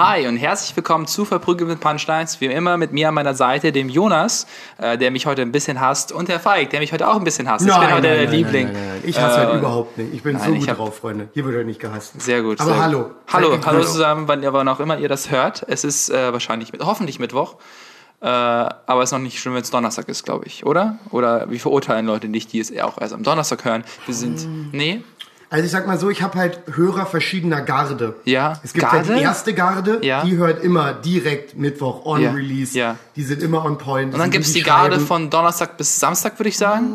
Hi und herzlich willkommen zu Verprügelt mit Punchlines. Wie immer mit mir an meiner Seite, dem Jonas, äh, der mich heute ein bisschen hasst, und der Feig, der mich heute auch ein bisschen hasst. ich bin heute der Liebling. Nein, nein, nein. Ich hasse Äh, halt überhaupt nicht. Ich bin nein, so gut hab- drauf, Freunde. Hier wird er nicht gehasst. Sehr gut. Aber sehr hallo. Gut. Hallo, hallo gegrüßt. zusammen, wann, wann auch immer ihr das hört. Es ist äh, wahrscheinlich, mit, hoffentlich Mittwoch. Äh, aber es ist noch nicht schlimm, wenn es Donnerstag ist, glaube ich, oder? Oder wir verurteilen Leute nicht, die es auch erst am Donnerstag hören. Wir sind, Mm. nee, Also ich sag mal so, ich habe halt Hörer verschiedener Garde. Ja, Es gibt Garde? halt die erste Garde, Ja. die hört immer direkt Mittwoch on Ja, Release. ja. Die sind immer on point. Und dann gibt es die Garde von Donnerstag bis Samstag, würde ich sagen.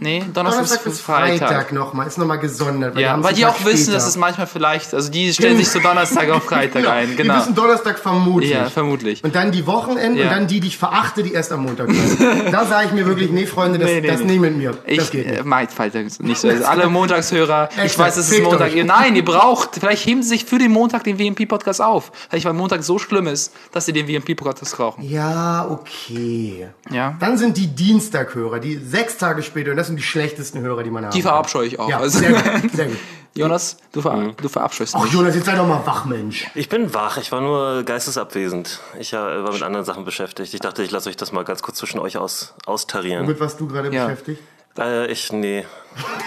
Nee, Donnerstag, Donnerstag bis Freitag, Freitag. nochmal, ist nochmal gesondert. Ja, haben weil die auch Tag wissen, später. dass es manchmal vielleicht, also die stellen sich so Donnerstag auf Freitag ein, Die genau. wissen Donnerstag vermutlich. Ja, vermutlich. Und dann die Wochenenden Ja. und dann die, die ich verachte, die erst am Montag kommen. da sage ich mir wirklich, nee, Freunde, das, Nee, nee, das nee. nicht mit mir. Ich das geht nicht. äh, mag Freitag nicht so. Also alle Montagshörer, ich weiß, es ist Montag. euch. Nein, ihr braucht, vielleicht heben sie sich für den Montag den WMP-Podcast auf. Vielleicht, weil Montag so schlimm ist, dass sie den WMP-Podcast brauchen. Ja, okay. Ja. Dann sind die Dienstaghörer, die sechs Tage später, und das sind die schlechtesten Hörer, die man haben Die verabscheue ich auch. Ja, Also, sehr gut, sehr gut. Jonas, du, ver du verabscheust Ach mich. Jonas, jetzt sei doch mal wach, Mensch. Ich bin wach, ich war nur geistesabwesend. Ich äh, war mit anderen Sachen beschäftigt. Ich dachte, ich lasse euch das mal ganz kurz zwischen euch aus, austarieren. Womit warst du gerade Ja. beschäftigt? Äh, ich, nee.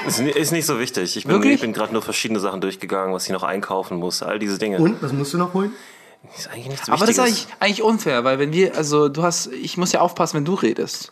Ist, ni- ist nicht so wichtig. Ich bin, bin gerade nur verschiedene Sachen durchgegangen, was ich noch einkaufen muss. All diese Dinge. Und, was musst du noch holen? Ist eigentlich nichts Aber das ist Wichtiges. eigentlich, eigentlich unfair, weil wenn wir, also du hast, ich muss ja aufpassen, wenn du redest.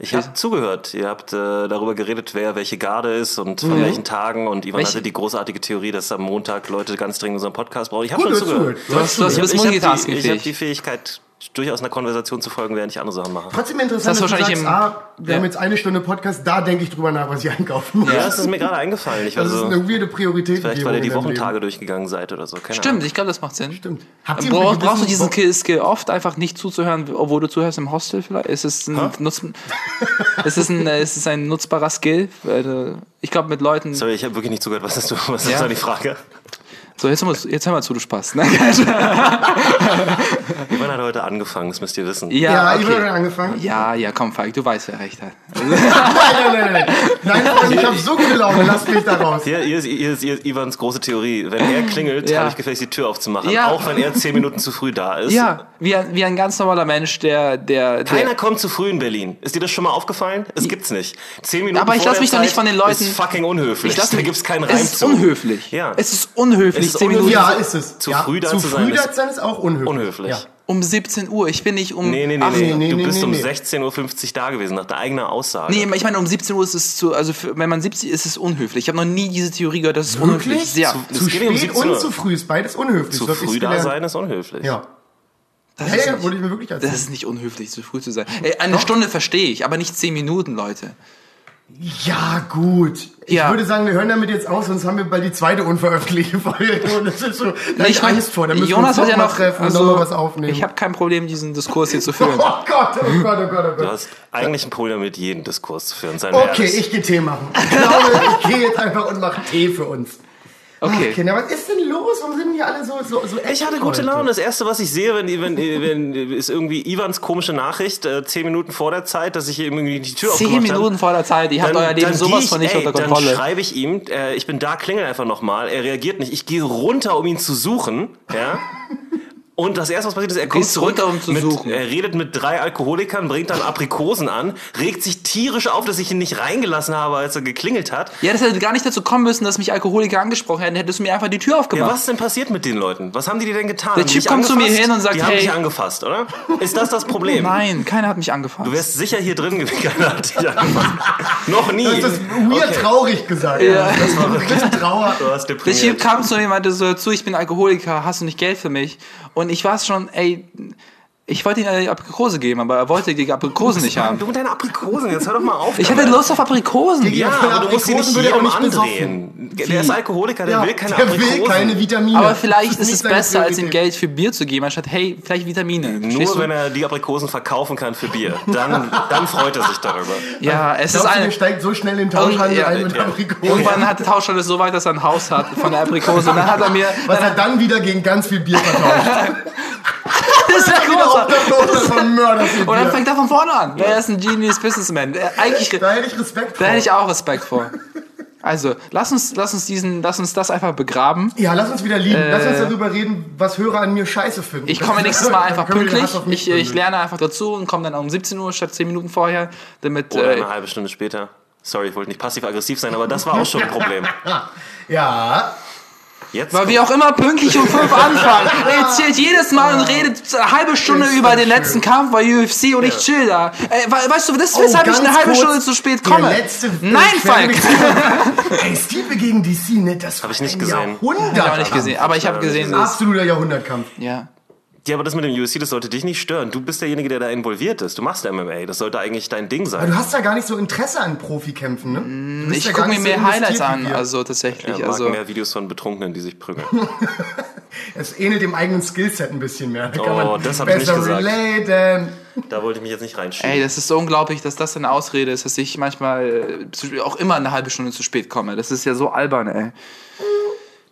Ich habe zugehört. Ihr habt äh, darüber geredet, wer welche Garde ist und von welchen Tagen. Und Ivan Mhm. Welche- hatte die großartige Theorie, dass am Montag Leute ganz dringend unseren Podcast brauchen. Ich habe Gut, schon du hast zugehört. zugehört. Du hast, Ich habe die, multitaskingfähig. ich hab die Fähigkeit, durchaus einer Konversation zu folgen, während ich andere Sachen mache. Trotzdem interessant, Das dass du wahrscheinlich sagst, im- ah, wir Ja. haben jetzt eine Stunde Podcast, da denke ich drüber nach, was ich einkaufen muss. Ja, das ist mir gerade eingefallen. Ich Das ist so, eine weirde Priorität. vielleicht, weil ihr die Wochentage durchgegangen seid oder so. Keine Stimmt, Ahnung. ich glaube, das macht Sinn. Stimmt. Habt ihr Bra einen brauchst du diesen Skill, Skill oft, einfach nicht zuzuhören, obwohl du zuhörst im Hostel vielleicht? Ist es ein, Nutz ist es ein, ist es ein nutzbarer Skill? Ich glaube, mit Leuten. Sorry, ich habe wirklich nicht zugehört. Was ist, du, was Ja. ist da die Frage? So, jetzt, hör mal- jetzt hör mal zu, du Spaß. Ne? Ivan hat heute angefangen, das müsst ihr wissen. Ja, okay. ich habe angefangen. Ja, ja, komm, Falk, du weißt, wer recht hat. Nein, nein, nein, nein. Nein, ich habe so gute Laune, lasst mich da raus. Hier, hier, ist, hier ist hier ist Ivans große Theorie. Wenn er klingelt, Ja. habe ich gefälligst die Tür aufzumachen. Ja. Auch wenn er zehn Minuten zu früh da ist. Ja, wie ein, wie ein ganz normaler Mensch, der. der, Keiner der kommt zu früh in Berlin. Ist dir das schon mal aufgefallen? Es gibt's nicht. Zehn Minuten Aber ich vor lass der mich doch nicht von den Leuten- Ist fucking unhöflich. lass da gibt's keinen Reim es ist zu. unhöflich. Ja. Es ist unhöflich. Es ist zehn Minuten unhöflich. Ja, ist es. Zu ja, früh da zu zu früh sein ist zu sein ist auch unhöflich. Unhöflich. Ja. um 17 Uhr. Ich bin nicht um. Nee, nee, nee, Ach, nee. nee, Du nee, bist nee, um nee. 16.50 Uhr da gewesen, nach der eigenen Aussage. Nee, ich meine, um 17 Uhr ist es zu, also für, wenn man 17 ist es unhöflich. Ich habe noch nie diese Theorie gehört, dass es unhöflich ist. Ja. Zu um spät 17 Uhr. und zu früh ist beides unhöflich. Zu früh da gelernt. sein ist unhöflich. Ja. Das, Ja, ist ja, nicht, wollte ich mir wirklich erzählen. das ist nicht unhöflich, zu früh zu sein. Ey, eine Stunde verstehe ich, aber nicht 10 Minuten, Leute. Ja, gut. Ich Ja. würde sagen, wir hören damit jetzt aus, sonst haben wir bald die zweite unveröffentlichte Folge. Und das ist so, da ich Ich Angst vor. Da müssen Jonas wir hat uns ja noch treffen Also, und noch mal was aufnehmen. ich habe kein Problem, diesen Diskurs hier zu oh führen. Gott, oh Gott, oh Gott, oh Du Gott. hast eigentlich ein Problem damit, jeden Diskurs zu führen. Seien wir Okay, ehrlich. ich gehe Tee machen. Ich glaube, ich gehe jetzt einfach und mache Tee für uns. Okay. Ach, Kinder, was ist denn los? Warum sind die alle so, so, so Ich hatte gute Laune. Das erste, was ich sehe, wenn, wenn, wenn ist irgendwie Ivans komische Nachricht, äh, zehn Minuten vor der Zeit, dass ich hier irgendwie die Tür 10 aufgemacht habe. Minuten vor der Zeit, ihr habt euer Leben sowas ich, von nicht ey, unter Dann Kontrolle. schreibe ich ihm, äh, ich bin da, klingel einfach nochmal. Er reagiert nicht. Ich gehe runter, um ihn zu suchen. Ja. Und das erste, was passiert ist, er kommt Gehst zurück. runter, um zu mit, suchen. Er redet mit drei Alkoholikern, bringt dann Aprikosen an, regt sich tierisch auf, dass ich ihn nicht reingelassen habe, als er geklingelt hat. Ja, das hätte gar nicht dazu kommen müssen, dass mich Alkoholiker angesprochen hätten, hättest du mir einfach die Tür Ja, aufgemacht. was ist denn passiert mit den Leuten? Was haben die dir denn getan? Der Typ kommt zu mir hin und sagt, die haben hey- dich angefasst, oder? Ist das das Problem? Nein, keiner hat mich angefasst. Du wärst sicher hier drin gewesen. Keiner hat dich angefasst. Noch nie. Das ist weird traurig gesagt. Ja. Das war wirklich Trauer. Du hast Der Typ deprimiert. kam zu mir und meinte so, zu, ich bin Alkoholiker, hast du nicht Geld für mich? Und ich war schon, ey, Ich wollte ihm eine Aprikose geben, aber er wollte die Aprikosen nicht haben. Du und deine Aprikosen, jetzt hör doch mal auf. Ich damit. hatte Lust auf Aprikosen. Ja, aber du musst sie nicht Aprikosen würde er auch jedem nicht besoffen. andrehen. Der ist Alkoholiker, der Ja, will keine der Aprikosen. will keine Vitamine. Aber vielleicht ist es besser, als ihm. Geld für Bier zu geben, anstatt, hey, vielleicht Vitamine. Nur wenn er die Aprikosen verkaufen kann für Bier, dann, dann freut er sich darüber. Ja, es ist du, der steigt so schnell in den Tauschhandel Ja, ein mit ja. Aprikosen? Irgendwann hat der Tauschhandel so weit, dass er ein Haus hat von der Aprikose. Und dann hat er mir. Was er dann wieder gegen ganz viel Bier vertauscht. Das ist ja der viel Und dann fängt er von vorne an. Er ist ein Genius Businessman. Eigentlich, Da hätte ich Respekt vor. da hätte ich auch Respekt vor. Also, lass uns, lass uns diesen, lass uns das einfach begraben. Ja, lass uns wieder lieben. Lass uns darüber reden, was Hörer an mir scheiße finden. Äh, Ich komme nächstes Mal einfach pünktlich. Ich, ich lerne einfach dazu und komme dann um 17 Uhr statt 10 Minuten vorher, damit. Oder Äh, eine halbe Stunde später. Sorry, ich wollte nicht passiv-aggressiv sein, aber das war auch schon ein Problem. Ja, Jetzt weil wir auch immer pünktlich um 5 anfangen. Er erzählt jedes Mal und redet eine halbe Stunde Ist über das den schön. letzten Kampf bei UFC und ich chill da. We- weißt du, das ist, weshalb ich ganz eine halbe Stunde zu spät komme. letzte, Nein, Falk! Ey, Stipe gegen DC, ne? Das Hab ich nicht gesehen. Jahrhundert. Ich habe nicht gesehen, aber ich habe gesehen, dass. Absoluter Jahrhundertkampf. Ja. Ja, aber das mit dem UFC, das sollte dich nicht stören. Du bist derjenige, der da involviert ist. Du machst MMA. Das sollte eigentlich dein Ding Aber sein. du hast ja gar nicht so Interesse an Profikämpfen, ne? Ich ja gucke mir nicht so mehr Highlights an, also tatsächlich. Er mag Also, mehr Videos von Betrunkenen, die sich prügeln. Es ähnelt dem eigenen Skillset ein bisschen mehr. Da Oh, das hab ich nicht besser gesagt. relaten. Da wollte ich mich jetzt nicht reinschieben. ey, das ist so unglaublich, dass das eine Ausrede ist, dass ich manchmal äh, auch immer eine halbe Stunde zu spät komme. Das ist ja so albern, ey.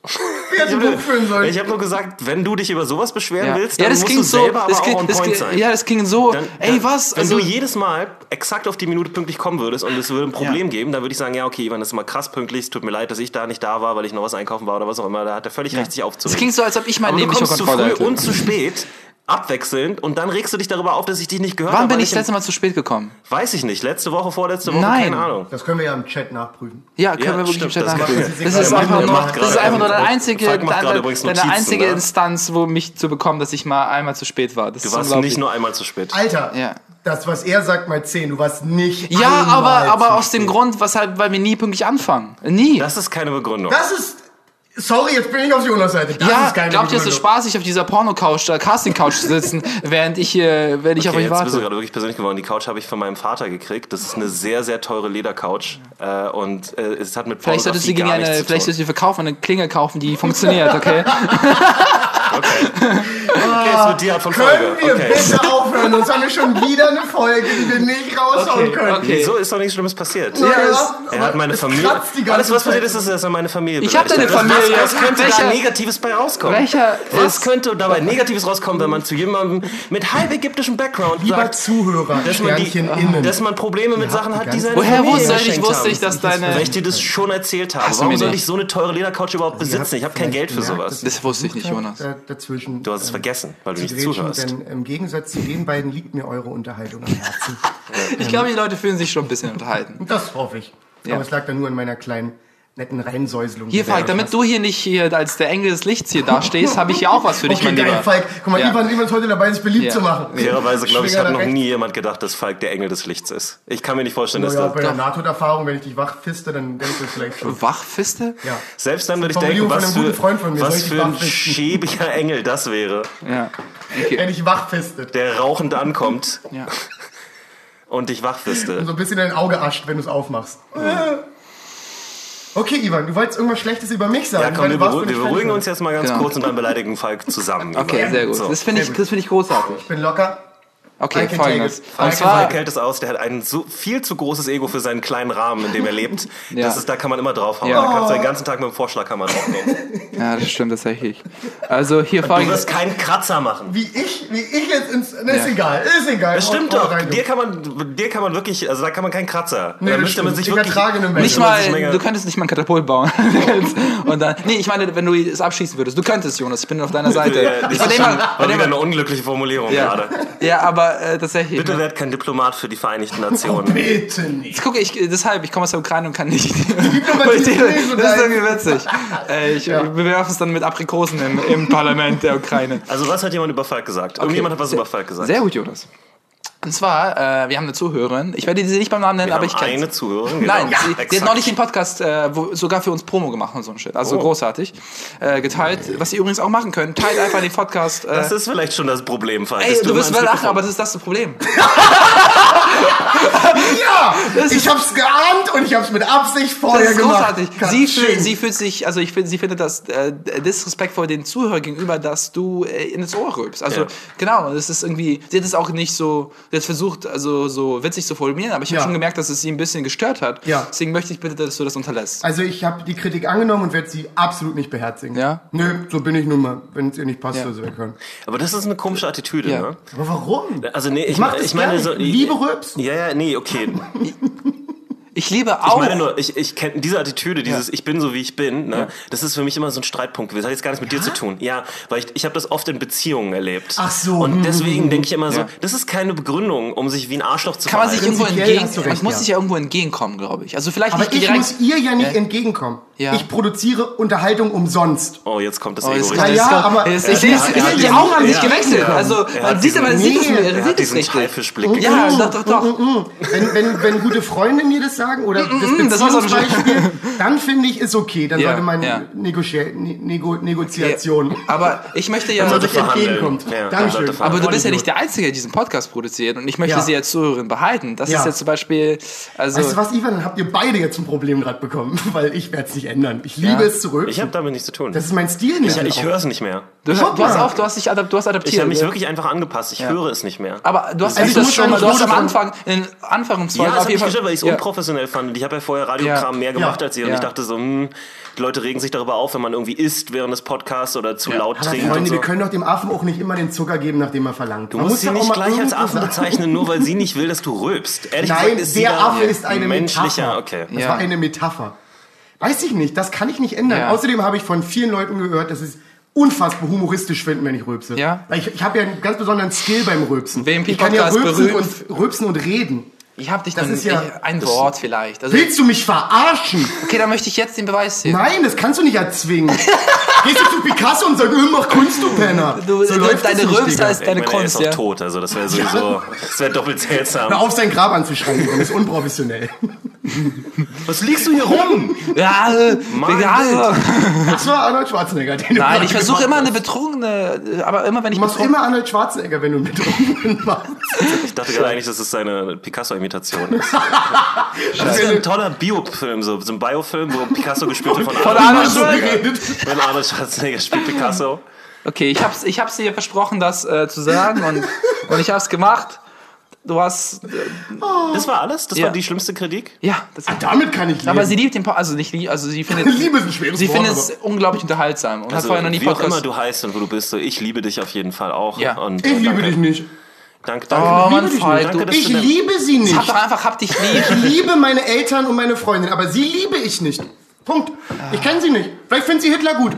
Wie hat die Buch führen sollen? Ich habe nur gesagt, wenn du dich über sowas beschweren Ja, willst, ja dann das musst ging du so. selber Das aber ging, auch on das point ging, sein. ja, das ging so. Dann, ey, dann, was? Wenn Also, du jedes Mal exakt auf die Minute pünktlich kommen würdest und es würde ein Problem geben, dann würde ich sagen, ja, okay, Ivan, das ist mal krass pünktlich. Es tut mir leid, dass ich da nicht da war, weil ich noch was einkaufen war oder was auch immer. Da hat er völlig recht, sich das aufzuregen. ging so, als ob ich mein Aber du Leben nicht unter kommst zu früh und zu spät, abwechselnd, und dann regst du dich darüber auf, dass ich dich nicht gehört Wann habe. bin weil ich das letzte Mal zu spät gekommen? Weiß ich nicht. Letzte Woche, vorletzte Woche, Nein. keine Ahnung. Das können wir ja im Chat nachprüfen. Ja, können Ja, wir wirklich stimmt, im Chat das sie Das gerade. ist einfach nur, das ist einfach nur deine einzige, deine, deine einzige ne? Instanz, wo mich zu bekommen, dass ich mal einmal zu spät war. Das Du warst nicht nur einmal zu spät. Alter, Ja. das, was er sagt, mal 10. Du warst nicht Ja, aber, aber aus dem. Grund, weshalb, weil wir nie pünktlich anfangen. Nie. Das ist keine Begründung. Das ist... Sorry, jetzt bin ich auf Jonas Seite. Das ja, ist keine glaubt ihr, es ist spaßig, auf dieser Porno-Couch, der Casting-Couch zu sitzen, während ich hier, während ich auf Okay, euch jetzt bist du warte? gerade wirklich persönlich geworden. Die Couch habe ich von meinem Vater gekriegt. Das ist eine sehr, sehr teure Ledercouch. Äh, und äh, es hat mit Vielleicht solltest du Pornografie gegen eine, vielleicht solltest du für kaufen, eine Klinge kaufen, die funktioniert, okay? Okay, es wird die Art von Können Folge. wir Okay. bitte aufhören? Sonst haben wir schon wieder eine Folge, die wir nicht raushauen können. okay. Wieso ist doch nichts Schlimmes passiert? Ja, es- Er hat meine es Familie. Alles, was passiert ist, ist, dass er meine Familie Ich hab beleidigt deine. Familie. Was, was könnte Welcher- da Negatives bei rauskommen? Welcher was könnte dabei Negatives rauskommen, wenn man zu jemandem mit halb ägyptischem Background Lieber sagt, Zuhörer, dass man, die, innen. dass man Probleme mit Sachen die hat, die seine Woher Familie wusste ich, wusste ich, dass deine... Weil ich dir das schon erzählt habe. Warum soll ich so eine teure Ledercouch überhaupt habt besitzen? Ich habe kein Geld für sowas. Das wusste ich nicht, Jonas. Da, dazwischen. Du hast es ähm, vergessen, weil du nicht zuhörst. Denn im Gegensatz zu den beiden liegt mir eure Unterhaltung am Herzen. Ich glaube, die Leute fühlen sich schon ein bisschen unterhalten. Das hoffe ich. Ja. Aber es lag dann nur an meiner kleinen, netten Reinsäuselung. Hier, Falk, damit hast. du hier nicht hier als der Engel des Lichts hier dastehst, habe ich hier auch was für dich, Okay, mein geil, Lieber. Falk. Guck mal, Ja. Ivan, Ivan ist heute dabei, sich beliebt Ja. zu machen. Fairerweise glaube ich, Schwinger hat da noch nie jemand gedacht, dass Falk der Engel des Lichts ist. Ich kann mir nicht vorstellen, dass Naja, das... bei der Nahtoderfahrung, wenn ich dich wachfiste, dann denkst du vielleicht schon. Wachfiste? Ja. Selbst dann würde ich denken, was für, guten Freund von mir, was ich für ein schäbiger Engel das wäre, Ja. Okay. Wenn ich wachfistet. der rauchend ankommt Ja. und dich wachfiste. So ein bisschen dein Auge ascht, wenn du es aufmachst. Okay, Ivan, du wolltest irgendwas Schlechtes über mich sagen. Ja, komm, weil wir, du warst beruh wir beruhigen uns jetzt mal ganz Genau. kurz und dann beleidigen Falk zusammen. Okay, Ivan. sehr gut. So. Das finde ich, das finde ich großartig. Ich bin locker. Okay, folgendes. Und zwar, hält es aus, der hat ein so viel zu großes Ego für seinen kleinen Rahmen, in dem er lebt. Ja. Das ist, da kann man immer draufhauen. Ja. Da kannst du den ganzen Tag mit dem Vorschlaghammer draufgehen. ja, das stimmt tatsächlich. Also hier Du folgendes. wirst keinen Kratzer machen. Wie ich, wie ich jetzt ins. Ne, ist Ja. egal, ist egal. Das stimmt doch. du. Dir kann man, dir kann man wirklich, also da kann man keinen Kratzer. Nee, da müsste man sich Ich wirklich. Nicht mal, du könntest nicht mal ein Katapult bauen. Und dann, nee, ich meine, wenn du es abschießen würdest. Du könntest, Jonas, ich bin auf deiner Seite. Ja, das ist schon, war wieder eine unglückliche Formulierung gerade. ja, aber äh, tatsächlich. Bitte ne? werd kein Diplomat für die Vereinigten Nationen. Bitte nicht. Guck, ich, deshalb, ich komme aus der Ukraine und kann nicht. Das ist irgendwie witzig. Äh, ich, Wir bewerfen es dann mit Aprikosen im, im Parlament der Ukraine. Also was hat jemand über Falk gesagt? Irgendjemand hat was über Falk gesagt. Sehr gut, Jonas. Und zwar, äh, wir haben eine Zuhörerin. Ich werde sie nicht beim Namen nennen, Wir aber ich kenne eine Zuhörerin. genau. Nein, sie, die exakt. hat neulich den Podcast äh, wo, sogar für uns Promo gemacht und so ein Shit. Also Oh. großartig. Äh, geteilt. Was ihr übrigens auch machen könnt, teilt einfach den Podcast. Äh, Das ist vielleicht schon das Problem, falls ey, du wirst mal lachen, aber das ist das Problem. Ja, ich hab's geahnt und ich hab's mit Absicht Das vorher ist gemacht. großartig. Sie, fühl, sie fühlt sich, also ich finde, sie findet das äh, disrespektvoll den Zuhörer gegenüber, dass du äh, in das Ohr rülpst. Also Ja. genau, das ist irgendwie, sie hat es auch nicht so, sie hat versucht, also so witzig zu formulieren, aber ich habe Ja. schon gemerkt, dass es sie ein bisschen gestört hat. Ja. Deswegen möchte ich bitte, dass du das unterlässt. Also ich habe die Kritik angenommen und werde sie absolut nicht beherzigen. Ja? Nö, so bin ich nun mal. Wenn es ihr nicht passt, Ja. soll sie weghören. Aber das ist eine komische Attitüde, Ja. ne? Aber warum? Also nee, ich, mach das ich meine gerne. so, Ich liebe Rülpsen. Ja, ja, nee, okay. Ich liebe Ich auch. meine nur, ich, ich kenne diese Attitüde, dieses Ich bin so wie ich bin, ne? Das ist für mich immer so ein Streitpunkt gewesen. Das hat jetzt gar nichts mit dir zu tun. Ja, weil ich, ich habe das oft in Beziehungen erlebt. Ach so. Und deswegen denke ich immer so, Ja. das ist keine Begründung, um sich wie ein Arschloch zu kann man sich verhalten. irgendwo entgegen, recht, man muss ja. sich ja irgendwo entgegenkommen, glaube ich. Also vielleicht Aber nicht ich direkt. muss ihr ja nicht entgegenkommen. Ja. Ich produziere Unterhaltung umsonst. Oh, jetzt kommt das Oh, Ego Ja, ja, aber- ich sehe es, ich die Augen haben sich ja, gewechselt. ja. Also, man sieht, aber sieht es. Haifischblick. Ja, doch, doch, doch. Wenn, wenn, wenn gute Freunde mir das sagen oder das mm, das ein- Beziehungsbeispiel, dann finde ich, ist okay. Dann Ja, sollte man ja. Negotia ne Nego Negoziation. Aber ich möchte ja. Man sollte entgegenkommt. Ja, Dankeschön. Aber du bist ja nicht der Einzige, der diesen Podcast produziert und ich möchte Ja. sie als Zuhörerin behalten. Das Ja. ist jetzt zum Beispiel, also Weißt du was, Ivan? Dann habt ihr beide jetzt ein Problem gerade bekommen, weil ich werde es nicht ändern. Ich liebe Ja. es zurück. Ich habe damit nichts zu tun. das ist mein Stil nicht. Ich, ich höre es nicht mehr. du, du hast auf, du hast dich adap du hast adaptiert. Ich habe mich ja. wirklich einfach angepasst. Ich höre es nicht mehr. aber du hast Also das schon mal, sagen, du hast ich am Anfang, in den Anfangsfolgen Ja, das auf habe jeden ich Fall. weil ich es ja. Unprofessionell fand. Ich habe ja vorher Radiokram Ja. mehr gemacht Ja. als ihr und ich dachte so, hm, die Leute regen sich darüber auf, wenn man irgendwie isst während des Podcasts oder zu laut Aber trinkt und Freunde, so. wir können doch dem Affen auch nicht immer den Zucker geben, nachdem er verlangt. Du musst sie nicht gleich als Affen bezeichnen, nur weil sie nicht will, dass du rülpst. Ehrlich Nein, gesagt der Affe ist eine menschlicher. Metapher. Okay. Das Ja. war eine Metapher. Weiß ich nicht, das kann ich nicht ändern. Ja. Außerdem habe ich von vielen Leuten gehört, dass es unfassbar humoristisch finden, wenn ich rülpse. Ja. Weil ich, ich habe ja einen ganz besonderen Skill beim Rülpsen. WMP ich kann ja rülpsen berühmt. und, rülpsen und reden. Ich habe dich Das dann ist ja- ich, ein Wort vielleicht. Also, Willst du mich verarschen? okay, dann möchte ich jetzt den Beweis sehen. Nein, das kannst du nicht erzwingen. Gehst du zu Picasso und sagst, mach Kunst, du Penner. Du- du- läuft deine Digga. ist deine Kunst, er ist ja. auch tot, also das wäre sowieso, das wäre doppelt seltsam. Hör auf, sein Grab anzuschreiben, das ist unprofessionell. Was liegst du hier rum? Ja, äh, Mein egal. Das war Arnold Schwarzenegger. Den du Nein, ich versuche immer eine betrunkene, aber immer wenn ich Du machst immer Arnold Schwarzenegger, wenn du mit Drogen machst. Ich dachte gerade eigentlich, dass es seine Picasso-Imitation ist. Das ist ein toller Biofilm, so, so ein Biofilm, wo Picasso gespielt wird von, Von Arnold Schwarzenegger. Wenn Arnold Schwarzenegger spielt Picasso. Okay, ich hab's, ich hab's dir versprochen, das äh, zu sagen und, und ich hab's gemacht. Du hast, äh, Das war alles? Das Ja. war die schlimmste Kritik? ja, das, Damit kann ich leben. aber sie liebt den, Po- also nicht lieb, also sie findet, Liebe ist ein schweres sie Wort, findet es unglaublich unterhaltsam und hat Also, vorher noch nie wie auch Podcast. immer du heißt und wo du bist, so, ich liebe dich auf jeden Fall auch. Ja. Und, Ich äh, liebe danke, dich nicht. Danke, danke. Oh, Ich Mann, liebe Falk, Danke, Ich liebe sie nicht. Hab doch einfach, hab dich Ich lieb. liebe meine Eltern und meine Freundin, aber sie liebe ich nicht. Punkt. Ich kenne sie nicht. Vielleicht findet sie Hitler gut.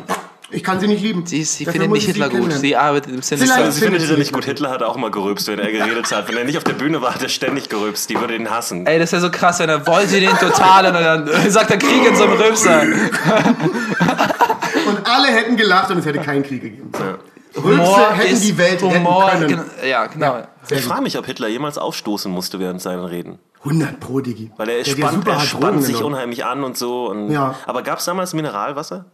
Ich kann sie nicht lieben. Sie, sie Dafür findet nicht Hitler gut. Sie arbeitet im Sinne Vielleicht- sie findet er sie nicht gut. Hitler hat auch mal gerülpst, wenn er geredet hat. Wenn er nicht auf der Bühne war, hat er ständig gerülpst. Die würde ihn hassen. Ey, das wäre so krass, wenn er wollte den total und dann sagt er Krieg in so einem Rülpser. Und alle hätten gelacht und es hätte keinen Krieg gegeben. Rülpse Humor hätten ist die Welt Humor, retten können. Ja, genau. Ich frage mich, ob Hitler jemals aufstoßen musste während seinen Reden. 100 pro, Digi. Weil er Der ja spannt, super er spannt sich genommen. unheimlich an und so. Und Ja. Aber gab es damals Mineralwasser?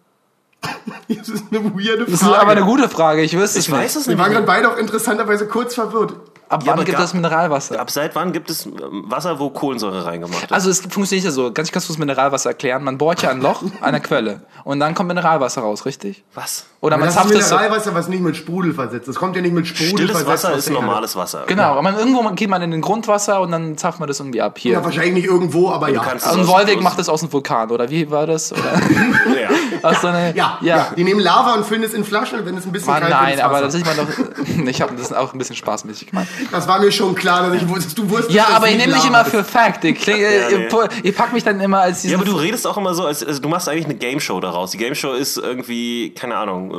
Das ist eine weirde Frage. Das ist aber eine gute Frage, ich wüsste es Ich weiß nicht. es Wir nicht. waren gerade beide auch interessanterweise kurz verwirrt. Ab Ja, wann gibt es Mineralwasser? Ab seit wann gibt es ähm, Wasser, wo Kohlensäure reingemacht wird? Also es funktioniert ja so, ganz kannst du das Mineralwasser erklären. Man bohrt ja ein Loch an einer Quelle und dann kommt Mineralwasser raus, richtig? was? Oder man das ist zapft es so. Mineralwasser, was nicht mit Sprudel versetzt. Das kommt ja nicht mit Sprudel Stilles versetzt Wasser ist normales Wasser. Genau, aber man, irgendwo geht man in den Grundwasser und dann zapft man das irgendwie ab. Hier. Ja, wahrscheinlich nicht irgendwo, aber ja. es und aus- Wolwig macht das aus dem Vulkan, oder wie war das? Oder Ja. aus so eine, Ja, ja, Die nehmen Lava und füllen es in Flaschen wenn es ein bisschen Mann, kalt nein, aber das ist man doch. Ich habe das auch ein bisschen spaßmäßig gemeint. Das war mir schon klar, dass ich wusste, dass du wusstest. Ja, aber ich nehme mich immer für. Fact. Ich klinge, Ja, ihr, nee. packt mich dann immer als Ja, aber du redest auch immer so, als, also du machst eigentlich eine Game Show daraus. Die Game Show ist irgendwie, keine Ahnung,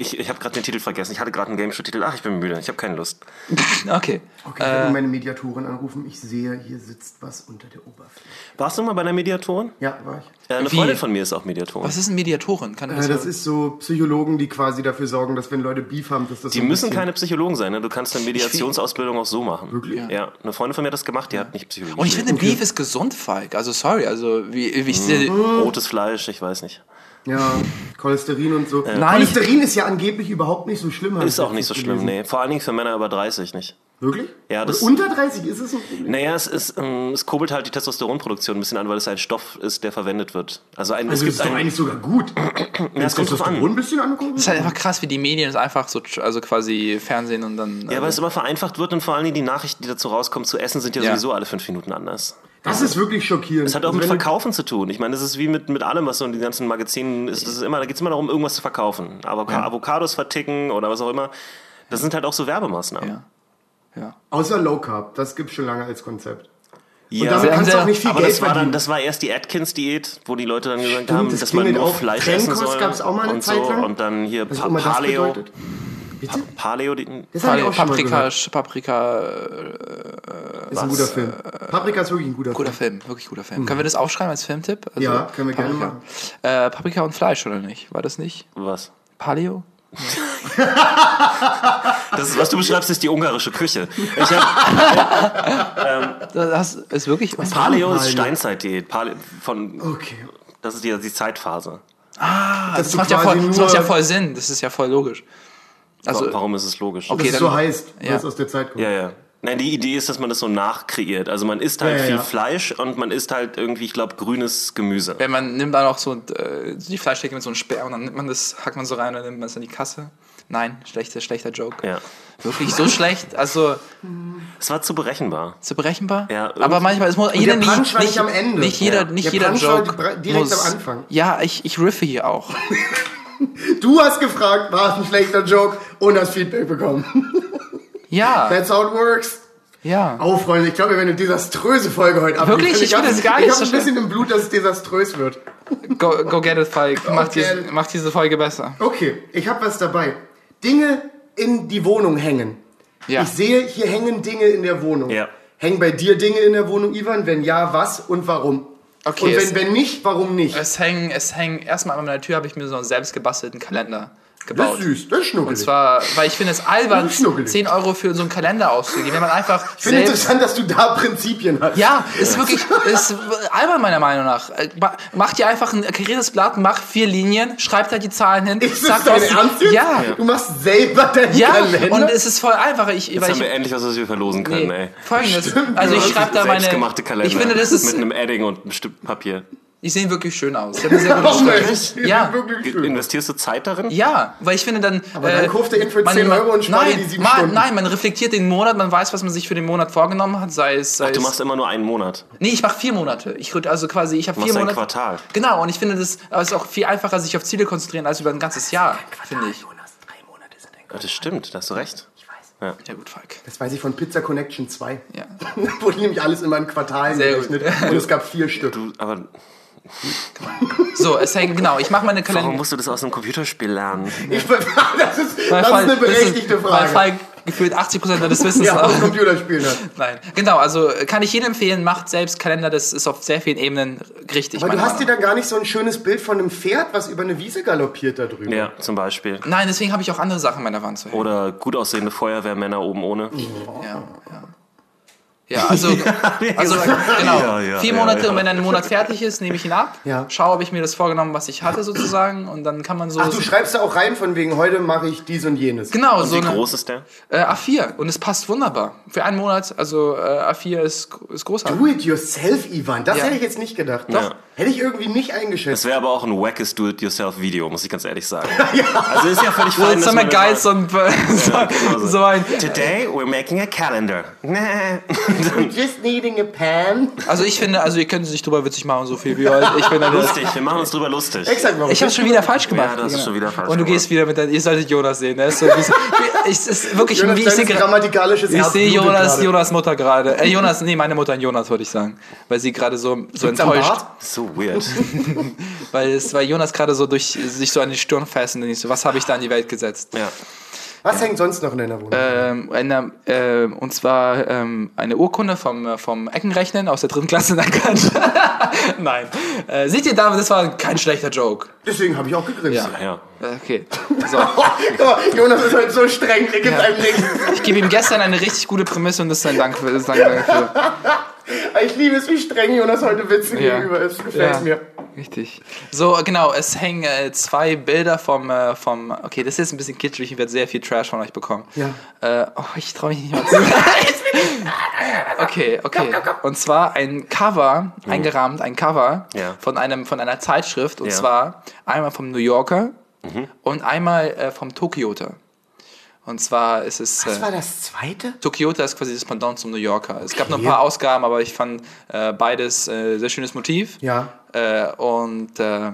Ich, ich habe gerade den Titel vergessen. Ich hatte gerade einen Game Show-Titel. Ach, ich bin müde. Ich habe keine Lust. Okay. Okay, ich werde meine Mediatorin anrufen. Ich sehe, hier sitzt was unter der Oberfläche. Warst du mal bei einer Mediatorin? Ja, war ich. Äh, eine Wie? Freundin von mir ist auch Mediatorin. Was ist eine Mediatorin? Kann Äh, das, das ist so Psychologen, die quasi dafür sorgen, dass wenn Leute Beef haben, dass das Die so müssen keine Psychologen sein. Ne? Du kannst eine Mediationsausbildung auch so machen. Wirklich? Ja. Eine Freundin von mir hat das gemacht. Die hat nicht Psychologie. und ich finde, Beef ist gesund, Falk. Also, sorry. Also, wie, wie ich sehe. Rotes Fleisch, ich weiß nicht. Ja, Cholesterin und so. Nein, Cholesterin ist ja angeblich überhaupt nicht so schlimm. Ist auch nicht so schlimm, gelesen. nee. Vor allen Dingen für Männer über 30 nicht. Wirklich? Ja, das- Und unter 30 ist es ein Problem. Naja, es, ist, ähm, es kurbelt halt die Testosteronproduktion ein bisschen an, weil es ein Stoff ist, der verwendet wird. Also, ein, Also es ist doch ein, eigentlich sogar gut. ja, es kommt drauf Testosteron an. ein bisschen angucken. Es ist halt einfach krass, wie die Medien es einfach so, also quasi Fernsehen und dann. Ja, weil es immer vereinfacht wird und vor allen Dingen die Nachrichten, die dazu rauskommen, zu essen, sind ja, Ja. sowieso alle fünf Minuten anders. Das ist wirklich schockierend. Es hat auch Also mit Verkaufen zu tun. Ich meine, das ist wie mit, mit allem, was so in den ganzen Magazinen ist. Das ist immer, da geht es immer darum, irgendwas zu verkaufen. Avoca Avocados verticken oder was auch immer. Das sind halt auch so Werbemaßnahmen. Ja. Ja. Außer Low Carb, das gibt's schon lange als Konzept. Ja, Und damit kannst du auch nicht viel aber Geld das war, dann, das war erst die Atkins-Diät, wo die Leute dann gesagt Stimmt, haben, das dass man nur auch. Fleisch Trennkost essen soll. gab's auch mal eine und Zeit so. lang. Und dann hier Was pa auch immer das Paleo. bedeutet. Bitte? Paleo, die, Das ich auch schon mal Paprika, gehört. Paprika, Ist ein guter Film. Paprika ist wirklich ein guter guter Film. Film, wirklich guter Film. Können wir das aufschreiben als Filmtipp? Also, Ja, können wir gerne Paprika. machen. Äh, Paprika und Fleisch, oder nicht? War das nicht? was? Paleo? Das ist, was du beschreibst, ist die ungarische Küche. Ich hab, Das ist wirklich. Paleo ist? Steinzeitdiät. Paleo, von, Okay. das ist die, die Zeitphase. das, du macht ja voll, das macht ja voll Sinn. Das ist ja voll logisch. Also, Wa- Warum ist es logisch? Okay. Es dann- so heißt, weil ja. es aus der Zeit kommt. Ja, ja. Nein, die Idee ist, dass man das so nachkreiert. Also man isst halt Ja, ja, viel ja. Fleisch und man isst halt irgendwie, ich glaube, grünes Gemüse. wenn man nimmt dann auch so äh, die Fleischstecke mit so einem Speer und dann nimmt man das, hackt man so rein und dann nimmt man es in die Kasse. Nein, schlechter, schlechter Joke. Ja. Wirklich so schlecht, also Es war zu berechenbar. zu berechenbar. Ja, aber irgendwie- manchmal, es muss der jeder Punch war nicht am Ende. Nicht jeder, Ja. nicht Der jeder Punch war Joke die- direkt muss, am Anfang. Ja, ich, ich riffe hier auch. Du hast gefragt, war es ein schlechter Joke und hast Feedback bekommen. Ja, That's how it works. ja. Oh, Freunde, ich glaube, wir werden eine desaströse Folge heute abliefern. Wirklich? Ich hab- finde das gar Ich nicht habe so ein bisschen im Blut, dass es desaströs wird. Go, go get it, Falk. Mach, get diese, it. mach diese Folge besser. Okay, ich habe was dabei. Dinge in die Wohnung hängen. Ja. Ich sehe, hier hängen Dinge in der Wohnung. Ja. Hängen bei dir Dinge in der Wohnung, Ivan? Wenn ja, was und warum? Okay, und es- wenn, wenn nicht, warum nicht? Es hängen, es hängen, erstmal an meiner Tür habe ich mir so einen selbst gebastelten Kalender Das gebaut. ist süß, das ist Und schnuckelig. zwar, weil ich finde es albern, Das ist schnuckelig. 10 Euro für so einen Kalender auszugeben, wenn man einfach ich finde interessant, dass du da Prinzipien hast. Ja, ist wirklich, ist albern meiner Meinung nach. Äh, ma- Mach dir einfach ein kariertes Blatt, mach vier Linien, schreib da die Zahlen hin. Ist sag das dein was- Ernst? Ja, Du machst selber deinen ja, Kalender? und es ist voll einfach. Ich, Jetzt weil haben ich, wir endlich was, was wir verlosen können, ey. nee, folgendes, Stimmt, also ich schreibe da meine, Selbstgemachte Kalender. ich finde, das ist, Mit einem Edding und einem Stück Papier. Die sehen wirklich schön aus. Die haben eine sehr gute die Ja. Investierst du Zeit darin? Ja, weil ich finde dann. Aber dann kauft er ihn für 10 Euro und spart nein, die sieben man, Stunden. Nein, man reflektiert den Monat, man weiß, was man sich für den Monat vorgenommen hat, sei es. Sei Du es machst immer nur einen Monat. nee, ich mache vier Monate. Ich also quasi, ich habe Du vier machst ein Monate. Quartal. Genau, und ich finde das ist auch viel einfacher, sich auf Ziele konzentrieren als über ein ganzes Jahr, finde ich. Jonas, drei Monate sind ein Ja, das stimmt, da hast du recht. Ich weiß. Ja gut, Falk. Das weiß ich von Pizza Connection 2. Ja. Wurde nämlich alles immer in Quartalen gerechnet. Und es gab vier Stück. Du, aber So, es hängt genau. Ich mache meine warum Kalender. musst du das aus einem Computerspiel lernen? Ich, das ist, das ist Weil eine Falk- berechtigte ist- Weil Frage. Falk gefühlt 80 des Wissens Ja, aus Computerspielen hat. Nein, genau. Also kann ich jedem empfehlen, macht selbst Kalender. Das ist auf sehr vielen Ebenen richtig. Aber du hast dir Meinung da gar nicht so ein schönes Bild von einem Pferd, was über eine Wiese galoppiert da drüben. Ja, zum Beispiel. Nein, deswegen habe ich auch andere Sachen an meiner Wand zu hängen. Oder gut aussehende Feuerwehrmänner oben ohne. Ja, ja. Ja, also, also genau. Ja, ja, Vier Monate ja. und wenn dann ein Monat fertig ist, nehme ich ihn ab. Ja. Schaue, ob ich mir das vorgenommen, was ich hatte sozusagen. Und dann kann man so. Ach, du schreibst da auch rein von wegen, heute mache ich dies und jenes. genau, Und so wie eine, groß ist der? äh, A4. Und es passt wunderbar. Für einen Monat, also äh, A4 ist, ist großartig. Do it yourself, Ivan. Das Ja. hätte ich jetzt nicht gedacht. Ja. Hätte ich irgendwie nicht Das eingeschätzt. wäre aber auch ein wackes Do-it-yourself-Video, muss ich ganz ehrlich sagen. Also ist ja völlig fein, man Guides immer- und so, genau so. so ein. Today we're making a calendar. Just needing a pan. Also ich finde, also ihr könnt sich drüber witzig machen, so viel wie. Ich finde, das, Lustig, wir machen uns drüber lustig. Exakt, warum? ich habe schon wieder falsch gemacht. Ja, das ist schon wieder falsch Und du gemacht. gehst wieder mit deinem, ihr solltet Jonas sehen. Der ist so, wie, ich, ist wirklich, Jonas wie ich sehe grammatikalisches Ich sehe Jonas, gerade. Jonas Mutter gerade. Äh, Jonas, nee, meine Mutter und Jonas wollte ich sagen. Weil sie gerade so, so am enttäuscht. So weird. Weil, es, weil Jonas gerade so durch sich so an die Stirn fest und ich so, was habe ich da in die Welt gesetzt? Ja. Was hängt sonst noch in deiner Wohnung? Ähm, eine, ähm, und zwar ähm, eine Urkunde vom, äh, vom Eckenrechnen aus der dritten Klasse. Nein. Äh, seht ihr, David, das war kein schlechter Joke. Deswegen habe ich auch gegrinst. Ja. ja. Äh, Okay. So. Guck mal, Jonas ist heute so streng, er gibt einem nichts. Ich gebe ihm gestern eine richtig gute Prämisse und das ist sein Dank für. Das ist sein Dank dafür. Ich liebe es, wie streng Jonas heute Witze Ja. gegenüber ist. Gefällt Ja. mir. Richtig. So, genau, es hängen äh, zwei Bilder vom, äh, vom. Okay, das ist jetzt ein bisschen kitschig, ich werde sehr viel Trash von euch bekommen. Ja. Äh, oh, ich traue mich nicht mal zu. okay, okay. Und zwar ein Cover, eingerahmt, ein Cover Ja. von, einem, von einer Zeitschrift. Und Ja. zwar einmal vom New Yorker und einmal äh, vom Tokyoter. Und zwar ist es. Was äh, war das zweite? Tokyoter ist quasi das Pendant zum New Yorker. Es gab noch ein paar Ausgaben, aber ich fand äh, beides äh, sehr schönes Motiv. Ja. Äh, und äh,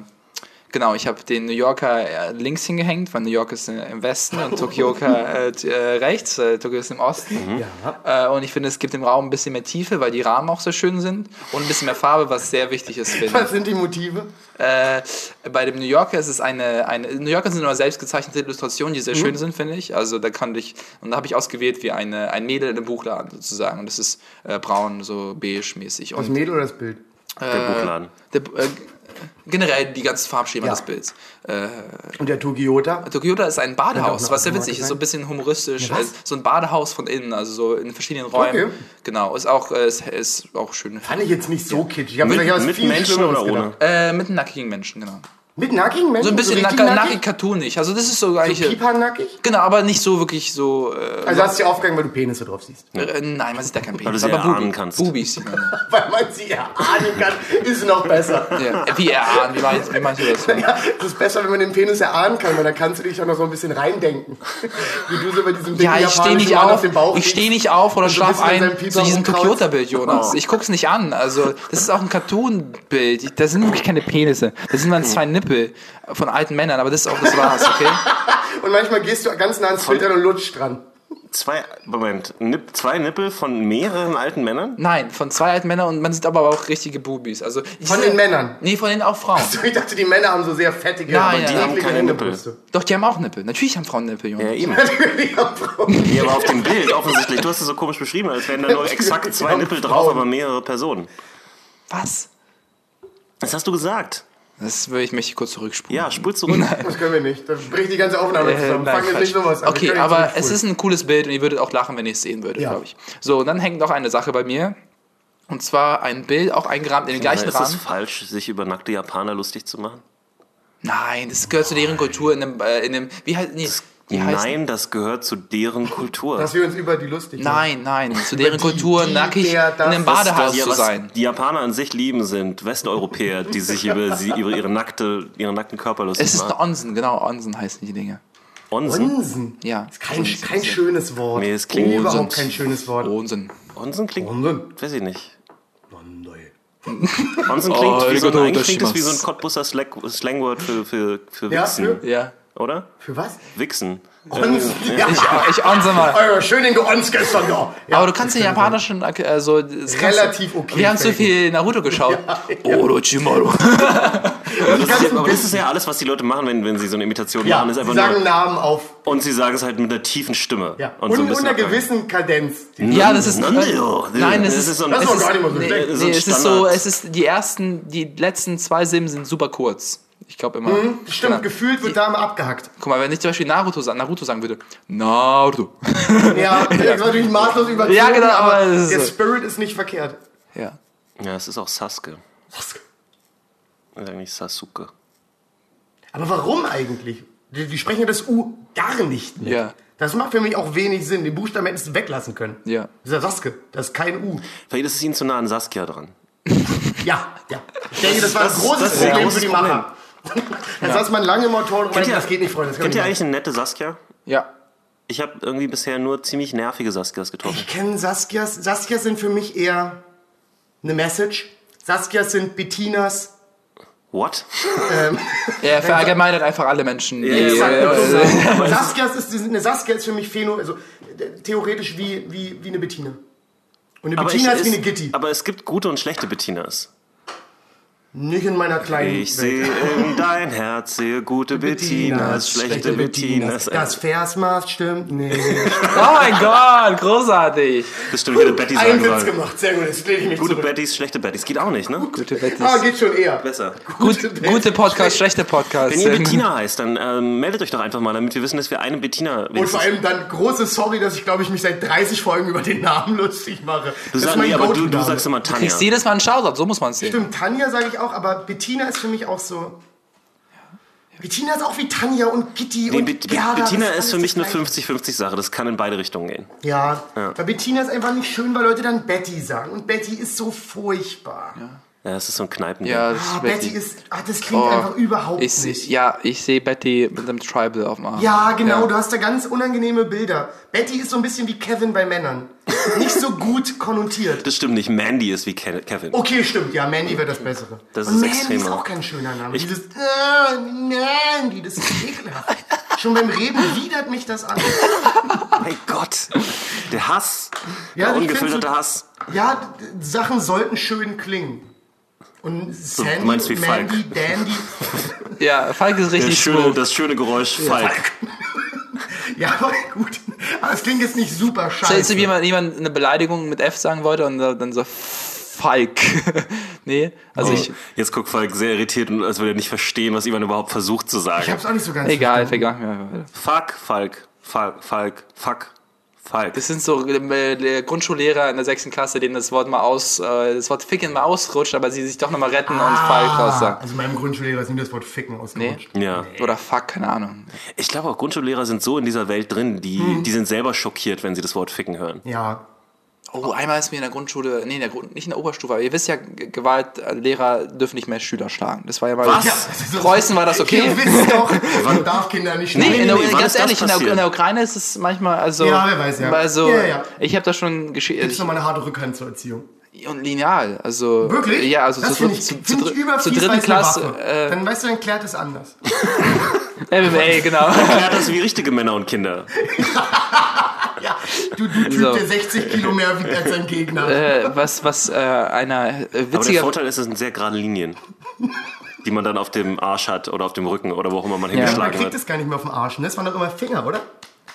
genau, ich habe den New Yorker äh, links hingehängt, weil New York ist äh, im Westen und Tokioka äh, äh, rechts, äh, Tokio ist im Osten. Ja. Äh, und ich finde, es gibt dem Raum ein bisschen mehr Tiefe, weil die Rahmen auch sehr schön sind und ein bisschen mehr Farbe, was sehr wichtig ist, finde Was sind die Motive? Äh, bei dem New Yorker ist es eine, eine New Yorker sind immer selbst gezeichnete Illustrationen, die sehr schön sind, finde ich. Also da kann ich, und da habe ich ausgewählt wie eine, ein Mädel in einem Buchladen sozusagen. Und das ist äh, braun, so beige-mäßig. Das Und Mädel oder das Bild? Der Buchladen. der, äh, generell die ganze Farbschema Ja. des Bilds. Äh, Und der Tokyota? Tokyota ist ein Badehaus, was sehr witzig ist, so ein bisschen humoristisch, Ja, äh, so ein Badehaus von innen, also so in verschiedenen Räumen. Okay. Genau, ist auch, äh, ist, ist auch schön. Fand ich jetzt nicht so kitschig. Ich habe Mit, mit viel Menschen oder ohne? Äh, mit nackigen Menschen, genau. Mit nackigen Menschen? So ein bisschen richtig nackig, nackig cartoonig. Also das ist so eigentlich. Pieper-nackig? Genau, aber nicht so wirklich so. Äh, Also hast du dich aufgegangen, weil du Penisse drauf siehst. äh, nein, man sieht da kein Penis. Weil du sie aber erahnen Bubi. kannst. Bubis. Weil man sie erahnen kann, ist noch besser. ja. Wie erahnen, wie meinst, wie meinst du das? Ja, das ist besser, wenn man den Penis erahnen kann, weil dann kannst du dich auch noch so ein bisschen reindenken. Wie du so bei diesem Ja, dicken ich stehe nicht Mann auf. dem Bauch Ich stehe nicht auf oder so schlaf ein zu diesem. Tokyota-Bild, Jonas. Ich guck's nicht an. Also, das ist auch ein Cartoon-Bild. Ich- Das sind wirklich keine Penisse. Das sind dann zwei Nippel von alten Männern, aber das ist auch das war's, okay? Und manchmal gehst du ganz nah ans Filtern und lutscht dran. Zwei, Moment, Nipp, zwei Nippel von mehreren alten Männern? Nein, von zwei alten Männern und man sieht aber auch richtige Bubis. Also, Von sehe- den Männern. Nee, von denen auch Frauen. Ich dachte, die Männer haben so sehr fettige, Nein, aber ja, die haben keine Nippel. Hundebrüste. Doch, die haben auch Nippel. Natürlich haben Frauen Nippel, Jonas. Ja, eben. Natürlich haben Frauen. Nee, aber auf dem Bild offensichtlich. Du hast es so komisch beschrieben, als wären da nur exakt zwei Nippel drauf, aber mehrere Personen. Was? Das hast du gesagt. Das würde ich mich kurz zurückspulen. Ja, spul zurück. Das können wir nicht. Da bricht die ganze Aufnahme Äh, zusammen. nein, Fangen Quatsch. nicht sowas an. Wir Okay, aber es ist ein cooles Bild und ihr würdet auch lachen, wenn ihr es sehen würdet, Ja. glaube ich. So, und dann hängt noch eine Sache bei mir. Und zwar ein Bild, auch eingerahmt in den gleichen ist es Rahmen. falsch, sich über nackte Japaner lustig zu machen? Nein, das gehört zu deren Kultur in dem, äh, in dem wie heißt, nee, die heißen, Nein, das gehört zu deren Kultur. Dass wir uns über die lustig machen. nein, nein, zu deren die- Kultur die, nackig der, das, in einem das, Badehaus Ja, zu was sein. die Japaner an sich lieben, sind Westeuropäer, die sich über, sie, über ihre nackte, ihren nackten Körper lustig Es ist ein machen. Onsen, genau, Onsen heißen die Dinge. Onsen? Onsen. Ja. Kein, kein schönes Wort. Nee, es klingt- überhaupt kein schönes Wort. Onsen. Onsen klingt, Onsen. weiß ich nicht. Onsen. Onsen Oh, klingt, wie so, klingt das wie so ein. Cottbusser Slang- Slangwort für, für, für Ja, Wichsen, für- Ja. Oder? Für was? Wichsen. Onsen. Ja. Ich, ich onsen mal. Oh, schön den geonst gestern da. Ja. Aber du kannst den japanischen, äh, so, das du- Relativ okay Wir haben zu faken. viel Naruto geschaut. Orochimaru. Die ganzen Aber das ist ja alles, was die Leute machen, wenn, wenn sie so eine Imitation ja, machen. Ist sie einfach sagen nur, Namen auf. und sie sagen es halt mit einer tiefen Stimme. Ja. Und, Und, so ein und bisschen einer gewissen Kadenz. Die Ja, das ist. Nein, es Das ist. ist so ein- Das ist- gar nicht mal so nee, schlecht. So nee, ein es ist so, es ist die ersten, die letzten zwei Silben sind super kurz. Ich glaube immer. Stimmt, Genau. gefühlt wird da mal abgehackt. Guck mal, wenn ich zum Beispiel Naruto, Naruto sagen würde, Naruto. Ja, das ist natürlich maßlos überzogen, Ja, genau, aber aber es ist der so. Spirit ist nicht verkehrt. Ja. Ja, es ist auch Sasuke. Das ist eigentlich Sasuke. Aber warum eigentlich? Die, die sprechen ja das U gar nicht mit. Ja. Das macht für mich auch wenig Sinn. Den Buchstaben hättest du weglassen können. Ja. Das ist ja Saske, das ist kein U. Vielleicht ist es ihnen zu nah an Saskia dran. Ja, ja. Ich denke, das war ein das- großes das Problem für die Macher. Dann saß man lange im Autoren und meinte, das geht nicht, Freunde. Kennt ihr eigentlich eine nette Saskia? Ja. Ich habe irgendwie bisher nur ziemlich nervige Saskias getroffen. Ich kenne Saskias. Saskias sind für mich eher eine Message. Saskias sind Bettinas. What? Er verallgemeinert einfach alle Menschen. So. Saskias ist, eine Saskia ist für mich Phäno, also äh, theoretisch wie, wie, wie eine Bettina. Und eine Aber, Bettina ich, ist wie eine Gitti. aber es gibt gute und schlechte Bettinas. Nicht in meiner kleinen Ich sehe in dein Herz, sehe gute Bettinas, schlechte Bettinas. Das Versmaß stimmt nicht. oh mein Gott, großartig. Das stimmt, Betty Ein sagen Witz soll. gemacht, sehr gut, jetzt lehne ich mich Gute zurück. Bettys, schlechte Bettys. Geht auch nicht, ne? Gute Bettis. Ah, geht schon eher. Besser. Gut, gute Podcast, schlechte Podcast. Wenn ihr Bettina heißt, dann ähm, meldet euch doch einfach mal, damit wir wissen, dass wir eine Bettina Und vor allem dann große Sorry, dass ich glaube ich mich seit 30 Folgen über den Namen lustig mache. Du, sagst, nee, aber du, du sagst immer Tanja. kriegst jedes Mal einen Shoutout, so muss man es sehen. Stimmt, Tanja sage ich auch, aber Bettina ist für mich auch so. Bettina ist auch wie Tanja und Gitti Nee, und Bet- Gerda. Bettina ist für mich eine Gleiche. 50-50-Sache. Das kann in beide Richtungen gehen. Ja, weil Bettina ist einfach nicht schön, weil Leute dann Betty sagen. Und Betty ist so furchtbar. Ja, das ist so ein Kneipen. Ja, das Ah, ist Betty Betty. ist. Ah, das klingt Oh, einfach überhaupt Ich, seh- nicht. ja, ich sehe Betty mit einem Tribal auf dem Arm. Ja, genau, du hast da ganz unangenehme Bilder. Betty ist so ein bisschen wie Kevin bei Männern. Nicht so gut konnotiert. Das stimmt nicht. Mandy ist wie Ke- Kevin. Okay, stimmt, ja, Mandy wäre das Bessere. Das Und ist Mandy ist extremer. auch kein schöner Name. Ich- Dieses äh, Mandy, das ist ekelhaft. Schon beim Reden widert mich das an. Mein Gott. Der Hass. Ja, der ungefilterte Hass. Ja, Sachen sollten schön klingen. Und Sandy, meinst wie Falk. Mandy, Dandy. Ja, Falk ist Das richtig schöne, smooth. das schöne Geräusch Falk. Ja, aber gut. Aber es klingt jetzt nicht super Stellst scheiße. du, wie jemand, jemand eine Beleidigung mit F sagen wollte und dann so Falk. nee, also ich. Jetzt guckt Falk sehr irritiert und als würde er nicht verstehen, was Ivan überhaupt versucht zu Ich sagen. hab's auch nicht so ganz Egal, verstanden. egal. Fuck, Falk. Falk, Falk, fuck, Falk. Das sind so äh, Grundschullehrer in der sechsten Klasse, denen das Wort mal aus, äh, das Wort Ficken mal ausrutscht, aber sie sich doch nochmal retten und Falk draus sagen. Also meinem Grundschullehrer ist nie das Wort Ficken ausgerutscht. Ja. Oder Fuck, keine Ahnung. Ich glaube auch Grundschullehrer sind so in dieser Welt drin, die, Hm. die sind selber schockiert, wenn sie das Wort ficken hören. Ja. Oh, einmal ist mir in der Grundschule, nee, in der Grund, nicht in der Oberstufe, aber ihr wisst ja, Gewaltlehrer dürfen nicht mehr Schüler schlagen. Das war ja mal. Was? Ja, Preußen war das okay? Ihr wisst doch, man darf Kinder nicht Nee, schlagen. in der, nee, ganz ist das ehrlich, in der, in der Ukraine ist es manchmal, also. Ja, wer weiß, ja. Also, Ja, ja. ich habe da schon geschehen. Gibt's nochmal eine harte Rückhand zur Erziehung. Und lineal, also. Wirklich? Ja, also das zu, ich, zu, zu, ich über zur dritten Klasse. Äh, Dann weißt du, dann klärt es anders. MMA, genau. Ja, das wie richtige Männer und Kinder. Ja, du, du Typ, So. der 60 Kilo mehr wiegt als sein Gegner. äh, was, was äh, einer äh, Aber der witziger. Vorteil ist, es sind sehr gerade Linien, die man dann auf dem Arsch hat oder auf dem Rücken oder wo auch immer man Man hingeschlagen kriegt wird. es gar nicht mehr auf den Arsch. Ne? Das waren doch immer Finger, oder?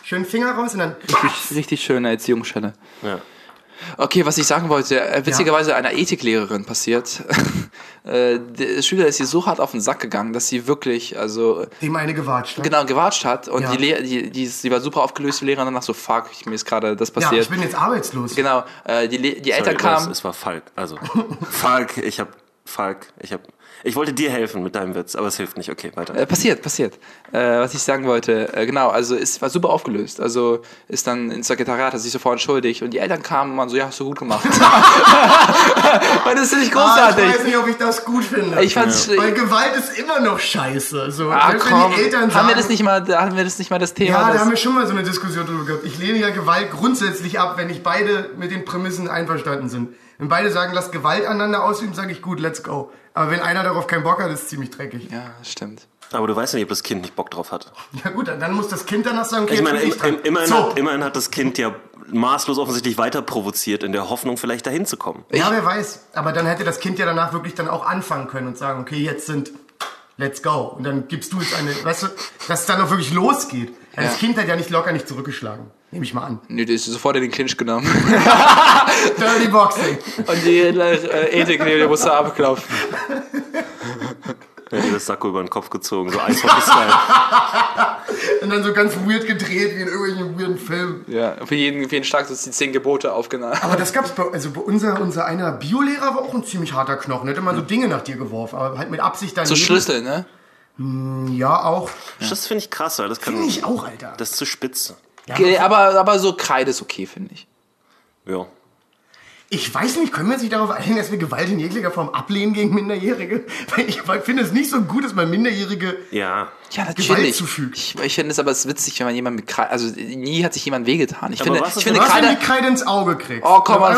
Schön Finger raus und dann. Richtig, richtig schöne Erziehungsstelle. Ja. Okay, was ich sagen wollte, äh, witzigerweise einer Ethiklehrerin passiert. äh, der Schüler ist ihr so hart auf den Sack gegangen, dass sie wirklich, also Dem eine gewatscht. ne? genau gewatscht hat und Ja. die, Lehr die, die, die war super aufgelöst, die Lehrerin danach so, fuck, ich, mir ist gerade das Ja, passiert. ich bin jetzt arbeitslos. genau, äh, die, Le die Sorry, Eltern kamen, es war Falk. Also, Falk, ich hab. Falk, ich hab. Ich wollte dir helfen mit deinem Witz, aber es hilft nicht. Okay, weiter. Äh, passiert, passiert. Äh, was ich sagen wollte, äh, genau, also es war super aufgelöst. Also ist dann ins Sekretariat, hat sich sofort entschuldigt und die Eltern kamen und waren so, ja, hast du gut gemacht. und das finde ich Ah, großartig. ich weiß nicht, ob ich das gut finde. ich fand's Weil Gewalt ist immer noch scheiße. So, Ah, komm, Eltern haben sagen, wir das nicht mal, haben wir das nicht mal das Thema. Ja, da haben wir schon mal so eine Diskussion drüber gehabt. Ich lehne ja Gewalt grundsätzlich ab, wenn nicht beide mit den Prämissen einverstanden sind. Wenn beide sagen, lass Gewalt aneinander ausüben, sage ich gut, let's go. Aber wenn einer darauf keinen Bock hat, ist es ziemlich dreckig. ja, das stimmt. Aber du weißt ja nicht, ob das Kind nicht Bock drauf hat. Ja gut, dann muss das Kind danach sagen, okay, Ich jetzt meine, bin im, ich dran. im, immerhin, so. hat, immerhin hat das Kind ja maßlos offensichtlich weiter provoziert, in der Hoffnung, vielleicht dahin zu kommen. Ja, wer weiß. Aber dann hätte das Kind ja danach wirklich dann auch anfangen können und sagen, okay, jetzt sind, let's go. Und dann gibst du jetzt eine, weißt du, dass es dann auch wirklich losgeht. Weil Das Ja. Kind hat ja nicht locker nicht zurückgeschlagen. Nehme ich mal an. Nö, die ist sofort in den Clinch genommen. Dirty Boxing. und die äh, Ethik, die musste abklopfen. Ja, dir das Sakko über den Kopf gezogen, so Eishockey-Style. Und dann so ganz weird gedreht, wie in irgendwelchen weirden Filmen. Ja, für jeden, für jeden Schlag sind die zehn Gebote aufgenommen. Aber das gab's bei, also bei unser, unser einer Biolehrer war auch ein ziemlich harter Knochen. Der hat immer so Dinge nach dir geworfen, aber halt mit Absicht dann. So Schlüssel, ne? Ja, auch. Das finde ich krass, weil das kann. Finde ich auch, Alter. Das ist zu spitze. Okay, aber, aber so Kreide ist okay, finde ich. Ja. Ich weiß nicht, können wir sich darauf einigen, dass wir Gewalt in jeglicher Form ablehnen gegen Minderjährige? Weil ich finde es nicht so gut, dass man Minderjährige Ja. Ja, Gewalt natürlich. zufügt. Ich, ich finde es aber es witzig, wenn man jemand mit Kreide, also nie hat sich jemand wehgetan. Ich Aber finde, was ich finde wenn- Was, wenn Kreide, die Kreide ins Auge kriegst? oh komm mal,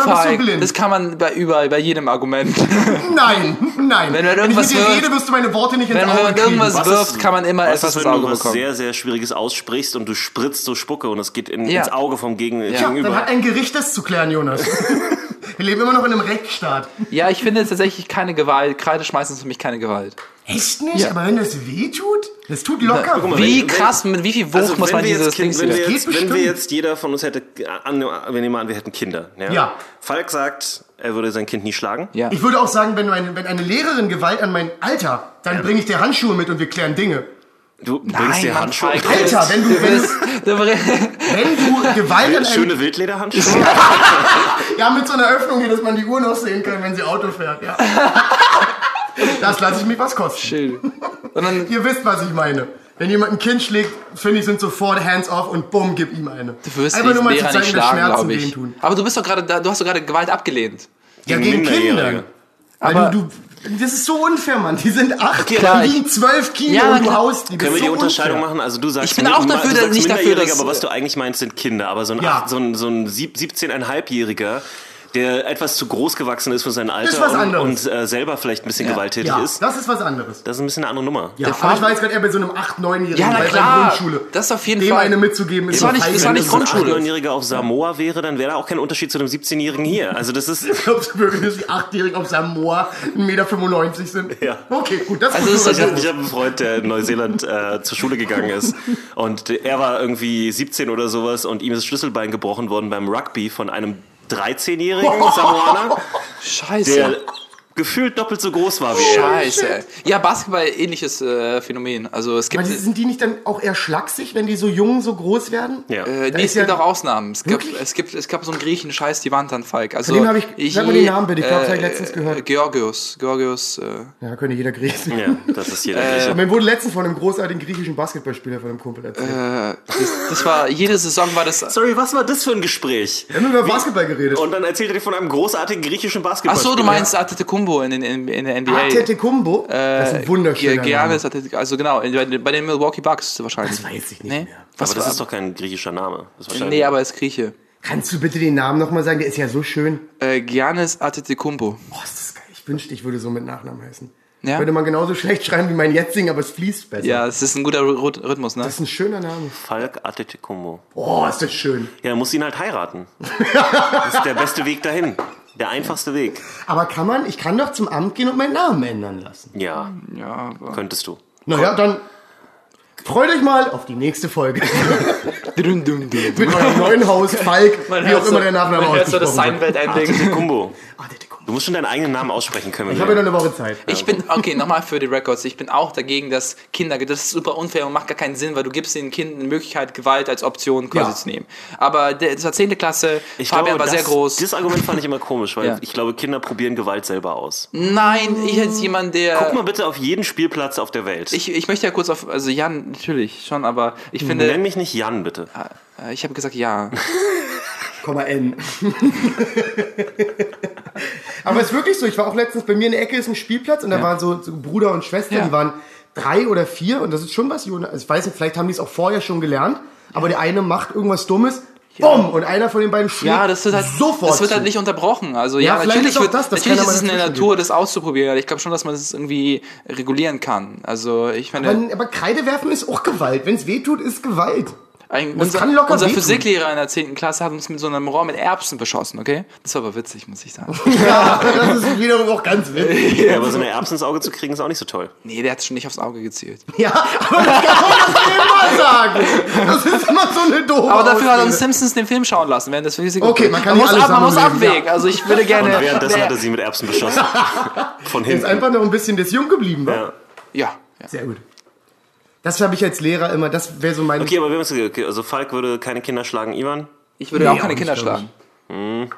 das kann man bei überall, bei jedem Argument. Nein, nein. Wenn man ich irgendwas mit dir wirft- rede, wirst du meine Worte nicht ins Wenn Auge man kriegen. irgendwas Was wirft, ist- kann man immer was etwas ist, ins wenn Auge du was bekommen. sehr, sehr Schwieriges aussprichst und du spritzt so Spucke und es geht in, Ja. ins Auge vom Gegen dann Gegenüber? hat ein Gericht das zu klären, Jonas. wir leben immer noch in einem Rechtsstaat. Ja, ich finde tatsächlich keine Gewalt. Kreide schmeißen ist für mich keine Gewalt. Echt nicht? Aber wenn das weh tut, das tut locker guck mal. Wie wenn- krass, mit wie viel Wucht Also, muss man dieses jetzt, Ding kind, wenn, wir jetzt, wenn wir jetzt jeder von uns hätte, an, wir nehmen an, wir hätten Kinder. Ja? Ja. Falk sagt, er würde sein Kind nie schlagen. Ja. Ich würde auch sagen, wenn, du eine, wenn eine Lehrerin Gewalt an mein Alter, dann bringe ich dir Handschuhe mit und wir klären Dinge. Du bringst dir Handschuhe. Alter, wenn du, du wenn, du wenn du Gewalt an Schöne Wildlederhandschuhe. ja, mit so einer Öffnung hier, dass man die Uhr noch sehen kann, wenn sie Auto fährt, ja. Das lasse ich mich was kosten. Und dann, Ihr wisst, was ich meine. Wenn jemand ein Kind schlägt, finde ich, sind sofort hands off und bumm, gib ihm eine. du wirst Einfach nur mal zu zeigen, dass Schmerzen wehtun. Aber du bist doch gerade, du hast doch gerade Gewalt abgelehnt. Ja, Gegen. Kinder. Aber- du, du, das ist so unfair, Mann. Die sind acht, klar, die ich- wiegen zwölf Kilo Ja, und du klar. haust die. Können wir ist die so Unterscheidung unfair. machen? Also du sagst, Ich bin auch dafür, du sagst nicht dafür, dass- aber was du eigentlich meinst, sind Kinder. Aber so ein, Ja. acht- so ein, so ein sieb- 17,5-Jähriger, der etwas zu groß gewachsen ist für sein Alter Ist was und, anderes. und äh, selber vielleicht ein bisschen gewalttätig Ja, ist, das ist was anderes. das ist ein bisschen eine andere Nummer. Ja, Der aber ich war jetzt gerade eher bei so einem 8-, 9-Jährigen Ja, bei klar. der Grundschule. Das auf jeden Dem Fall. eine mitzugeben, ist Das war nicht- das war nicht Wenn Grundschule. ein 8-9-Jähriger auf Samoa wäre, dann wäre da auch kein Unterschied zu einem 17-Jährigen hier. Also das ist... Glaubst du wirklich, dass die 8-Jährigen auf Samoa 1,95 Meter sind? Ja. Okay, gut, das Also ist das Ich habe hab einen Freund, der in Neuseeland äh, zur Schule gegangen ist und er war irgendwie 17 oder sowas und ihm ist das Schlüsselbein gebrochen worden beim Rugby von einem 13-jährigen Samoaner, Scheiße. der gefühlt doppelt so groß war wie er. Scheiße. Ja, Basketball ähnliches äh, Phänomen. Also es gibt Aber sind die nicht dann auch eher schlaksig, wenn die so jung, so groß werden? Ja. äh, Da nee, ist es gibt ja- auch Ausnahmen. Es, gab, es, gibt, es gab so einen Griechen, scheiß die Wand an Falk. Also, Von dem hab ich- sag mal den Namen bitte, ich glaub, das hab ich letztens gehört. Äh, Georgios. Georgios. Äh, Ja, könnte jeder Griechen. Ja, das ist jeder Grieche. Mir wurde letztens von einem großartigen griechischen Basketballspieler von einem Kumpel erzählt. äh, das, das war, jede Saison war das. Sorry, was war das für ein Gespräch? Wir haben über Basketball geredet. Und dann erzählt er dir von einem großartigen griechischen Ach Basketballspieler. so, du meinst Antetokounmpo in, in, in, der NBA. Antetokounmpo? das ist ein wunderschöner Giannis Name. Also genau, in, bei, bei den Milwaukee Bucks wahrscheinlich. Das weiß ich nicht nee? mehr. Was Aber das war- ist doch kein griechischer Name. Das ist wahrscheinlich Nee, aber er ist Grieche. Kannst du bitte den Namen nochmal sagen? Der ist ja so schön. Äh, Giannis Antetokounmpo. Oh, ist das geil. Ich wünschte, ich würde so mit Nachnamen heißen. Ja? Könnte man genauso schlecht schreiben wie mein jetziger, aber es fließt besser. Ja, es ist ein guter Rhyth- Rhythmus, ne? Das ist ein schöner Name. Falk Atetikumbo. Oh, ist das schön. Ja, er muss ihn halt heiraten. Das ist der beste Weg dahin. Der einfachste Weg. Aber kann man, ich kann doch zum Amt gehen und meinen Namen ändern lassen. Ja, Ja, aber- könntest du. Naja, dann freut euch mal auf die nächste Folge. Mit eurem neuen Haus, Falk, wie auch immer der Nachname Man hört so das ausgesprochen wird. Seinfeld-Ending. Atetikumbo. Ah, der. Du musst schon deinen eigenen Namen aussprechen können. Ich habe ja noch eine Woche Zeit. Ich bin, okay, nochmal für die Records. Ich bin auch dagegen, dass Kinder, das ist super unfair und macht gar keinen Sinn, weil du gibst den Kindern eine Möglichkeit, Gewalt als Option quasi Ja. zu nehmen. Aber das war 10. Klasse, Ich Fabian glaube, war das, sehr groß. Das Argument fand ich immer komisch, weil Ja. ich glaube, Kinder probieren Gewalt selber aus. Nein, ich als jemand, der... Guck mal bitte auf jeden Spielplatz auf der Welt. Ich, ich möchte ja kurz auf, also Jan, natürlich, schon, aber ich Nenn finde, mich nicht Jan, bitte. Äh, ich habe gesagt ja. Komma N. Aber es ist wirklich so, ich war auch letztens, bei mir in der Ecke ist ein Spielplatz und da waren so, so Bruder und Schwester, Ja. die waren drei oder vier und das ist schon was, Jonas. Ich weiß nicht, vielleicht haben die es auch vorher schon gelernt, aber der eine macht irgendwas Dummes, bumm, und einer von den beiden schlägt Ja, das wird halt, sofort das wird halt nicht unterbrochen. Also Ja, ja, vielleicht natürlich, wird, das, dass natürlich ist es in der Natur, das auszuprobieren. Ich glaube schon, dass man das irgendwie regulieren kann. Also ich meine, aber, aber Kreide werfen ist auch Gewalt. Wenn es weh tut, ist Gewalt. Ein, das unser, kann locker unser wehtun. Physiklehrer in der 10. Klasse hat uns mit so einem Rohr mit Erbsen beschossen, okay? Das war aber witzig, muss ich sagen. Ja, das ist wiederum auch ganz witzig. Ja, aber so eine Erbsen ins Auge zu kriegen, ist auch nicht so toll. nee, der hat schon nicht aufs Auge gezielt. Ja, aber das kann man das immer sagen. Das ist immer so eine doofe Aber dafür hat er uns Ausrede. Simpsons den Film schauen lassen, während das Physik Okay, man kann muss, ab, man muss im Leben, abwägen. Also ich würde gerne. Und währenddessen der- hat er sie mit Erbsen beschossen. Von Ist hinten. einfach noch ein bisschen das jung geblieben, wa? Ja. ja, ja. Sehr gut. Das habe ich als Lehrer immer, das wäre so mein... Okay, aber wir gesagt, okay, also Falk würde keine Kinder schlagen, Ivan. Ich würde Nee, auch keine auch Kinder schlagen.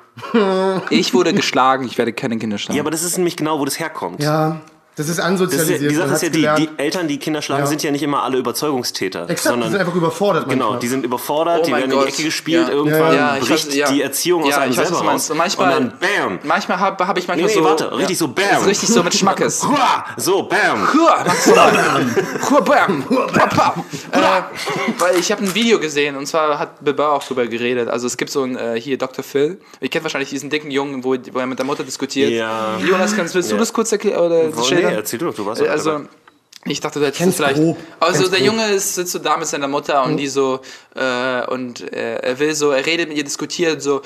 Ich wurde geschlagen, ich werde keine Kinder schlagen. Ja, aber das ist nämlich genau, wo das herkommt. Ja, Das ist Das ist, ansozialisiert. die Sache ist ja die, die Eltern, die Kinder schlagen, Ja. sind ja nicht immer alle Überzeugungstäter. Exakt, die sondern sind einfach überfordert Genau, manchmal. die sind überfordert, Oh die mein werden in die Gott. Ecke gespielt, Ja. irgendwann Ja, ich bricht weiß, ja. die Erziehung aus einem ich weiß, selber raus. Und manchmal- und dann bam! Manchmal habe hab ich manchmal Nee, so. warte, richtig so bam. So richtig so mit Schmackes. Hua! So, bam! Hua, bam. Hua, bam. Äh, weil ich habe ein Video gesehen und zwar hat Bill Burr auch drüber geredet. Also es gibt so ein, äh, hier Dr. Phil. Ihr kennt wahrscheinlich diesen dicken Jungen, wo, wo er mit der Mutter diskutiert. Jonas, kannst, willst du das kurz erklären? Schildern? erzähl du doch, du warst Äh, Also, dabei. ich dachte, du hättest vielleicht. grob. Also, Kenn's der grob. Junge ist, sitzt so da mit seiner Mutter und die so, äh, und äh, er will so, er redet mit ihr, diskutiert, so,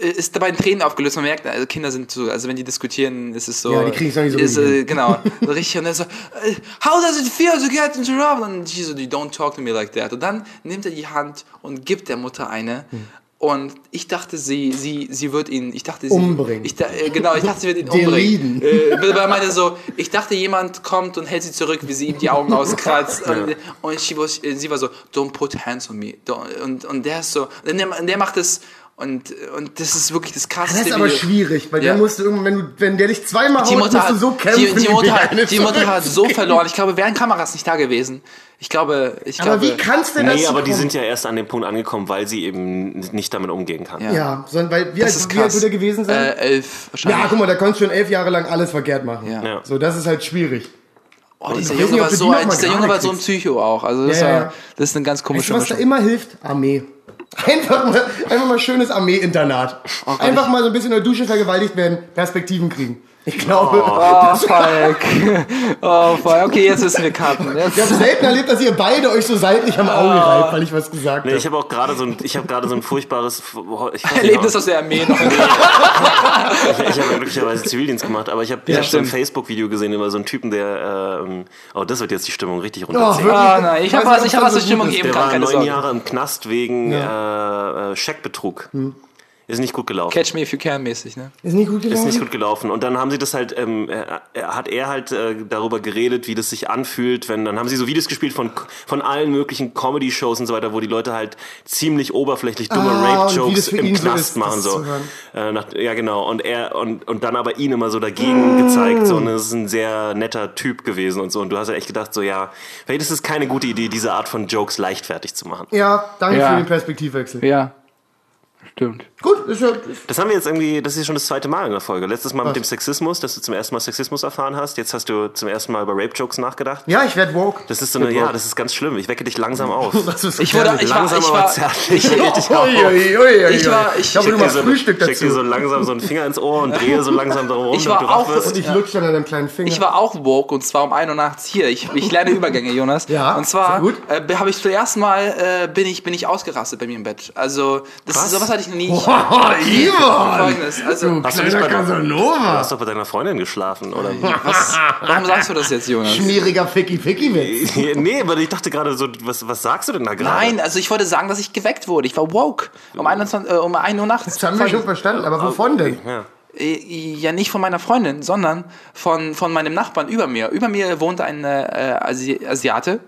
äh, ist dabei in Tränen aufgelöst. Man merkt, also Kinder sind so, also wenn die diskutieren, ist es so. Ja, die kriegen's noch nicht so ist, äh. Genau, so richtig. Und er so, äh, how does it feel to get into love? Und sie so, you don't talk to me like that. Und dann nimmt er die Hand und gibt der Mutter eine. Und ich dachte, sie, sie, sie wird ihn, ich dachte, sie, Umbringen. Ich, äh, genau, ich dachte, sie wird ihn umbringen. Äh, Burr meinte so, ich dachte, jemand kommt und hält sie zurück, wie sie ihm die Augen auskratzt. Und, und she was, äh, sie war so, don't put hands on me. Don't, und, und der ist so, und der, der macht es, und, und das ist wirklich das krasseste Das ist aber Video. schwierig, weil Ja. der musste irgendwann, wenn, du, wenn der dich zweimal haut, musst du so kämpfen. die, die, Mutter, hat, die Mutter hat so verloren. Ich glaube, wären Kameras nicht da gewesen. Ich glaube, ich Aber glaube. wie kannst du denn Nee, dazu aber die kommen? sind ja erst an dem Punkt angekommen, weil sie eben nicht damit umgehen kann. Ja. Ja, sondern weil, wie das alt, wie alt wird er gewesen sein? Äh, elf wahrscheinlich. ja, guck mal, da konntest du schon elf Jahre lang alles verkehrt machen. Ja. Ja. So, das ist halt schwierig. oh, dieser Junge nicht, war so, die ein, dieser Junge war so ein. Psycho auch. Also das, Ja, ja, war, ja. das ist eine ganz Weißt komische du, was da immer hilft? Armee. Einfach mal, einfach mal schönes Armee-Internat. Oh einfach mal so ein bisschen in der Dusche vergewaltigt werden, Perspektiven kriegen. Ich glaube, Oh, Falk. Oh, Falk. Okay, jetzt wissen wir Karten. Jetzt. ich habe selten erlebt, dass ihr beide euch so seitlich am Auge reibt, weil ich was gesagt Nee, habe. ich habe auch gerade so ein, ich habe gerade so ein furchtbares, ich weiß nicht, Erlebnis aus der Armee noch. Ich, ich habe ja glücklicherweise Zivildienst gemacht, aber ich habe ich hab so ein. Facebook-Video gesehen über so einen Typen, der, ähm, oh, das wird jetzt die Stimmung richtig Oh, runterziehen. wirklich? Ah, nein, ich habe was, ich hab das was zur Stimmung geben der kann, war keine neun. Jahre im Knast wegen äh, äh, Scheckbetrug. Ist nicht gut gelaufen. Catch me if you can mäßig, ne? Ist nicht gut Ist gelaufen? nicht gut gelaufen. Und dann haben sie das halt, ähm, äh, äh, hat er halt äh, darüber geredet, wie das sich anfühlt, wenn, dann haben sie so Videos gespielt von, von allen möglichen Comedy-Shows und so weiter, wo die Leute halt ziemlich oberflächlich dumme Ah, Rape-Jokes im ihn so Knast ist, machen, so. Äh, nach, ja, genau. Und er, und, und dann aber ihn immer so dagegen gezeigt, so, und das ist ein sehr netter Typ gewesen und so. Und du hast ja echt gedacht, so, ja, vielleicht ist es keine gute Idee, diese Art von Jokes leichtfertig zu machen. Ja, danke Ja. für den Perspektivwechsel. Ja. Stimmt. Gut, ist ja, ist Das haben wir jetzt irgendwie, das ist schon das zweite Mal in der Folge. Letztes Mal Was? mit dem Sexismus, dass du zum ersten Mal Sexismus erfahren hast. Jetzt hast du zum ersten Mal über Rape-Jokes nachgedacht. ja, ich werde woke. Das ist so eine, ja, das ist ganz schlimm. Ich wecke dich langsam auf. Ich wurde, ich war, langsam ich aber war, zärtlich. ich, Ich war- ich- ich glaube, du Schick dir machst so, Frühstück schick dir so dazu. langsam so einen Finger ins Ohr und drehe so langsam darum rum, Ich war damit du auch-. Und ich lutsche dann an deinem kleinen Finger. ich war auch woke und zwar um 1 Uhr nachts hier. Ich, ich lerne Übergänge, Jonas. Ja, Und zwar äh, habe ich zuerst mal äh, bin ich bin ich ausgerastet bei mir im Bett. Also das ist, sowas hatte ich noch nie. Oh, Ivan! Folgendes, also Du Hast du nicht kleiner Du Casanova. hast doch bei deiner Freundin geschlafen, oder? was, warum sagst du das jetzt, Jonas? Schmieriger Ficky-Ficky-Witz. nee, aber ich dachte gerade so, was, was sagst du denn da gerade? Nein, also ich wollte sagen, dass ich geweckt wurde. Ich war woke um 21, äh, um 1 Uhr nachts. Das haben wir schon verstanden, aber wovon denn? Äh, Ja, nicht von meiner Freundin, sondern von, von meinem Nachbarn über mir. Über mir wohnt ein äh, Asi Asiate.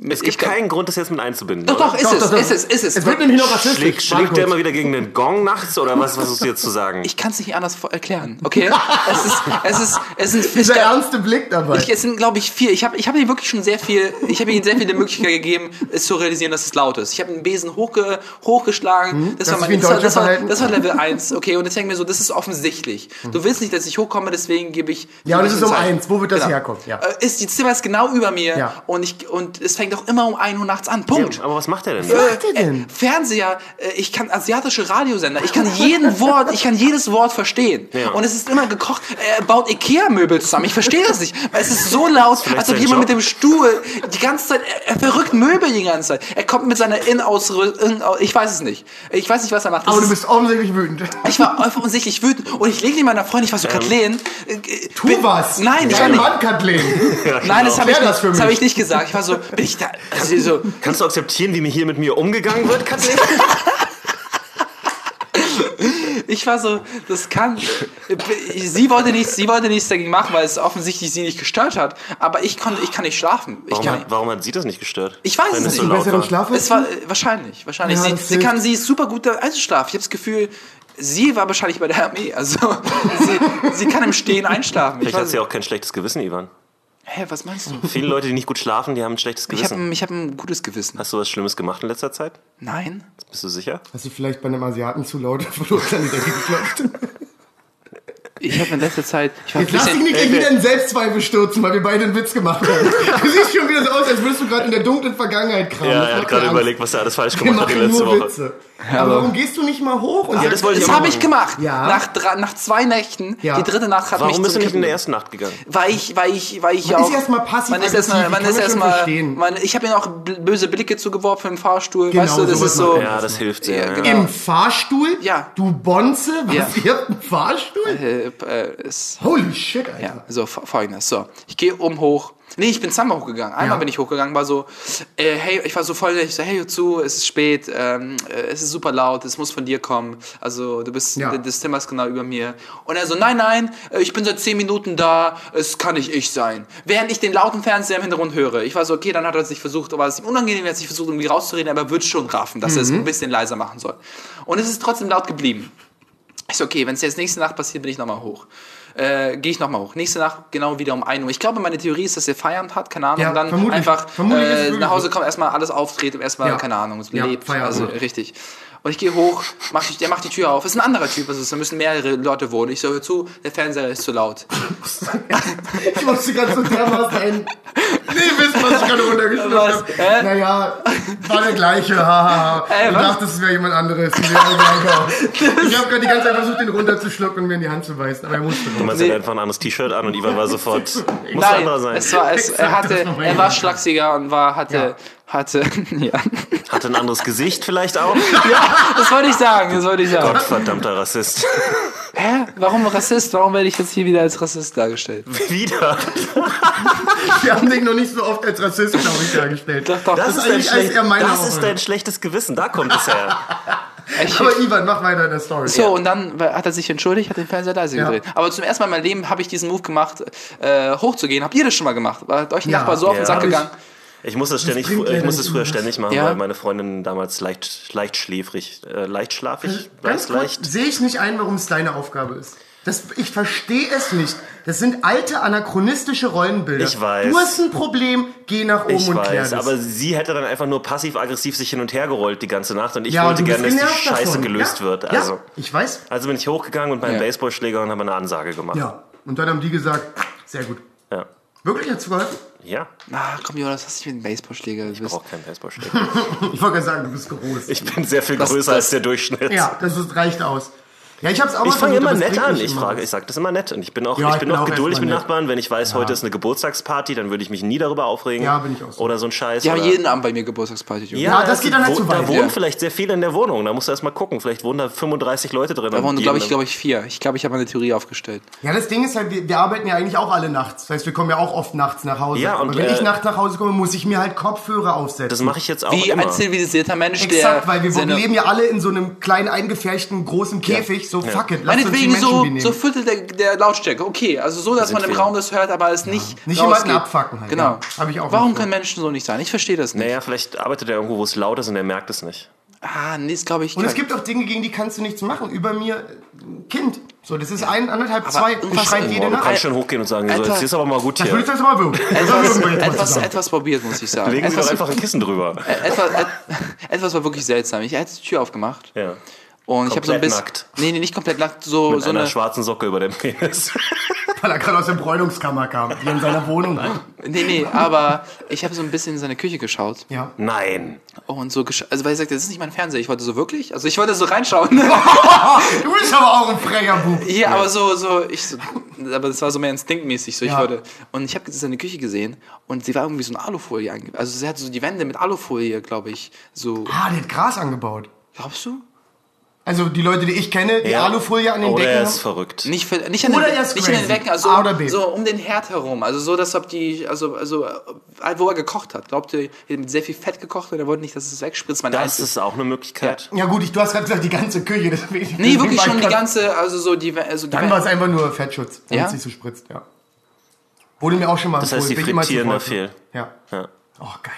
Es gibt keinen Grund, das jetzt mit einzubinden. Doch, doch, ist Doch, es, doch, doch. ist es, ist es. Es wird nämlich noch rassistisch. Schlägt, schlägt der immer wieder gegen den Gong nachts oder was versuchst du jetzt zu sagen? ich kann es nicht anders erklären, okay? es ist, es ist, es sind, Dieser es, ernste Blick dabei. ich, es sind, glaube ich, vier. Ich habe, ich habe ihm wirklich schon sehr viel, ich habe ihm sehr viele Möglichkeiten gegeben, es zu realisieren, dass es laut ist. Ich habe einen Besen hochge, hochgeschlagen. das das, war ist mein, das, war, das, war, das war Level 1, okay? Und jetzt denke ich mir so, das ist offensichtlich. Du willst nicht, dass ich hochkomme, deswegen gebe ich. Ja, das ich ist um ein Zeichen. eins. Wo wird das Genau. herkommen? Ja. Äh, Ist, die Zimmer ist genau über mir Ja. und, ich, und es fängt auch immer um 1 Uhr nachts an. Punkt. aber was macht er denn? Was macht ihr denn? Äh, Fernseher, äh, ich kann asiatische Radiosender, ich kann jeden Wort, ich kann jedes Wort verstehen. Ja. Und es ist immer gekocht. Er baut Ikea-Möbel zusammen. Ich verstehe das nicht. Weil es ist so laut, Vielleicht als ob jemand Job? mit dem Stuhl die ganze Zeit, er, er verrückt Möbel die ganze Zeit. Er kommt mit seiner Innenausrüstung, ich weiß es nicht. Ich weiß nicht, was er macht. Das Aber du ist- bist offensichtlich wütend. ich war offensichtlich wütend und ich lege meiner Freundin, ich war so, Kathleen. äh, äh, Tu bin- was. Nein, ich war Dein nicht. Mann, Kathleen. Nein, das habe ich, nicht- das für das hab ich nicht gesagt. Ich war so, bin ich da, also so, Kannst du akzeptieren, wie mir hier mit mir umgegangen wird, Kathleen? Ich war so, das kann. Sie wollte nichts, sie wollte nichts dagegen machen, weil es offensichtlich sie nicht gestört hat. Aber ich konnte, ich kann nicht schlafen. Ich, Warum kann, hat, warum hat sie das nicht gestört? Ich weiß Wenn es es so nicht. laut war. Schlaf es war äh, wahrscheinlich, wahrscheinlich. Ja, sie, sie kann, sie ist super gut da einzuschlafen. Ich habe das Gefühl, Sie war wahrscheinlich bei der Armee. Also sie, sie kann im Stehen einschlafen. Ich Vielleicht hat sie auch kein schlechtes Gewissen, Ivan. Hä, was meinst du? Viele Leute, die nicht gut schlafen, die haben ein schlechtes Ich habe Gewissen. ein, ich hab ein gutes Gewissen. Hast du was Schlimmes gemacht in letzter Zeit? Nein? Bist du sicher? Hast du vielleicht bei einem Asiaten zu laut vor an die Decke geklopft? Ich habe in letzter Zeit. Ich war Jetzt lass dich nicht gleich wieder in Selbstzweifel stürzen, weil wir beide einen Witz gemacht haben. Du siehst schon wieder so aus, als würdest du gerade in der dunklen Vergangenheit kramen. Ja, er hat gerade überlegt, was er alles falsch gemacht hat die letzte nur Woche. Witze. Aber warum gehst du nicht mal hoch? Und Ja, das wollte ich das habe ich gemacht. Ja. Nach, drei, nach zwei Nächten. Ja. Die dritte Nacht hat Warum mich bist du nicht in der ersten Nacht gegangen? Weil ich, weil ich, weil ich Man auch. ist erstmal passiv Man ist erstmal, man ich ist erstmal. Man, ich habe ihm auch böse Blicke zugeworfen im Fahrstuhl. Genau, weißt du, das ist so. Ja, das hilft sehr. Ja, genau. Im Fahrstuhl? Ja. Du Bonze? Was? Ja. Ihr habt einen Fahrstuhl? Äh, äh, ist, Holy shit, Alter. ja, so fo- folgendes. So, ich gehe oben hoch. Nee, ich bin zweimal hochgegangen. Einmal Ja. bin ich hochgegangen, war so, äh, hey, ich war so voll, ich so, hey, zu, es ist spät, ähm, äh, es ist super laut, es muss von dir kommen. Also du bist, Ja. das Zimmer ist genau über mir. Und er so, nein, nein, äh, ich bin seit zehn Minuten da, es kann nicht ich sein. Während ich den lauten Fernseher im Hintergrund höre. Ich war so, okay, dann hat er sich versucht, aber es ist ihm unangenehm, er hat sich versucht, irgendwie rauszureden, aber er wird schon raffen, dass er es ein bisschen leiser machen soll. Und es ist trotzdem laut geblieben. Ich so, okay, wenn es jetzt nächste Nacht passiert, bin ich nochmal hoch. Äh, Gehe ich nochmal hoch. Nächste Nacht genau wieder um 1 Uhr. Ich glaube, meine Theorie ist, dass er Feierabend hat, keine Ahnung, Ja, und dann vermutlich. einfach Vermutlich äh, nach Hause kommt, erstmal alles aufdreht und erstmal, Ja. keine Ahnung, Ja, lebt. Feierabend. Also richtig. Und ich gehe hoch, mach die, der macht die Tür auf. Ist ein anderer Typ, also es müssen mehrere Leute wohnen. Ich so, hör zu, der Fernseher ist zu laut. Ich musste gerade so dermaßen ein... Nee, wissen, was ich gerade runtergeschluckt Was? habe. Hä? Naja, war der gleiche, haha. Ey, ich was? dachte, es wäre jemand anderes. Ich habe gerade die ganze Zeit versucht, den runterzuschlucken und mir in die Hand zu beißen, aber er musste Du raus. meinst, er hat einfach ein anderes T-Shirt an und Ivan war sofort, muss Nein, anderer sein. es war, es, er, hatte, er war schlachsiger und war, hatte, hatte, ja. Hatte ein anderes Gesicht vielleicht auch? Das wollte ich sagen, das wollte ich sagen. Gottverdammter Rassist. Warum Rassist? Warum werde ich jetzt hier wieder als Rassist dargestellt? Wieder. Wir haben dich noch nicht so oft als Rassist, glaube ich, dargestellt. Doch, doch, Das, das, ist, dein, schlecht, das ist dein schlechtes Gewissen. Da kommt es her. ich, Aber Ivan, mach weiter in der Story. So, und dann hat er sich entschuldigt, hat den Fernseher leise Ja. gedreht. Aber zum ersten Mal in meinem Leben habe ich diesen Move gemacht, äh, hochzugehen. Habt ihr das schon mal gemacht? War hat euch ein Ja. Nachbar so auf den Ja. Sack Hab ich. Ich muss das ständig, bringt ich muss das früher was. ständig machen, Ja. weil meine Freundin damals leicht, leicht schläfrig, äh, leicht schlafig, Ganz leicht, sehe ich nicht ein, warum es deine Aufgabe ist. Das, ich verstehe es nicht. Das sind alte, anachronistische Rollenbilder. Ich weiß. Du hast ein Problem, geh nach oben Ich und klär weiß, das. aber sie hätte dann einfach nur passiv-aggressiv sich hin und her gerollt die ganze Nacht und ich ja, wollte gerne, dass die Scheiße davon. gelöst ja, wird. Ja, Also, ich weiß. also bin ich hochgegangen mit meinem Ja. Baseballschläger und habe eine Ansage gemacht. Ja. Und dann haben die gesagt, sehr gut. Ja. Wirklich hat's geholfen? Ja, Ah, komm, Jonas, hast du mit einem Baseballschläger? Du ich brauche keinen Baseballschläger. Ich wollte gerade sagen, du bist groß. Ich bin sehr viel Das- größer das- als der Durchschnitt. ja, das ist, reicht aus. Ja, ich hab's auch Ich fange immer nett an. Ich frage, ich sage das immer nett und ich bin auch, Ja, ich ich bin bin auch auch geduldig mit nett. Nachbarn. Wenn ich weiß, heute ist eine Geburtstagsparty, dann würde ich mich nie darüber aufregen. Ja, bin ich auch so. Oder so ein Scheiß. Oder jeden Abend bei mir Geburtstagsparty. Junge. Ja, das geht dann halt wo, zu weit. Da wohnen Ja. vielleicht sehr viele in der Wohnung. Da musst du erst mal gucken. Vielleicht wohnen da 35 Leute drin. Da und wohnen, glaube ich, glaube ich, vier. Ich glaube, ich habe eine Theorie aufgestellt. Ja, das Ding ist halt, wir, wir arbeiten ja eigentlich auch alle nachts. Das heißt, wir kommen ja auch oft nachts nach Hause. Ja, und, Aber wenn äh, ich nachts nach Hause komme, muss ich mir halt Kopfhörer aufsetzen. Das mache ich jetzt auch Wie ein zivilisierter Mensch, Exakt, der weil wir leben ja alle in so einem kleinen eingefärchten großen Käfig. So, fuck it, lass uns die Meinetwegen Menschen so, so Viertel der, der Lautstärke. Okay, also so, dass sind man im wir. Raum das hört, aber es nicht Nicht rausgeht. jemanden abfacken halt, Genau. ja. Hab ich auch Warum nicht können Menschen so nicht sein? Ich verstehe das nicht. Naja, vielleicht arbeitet er irgendwo, wo es laut ist und er merkt es nicht. Ah, nee, das glaube ich. Und es gibt auch Dinge, gegen die kannst du nichts machen. Über mir, äh, ein Kind. So, das ist ein, anderthalb, zwei. Und schreit jede Boah, du Nacht. kannst schon hochgehen und sagen, so, jetzt ist aber mal gut Das würde ich hier. jetzt mal. Das etwas, etwas, etwas probiert, muss ich sagen. Legen Sie etwas, doch einfach ein Kissen drüber. etwas, et, etwas war wirklich seltsam. Ich hatte die Tür aufgemacht Ja. Und ich habe so ein Komplett bisschen. nackt. Nee, nee, nicht komplett nackt, so, Mit so einer eine. schwarzen Socke über dem Penis. Weil er gerade aus der Bräunungskammer kam, die in seiner Wohnung hat. Nee, nee, aber ich habe so ein bisschen in seine Küche geschaut. Ja. Nein. Oh, und so gesch Also, weil ich sagte, das ist nicht mein Fernseher. Ich wollte so wirklich. Also, ich wollte so reinschauen. Du bist aber auch ein frecher Bub. Hier, aber so, so, ich so, aber das war so mehr instinktmäßig, so ich Ja. wollte. Und ich habe seine Küche gesehen und sie war irgendwie so eine Alufolie. Also sie hatte so die Wände mit Alufolie, glaube ich, so... Ah, der hat Gras angebaut. Glaubst du? Also die Leute, die ich kenne, die Ja. Alufolie an den Oder Decken er haben. ist verrückt. Nicht, für, nicht, an, Oder den, er ist nicht an den crazy. Wecken, also A oder B. so um den Herd herum. Also so, dass ob die, also, also äh, wo er gekocht hat. Glaubt ihr, er hat mit sehr viel Fett gekocht und er wollte nicht, dass es wegspritzt. Meine Das ist auch eine Möglichkeit. Ja gut, ich, du hast gerade gesagt, die ganze Küche. Deswegen, Nee, wirklich schon die ganze, also so die, also die Dann war es einfach nur Fettschutz, damit Ja? es nicht so spritzt, ja. Wurde mir auch schon mal Das heißt, die frittieren da viel. Ja. Ja. Oh, geil,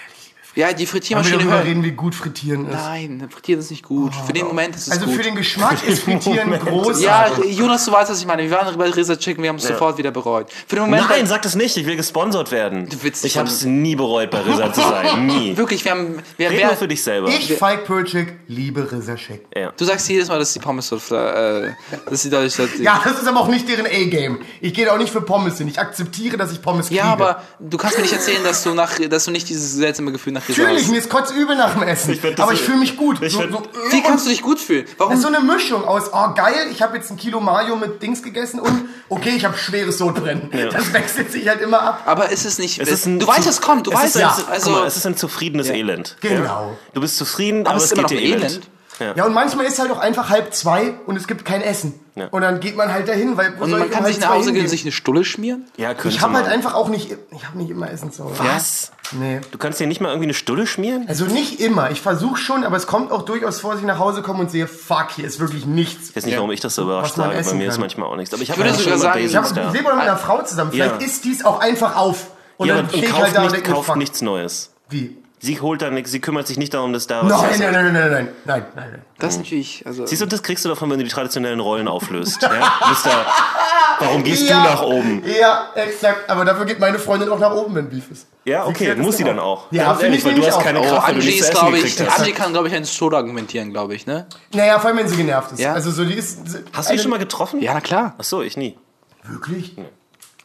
Ja, die Haben wir Frittiermaschine darüber reden, wie gut Frittieren ist. Nein, Frittieren ist nicht gut. für den Moment ist es Also gut. für den Geschmack ist Frittieren groß. ja, Jonas, du weißt, was ich meine. Wir waren bei Risa Chicken, wir haben es sofort wieder bereut. Für den Moment. Nein, sag das nicht, ich will gesponsert werden. Du willst ich von- hab's nie bereut, bei Risa zu sein. Nie. wirklich, wir haben. Wir, Red wer, nur für dich selber. Ich, Falk Pölczek, liebe Rizerschek. ja. du sagst jedes Mal, dass die Pommes so. Äh, dass sie dadurch. Dass die, Ja, das ist aber auch nicht deren A-Game. Ich gehe da auch nicht für Pommes hin. Ich akzeptiere, dass ich Pommes kriege. Ja, aber du kannst mir nicht erzählen, dass du nach, dass du nicht dieses seltsame Gefühl nach Risa Natürlich, hast. mir ist kotzübel nach dem Essen. das aber ich fühle mich gut. ich so, find- so, Wie kannst du dich gut fühlen? Warum? Das ist so eine Mischung aus, oh geil, ich habe jetzt ein Kilo Mayo mit Dings gegessen und okay, ich habe schweres Sodbrennen. Das wechselt sich halt immer ab. aber ist es nicht. Es ist ein du weißt, es kommt. Du es weißt, ist ein, es. Guck Also, mal, es ist ein zufriedenes Elend. Genau. Ja? Du bist zufrieden, aber, es es ist immer geht dir ein elend. Elend. Ja, und manchmal ist halt auch einfach halb zwei und es gibt kein Essen. Ja. Und dann geht man halt dahin, weil wo und soll man ich kann um sich nach Hause gehen und sich eine Stulle schmieren? Ja, könnte Ich habe halt einfach auch nicht, ich habe nicht immer Essen zu Hause. Was? Nee. Du kannst dir nicht mal irgendwie eine Stulle schmieren? Also nicht immer. Ich versuche schon, aber es kommt auch durchaus vor, dass ich nach Hause komme und sehe, fuck, hier ist wirklich nichts. Ich weiß nicht, warum ich das so überrascht sage. Bei mir ist kann. manchmal auch nichts. Aber ich habe würde ja sogar sagen, Ich, hab, ich lebe mit einer Frau zusammen. Vielleicht Ja. isst dies auch einfach auf. Und Ja, dann ich kauft, halt da und nicht, kauft fuck. nichts Neues. Wie? Sie holt da nichts, sie kümmert sich nicht darum, dass da was Nein, ist. nein, nein, nein, nein, nein, nein, nein. Das ist natürlich. Also, Siehst du, das kriegst du davon, wenn du die traditionellen Rollen auflöst. Ja? Du bist da, warum gehst Ja, du nach oben? Ja, exakt. Aber dafür geht meine Freundin auch nach oben, wenn Beef ist. Ja, okay, muss sie dann dann auch. Ja, Ganz finde ehrlich, ich weil du hast auch. keine oh, Kraft, du Angie ist, glaube ich. Angie kann, glaube ich, einen Tod argumentieren, glaube ich, ne? Naja, vor allem, wenn sie genervt ist. Ja. Also so, die ist... Hast du die schon mal getroffen? Ja, na klar. Ach so, ich nie. Wirklich?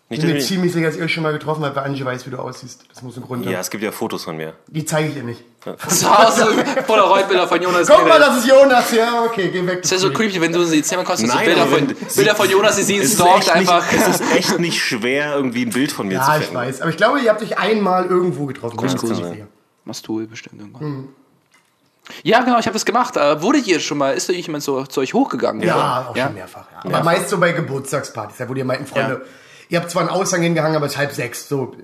Nicht, Ich bin mir ich- ziemlich sicher, dass ihr euch schon mal getroffen habt, weil Angie weiß, wie du aussiehst. Das muss ein Grund haben. ja, es gibt ja Fotos von mir. Die zeige ich ihr nicht. Zu Hause Polaroid-Bilder von Jonas. Guck mal, das ist Jonas. Ja, okay, geh weg. Das wäre so creepy, wenn du in die Zimmer kommst und so Nein, Bilder von, Bilder von Jonas, die sie Es ist, stalkt nicht, einfach. es ist echt nicht schwer, irgendwie ein Bild von mir Ja, zu ich finden. weiß. Aber ich glaube, ihr habt euch einmal irgendwo getroffen. Ich sein. sicher. Mastul bestimmt irgendwann. Mhm. Ja, genau, ich habe das gemacht. Äh, wurdet ihr schon mal, ist da jemand so zu euch hochgegangen? Ja, auch ja? schon mehrfach. Ja. Aber meist so bei Geburtstagspartys, ja, wo die meinten, Freunde, ihr habt zwar einen Aushang hingehangen, aber es ist halb sechs. So,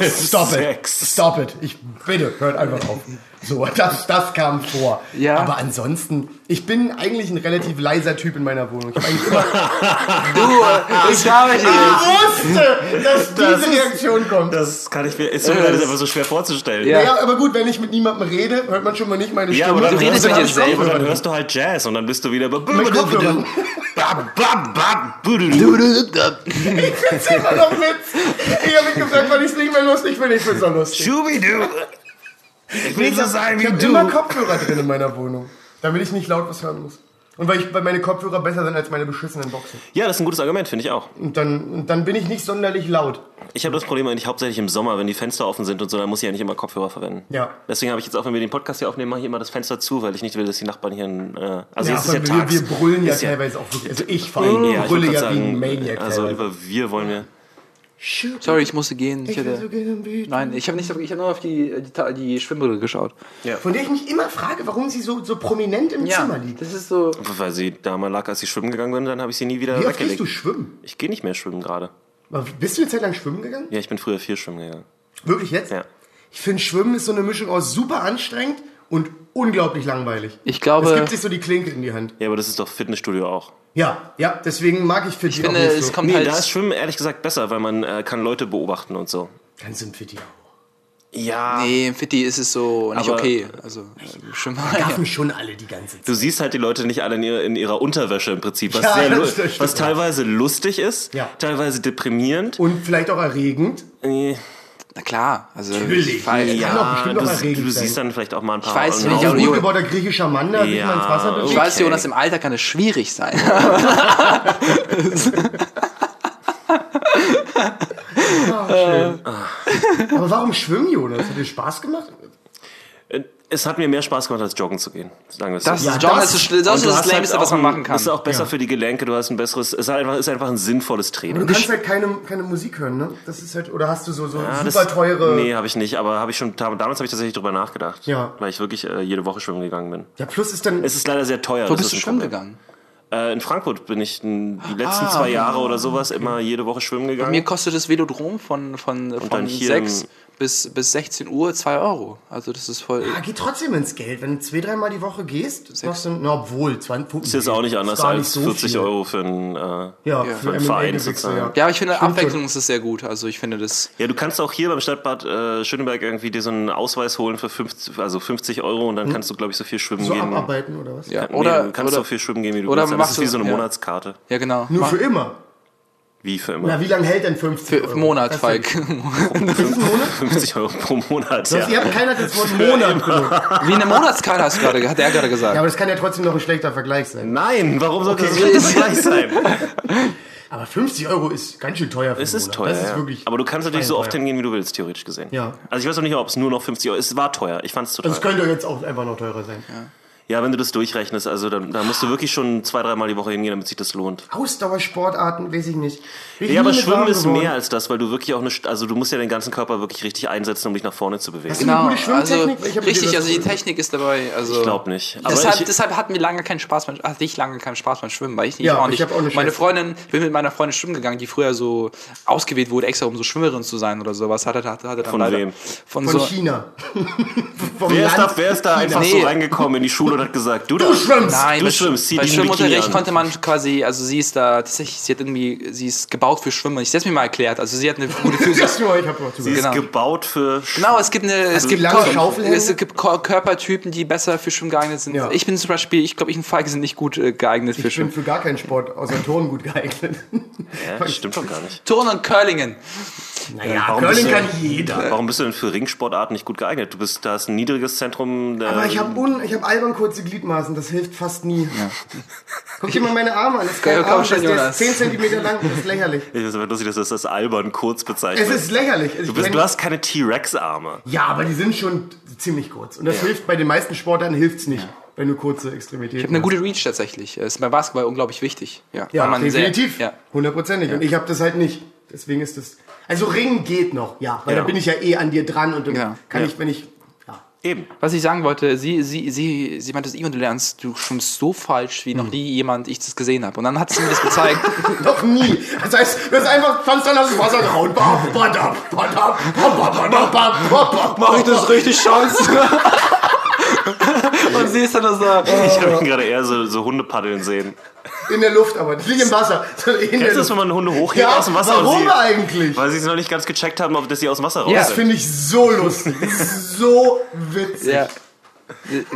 stop it. Stop it. Ich, bitte, hört einfach auf. So, das, das kam vor. Ja. Aber ansonsten, ich bin eigentlich ein relativ leiser Typ in meiner Wohnung. Ich, hab eigentlich immer, Du, äh, ich glaube ich ich wusste, dass Das diese ist- Reaktion kommt. Das kann ich mir, ist, so, das ist einfach so schwer vorzustellen. Ja. Ja. aber gut, wenn ich mit niemandem rede, hört man schon mal nicht meine Ja, Stimme. aber dann, Du redest hörst mit du, dir selber. dann hörst du halt Jazz und dann bist du wieder Kopfhörern. Jetzt immer noch Witz. Ich habe gesagt, weil ich es nicht mehr lustig finde. Ich es so lustig. Schubidu. Ich will so sein Ich wie habe du. immer Kopfhörer drin in meiner Wohnung, damit ich nicht laut was hören muss. Und weil, ich, weil meine Kopfhörer besser sind als meine beschissenen Boxen. Ja, das ist ein gutes Argument, finde ich auch. Und dann, und dann bin ich nicht sonderlich laut. Ich habe das Problem eigentlich hauptsächlich im Sommer, wenn die Fenster offen sind und so, dann muss ich ja nicht immer Kopfhörer verwenden. Ja. Deswegen habe ich jetzt auch, wenn wir den Podcast hier aufnehmen, mache ich immer das Fenster zu, weil ich nicht will, dass die Nachbarn hier ein, äh, also Ja, ist ja tags. wir, wir brüllen ja teilweise auch wirklich. Also ich vor allem ja, ich brülle ja grad wie ein sagen, Maniac. Also teilweise. über wir wollen wir. Sorry, ich musste gehen. Ich Ich will so nein, ich habe nicht, ich habe nur auf die, die, die Schwimmbrille geschaut. Von der ich mich immer frage, warum sie so, so prominent im Zimmer liegt. das ist so. Weil sie da mal lag, als ich schwimmen gegangen bin, dann habe ich sie nie wieder Wie oft gehst weggelegt. du schwimmen? Ich gehe nicht mehr schwimmen gerade. Bist du eine Zeit lang schwimmen gegangen? Ja, ich bin früher viel schwimmen gegangen. Wirklich jetzt? Ja. Ich finde, Schwimmen ist so eine Mischung aus super anstrengend und unglaublich langweilig. Ich Es glaube, gibt sich so die Klinke in die Hand. Ja, aber das ist doch Fitnessstudio auch. Ja, ja, deswegen mag ich Fit ich finde, es kommt Nee, halt. da ist Schwimmen ehrlich gesagt besser, weil man äh, kann Leute beobachten und so. Ganz im Fit auch. Ja. nee, im Fitti ist es so nicht Aber- okay. Also, äh, Schwimmen. Gaffen schon alle die ganze Zeit. Du siehst halt die Leute nicht alle in ihrer, in ihrer Unterwäsche im Prinzip, was, Ja, sehr was ja. teilweise lustig ist, Ja. teilweise deprimierend. Und vielleicht auch erregend. Äh, Na klar, also. Natürlich. Ich, weiß- Ja. Kann doch bestimmt du, auch du sein. siehst dann vielleicht auch mal ein paar. weiß und nicht, gut gebautes griechischer Mann, der Ja, ins Wasser bewegt. Ich weiß, Okay. Jonas, im Alter kann es schwierig sein. Aber warum schwimmen, Jonas? Hat dir Spaß gemacht? Es hat mir mehr Spaß gemacht, als joggen zu gehen. Sagen wir Das so. Ja, Joggen das- ist das, das, Und ist das halt Lämste, auch was man machen kann. Das ist auch besser Ja. für die Gelenke, du hast ein besseres, es ist einfach, ist einfach ein sinnvolles Training. Du kannst halt keine, keine Musik hören, ne? Das ist halt, oder hast du so, so Ja, super das- teure. Nee, habe ich nicht, aber habe ich schon, damals habe ich tatsächlich drüber nachgedacht. Ja. Weil ich wirklich äh, jede Woche schwimmen gegangen bin. Ja, plus ist dann. Es ist leider sehr teuer. Wo das bist du schwimmen gegangen? Äh, in Frankfurt bin ich die letzten Ah. zwei Jahre oder sowas immer jede Woche schwimmen gegangen. Mir kostet das Velodrom von, von, von dann hier 6 im- bis, bis 16 Uhr 2 Euro. Also das ist voll. Ah, geht trotzdem ins Geld. Wenn du zwei, dreimal die Woche gehst, machst du, na, obwohl, 20, ist jetzt auch nicht anders als 40 Euro für einen. Äh, Ja, Ja. für einen Verein sozusagen. ja. Ja, aber ich finde, Stimmt Abwechslung ist es sehr gut. Also ich finde das. Ja, du kannst auch hier beim Stadtbad äh, Schöneberg irgendwie dir so einen Ausweis holen für 50, also 50 Euro und dann kannst du, glaube ich, so viel schwimmen So gehen. abarbeiten oder was? Ja, Nee, oder, du kannst oder so viel schwimmen gehen, wie du oder willst. Das machst ist wie so eine ja. Monatskarte. Ja, genau. Nur Mach- für immer. Wie für immer. Na, wie lange hält denn 50 für, Euro? Monat, Das Falk. ist- 50 Euro pro Monat. Ja. Ihr habt keiner das Wort Monat. Wie eine Monatskarte hast du gerade, hat er gerade gesagt. Ja, aber das kann ja trotzdem noch ein schlechter Vergleich sein. Nein, warum sollte Okay. das so gleich sein? Aber 50 Euro ist ganz schön teuer für Es ist Monat. teuer, Das ist ja. wirklich aber du kannst natürlich so oft schweineteuer. hingehen, wie du willst, theoretisch gesehen. Ja. Also ich weiß noch nicht, ob es nur noch 50 Euro ist. Es war teuer. Ich fand es zu teuer. Das könnte jetzt auch einfach noch teurer sein. Ja, wenn du das durchrechnest, also dann, da musst du wirklich schon zwei, dreimal die Woche hingehen, damit sich das lohnt. Ausdauersportarten, weiß ich nicht. Bin ich Ja, aber Schwimmen ist geworden. mehr als das, weil du wirklich auch eine, also du musst ja den ganzen Körper wirklich richtig einsetzen, um dich nach vorne zu bewegen. Hast du eine Genau, gute also? Ich richtig, also die Technik ist dabei. Also Ich glaube nicht. Aber Deshalb, ich, deshalb hatten wir lange keinen Spaß beim, hatte ich lange keinen Spaß beim Schwimmen, weil ich nicht Ja, auch ich nicht. hab auch eine meine. Freundin, ich bin mit meiner Freundin schwimmen gegangen, die früher so ausgewählt wurde, extra um so Schwimmerin zu sein oder sowas. Hatte, hatte, hatte dann Von leider wem? Von, Von so. China. Vom wer, ist da, wer ist da einfach Nee. so reingekommen in die Schule und hat gesagt, du, Du schwimmst! Nein, Du schwimmst, zieh bei Schwimmunterricht konnte man quasi, also sie ist da tatsächlich, sie hat irgendwie, sie ist gebaut für Schwimmen. Ich hab's mir mal erklärt. Also sie hat eine gute ich hab auch sie ist genau. gebaut für Sch- Genau, es gibt eine, es die gibt, lange Schaufelhände? es gibt Körpertypen, die besser für Schwimmen geeignet sind. Ja. Ich bin zum Beispiel, ich glaube, ich und Falk sind nicht gut äh, geeignet für Ich bin Schwimmen. für gar keinen Sport außer Turnen gut geeignet. Ja, das stimmt doch gar nicht. Turnen und Curlingen. Naja, Warum Curling bist du- kann jeder. Warum bist du denn für Ringsportarten nicht gut geeignet? Du bist, da ist ein niedriges Zentrum. Der, Aber ich habe un, ich hab albern kurze Gliedmaßen, das hilft fast nie. Guck dir mal meine Arme an, das ist kein Ja, komm Arm, schon, das der Jonas. ist 10 cm lang, das ist lächerlich. ich weiß aber lustig, dass das das albern kurz Es bezeichnet. ist lächerlich. Ich du, bist, du hast keine T-Rex-Arme. ja, aber die sind schon ziemlich kurz. Und das hilft bei den meisten Sportarten hilft's nicht, wenn du kurze Extremitäten Ich habe eine gute Reach tatsächlich. Das ist bei Basketball unglaublich wichtig. Ja, Ja, man definitiv. ja. Hundertprozentig. Und ich habe das halt nicht. Deswegen ist das. Also Ringen geht noch, ja. Weil Ja. da bin ich ja eh an dir dran und dann Ja. kann Ja. ich, wenn ich. Eben. Was ich sagen wollte, sie, sie, sie, sie meinte, Ivan, du lernst, du schwimmst so falsch, wie noch nie jemand ich das gesehen habe. Und dann hat sie mir das gezeigt. Noch nie. Das heißt, du hast einfach aus dem Wasser bam. Mach ich das richtig chance? Und sie ist dann so, Ich habe ihn gerade eher so, so Hunde paddeln sehen. In der Luft, aber nicht im Wasser. In Kennst du das, wenn man Hunde hochhebt Ja, aus dem Wasser warum sie, eigentlich? weil sie es noch nicht ganz gecheckt haben, ob das sie aus dem Wasser raus Ja. Das finde ich so lustig. So witzig. ja.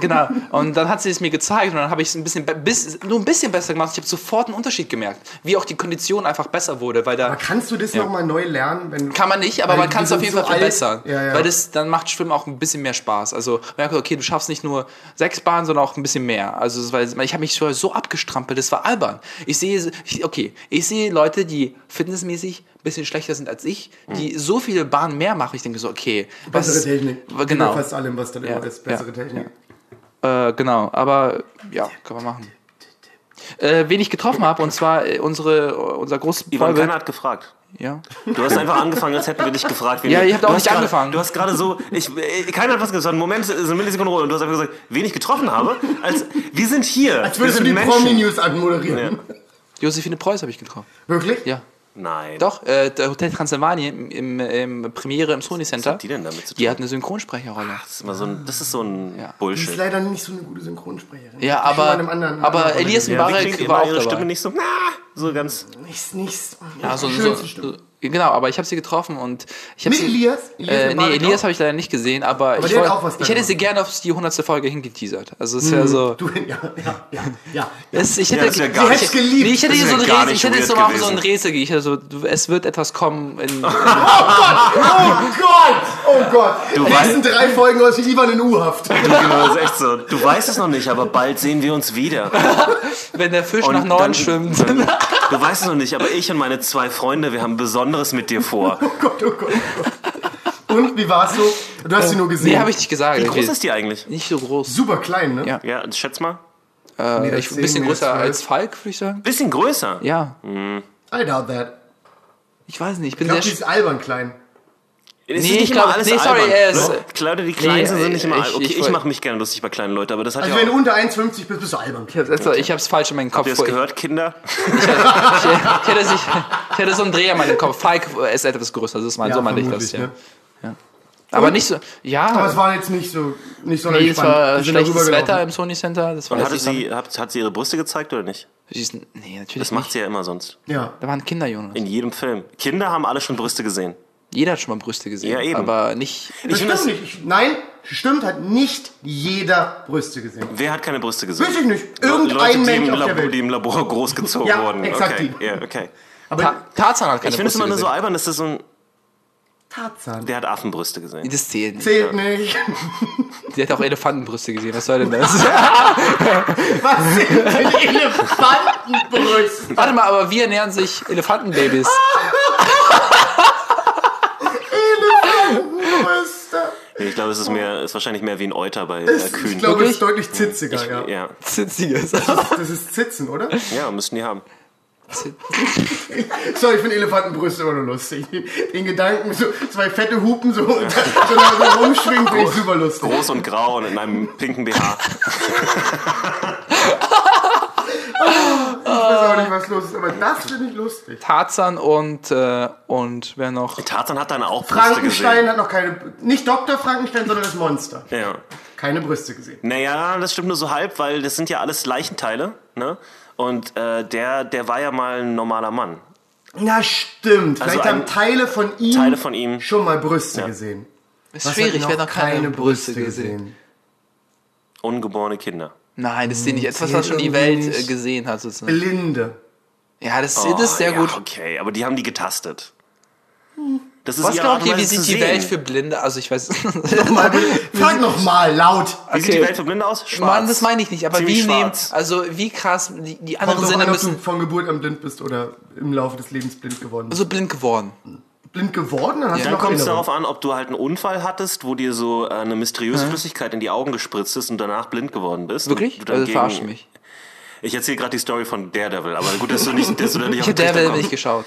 Genau. Und dann hat sie es mir gezeigt und dann habe ich es ein bisschen, bis, nur ein bisschen besser gemacht. Ich habe sofort einen Unterschied gemerkt, wie auch die Kondition einfach besser wurde, weil da Aber kannst du das noch mal neu lernen? Wenn Kann man nicht, aber Weil man kann es auf jeden so Fall verbessern. Ja, ja. Weil das, dann macht Schwimmen auch ein bisschen mehr Spaß. Also, man merkt, okay, du schaffst nicht nur sechs Bahnen, sondern auch ein bisschen mehr. Also, war, ich habe mich so abgestrampelt, das war albern. Ich sehe, okay, ich sehe Leute, die fitnessmäßig bisschen schlechter sind als ich, die so viele Bahnen mehr machen. Ich denke so, okay. was bessere ist- Technik. Genau. Bei fast allem, was dann Ja, immer ist. Bessere ja, Technik. Äh, genau, aber ja, kann man machen. Äh, wen ich getroffen habe, und zwar äh, unsere, unser großes Ivan, keiner hat gefragt. Ja. Du hast einfach angefangen, als hätten wir dich gefragt. wen Ja, ihr habt auch nicht gerade- angefangen. Du hast gerade so, ich, äh, keiner hat was gesagt. Moment, so eine Millisekunde Ruhe. Und du hast einfach gesagt, wen ich getroffen habe. Als, wir sind hier. Als würdest du wir die. Promi-News anmoderieren. Josephine Preuß habe ich getroffen. Wirklich? Ja. Nein. Doch, äh, der Hotel Transylvanien im, im, im Premiere im Sony Center. Was hat die denn damit zu tun? Die hat eine Synchronsprecherrolle. Das ist, immer so ein, das ist so ein Ja. Die ist Bullshit. leider nicht so eine gute Synchronsprecherin. Ja, aber, anderen- aber anderen Elias. Ja, Mbarek klingt war auch ihre dabei. Stimme nicht so, na, so ganz. Nicht, nicht. Ja, so, so, schönste Stimme. Genau, aber ich habe sie getroffen und ich habe Mit sie. Elias? Elias Äh, nee, Elias habe ich leider nicht gesehen, aber, ich, der hat wollt- ich hätte gemacht. sie gerne auf die 100. Folge hingeteasert. Also es ist ja so. Du, ja, ja, ja, ja. Es, ich Ja, hätte, das wär ich, gar nicht- ich, geliebt. Nee, ich hätte hier so ein gar Rätsel, ich hätte jetzt so mal so ein. Rätsel, ich hätte so, du- es wird etwas kommen in, Oh Gott! Oh Gott! Du Die nächsten drei Folgen aus Ivan in U-Haft. Genau, das ist echt so. Du weißt es noch nicht, aber bald sehen wir uns wieder. wenn der Fisch Und nach Norden dann- schwimmt. Du weißt es noch nicht, aber ich und meine zwei Freunde, wir haben Besonderes mit dir vor. Oh Gott, oh Gott, oh Gott. Und, wie war's so? Du hast sie nur gesehen. Nee, habe ich nicht gesagt. Wie Ich groß ist die eigentlich? Nicht so groß. Super klein, ne? Ja. Ja, schätz mal. Äh, ich, ein 10, bisschen größer 12. als Falk, würde ich sagen. Bisschen größer. Ja. I doubt that. Ich weiß nicht, ich Ich bin glaube, sehr. die ist albern klein. Es Nee, ist nicht ich immer glaub- alles nee, sorry, albern. er ist- Ne? Leute, die klein Nee, sind, nicht immer ich- albern. Okay, ich ich, mache mich gerne lustig bei kleinen Leuten, aber das hat Also ja wenn auch... du unter 1,50 bist, bist du albern. Ich hab's, also, ich hab's falsch in meinem Kopf. Habt ihr es vor- gehört, Kinder? Ich, ich, ich, hätte, sich, ich hätte so einen Dreher mal im Kopf. Falk ist etwas größer, das ist mein, Ja, so meine ich das. Ja. ne? Aber nicht so. Ja, Aber es war jetzt nicht so, nicht so nee, es war schlechtes Wetter im Sony Center. Das war Und hatte nicht so- sie, hat, hat sie ihre Brüste gezeigt oder nicht? Sie ist- Nee, natürlich Das macht nicht. sie ja immer sonst. Ja. Da waren Kinder, Jonas. In jedem Film. Kinder haben alle schon Brüste gesehen. Jeder hat schon mal Brüste gesehen. Ja, eben. Aber nicht. Das finde stimmt nicht. Ich, nein, stimmt, hat nicht jeder Brüste gesehen. Wer hat keine Brüste gesehen? Weiß ich nicht. Leute, Irgendein die Mensch im, auf der Labor, Welt. die im Labor großgezogen Ja, wurden. exakt okay. die. Ja, okay. Aber Ta Tarzan hat keine Ich finde es Brüste immer nur so gesehen. albern, dass das so ein... Tarzan. Der hat Affenbrüste gesehen. Das zählt nicht. Zählt nicht. Die hat auch Elefantenbrüste gesehen. Was soll denn das? Was sind denn Elefantenbrüste? Warte mal, aber wie ernähren sich Elefantenbabys? Brüste. Nee, Ich glaube, es ist mehr, ist wahrscheinlich mehr wie ein Euter bei äh, Ich Kühen. glaube, es ist deutlich zitziger, ja. ja. Zitziges. Das ist Zitzen, oder? ja, müssten die haben. Sorry, ich finde Elefantenbrüste immer nur lustig. Den Gedanken, so zwei fette Hupen so, und so, so rumschwingen, finde ich super lustig. Groß und grau und in einem pinken BH. Ich weiß auch nicht, was los ist, aber das finde ich lustig. Tarzan und, äh, und wer noch? Tarzan hat dann auch Brüste Frankenstein gesehen. hat noch keine, nicht Dr. Frankenstein, sondern das Monster. Ja. Keine Brüste gesehen. Naja, das stimmt nur so halb, weil das sind ja alles Leichenteile. Ne? Und äh, der, der war ja mal ein normaler Mann. Na stimmt, Also vielleicht haben Teile von ihm, Teile von ihm. schon mal Brüste Ja. gesehen. Ist Was schwierig, wer noch keine Brüste gesehen. Ungeborene Kinder. Nein, das ist nicht etwas, was schon die Welt nicht. äh, gesehen hat. Sozusagen. Blinde. Ja, das, das ist sehr Oh, ja, gut. Okay, aber die haben die getastet. Das ist Was glaubt ihr, wie sieht die sehen. Welt für Blinde? Also ich weiß. Mal, frag noch mal laut. Wie sieht die. Welt für Blinde aus? Schwarz. Mann, das meine ich nicht. Aber Ziemlich wie nehmen, also wie krass, die, die anderen Sinne an, ob du müssen von Geburt an blind bist oder im Laufe des Lebens blind geworden bist. so blind geworden. Blind geworden? Dann Ja, du Dann kommt es darauf an, ob du halt einen Unfall hattest, wo dir so äh, eine mysteriöse Flüssigkeit in die Augen gespritzt ist und danach blind geworden bist. Wirklich? Du Also verarsch mich. Ich erzähle gerade die Story von Daredevil, aber gut, dass du nicht, dass du da nicht Ich auf den Daredevil nicht geschaut.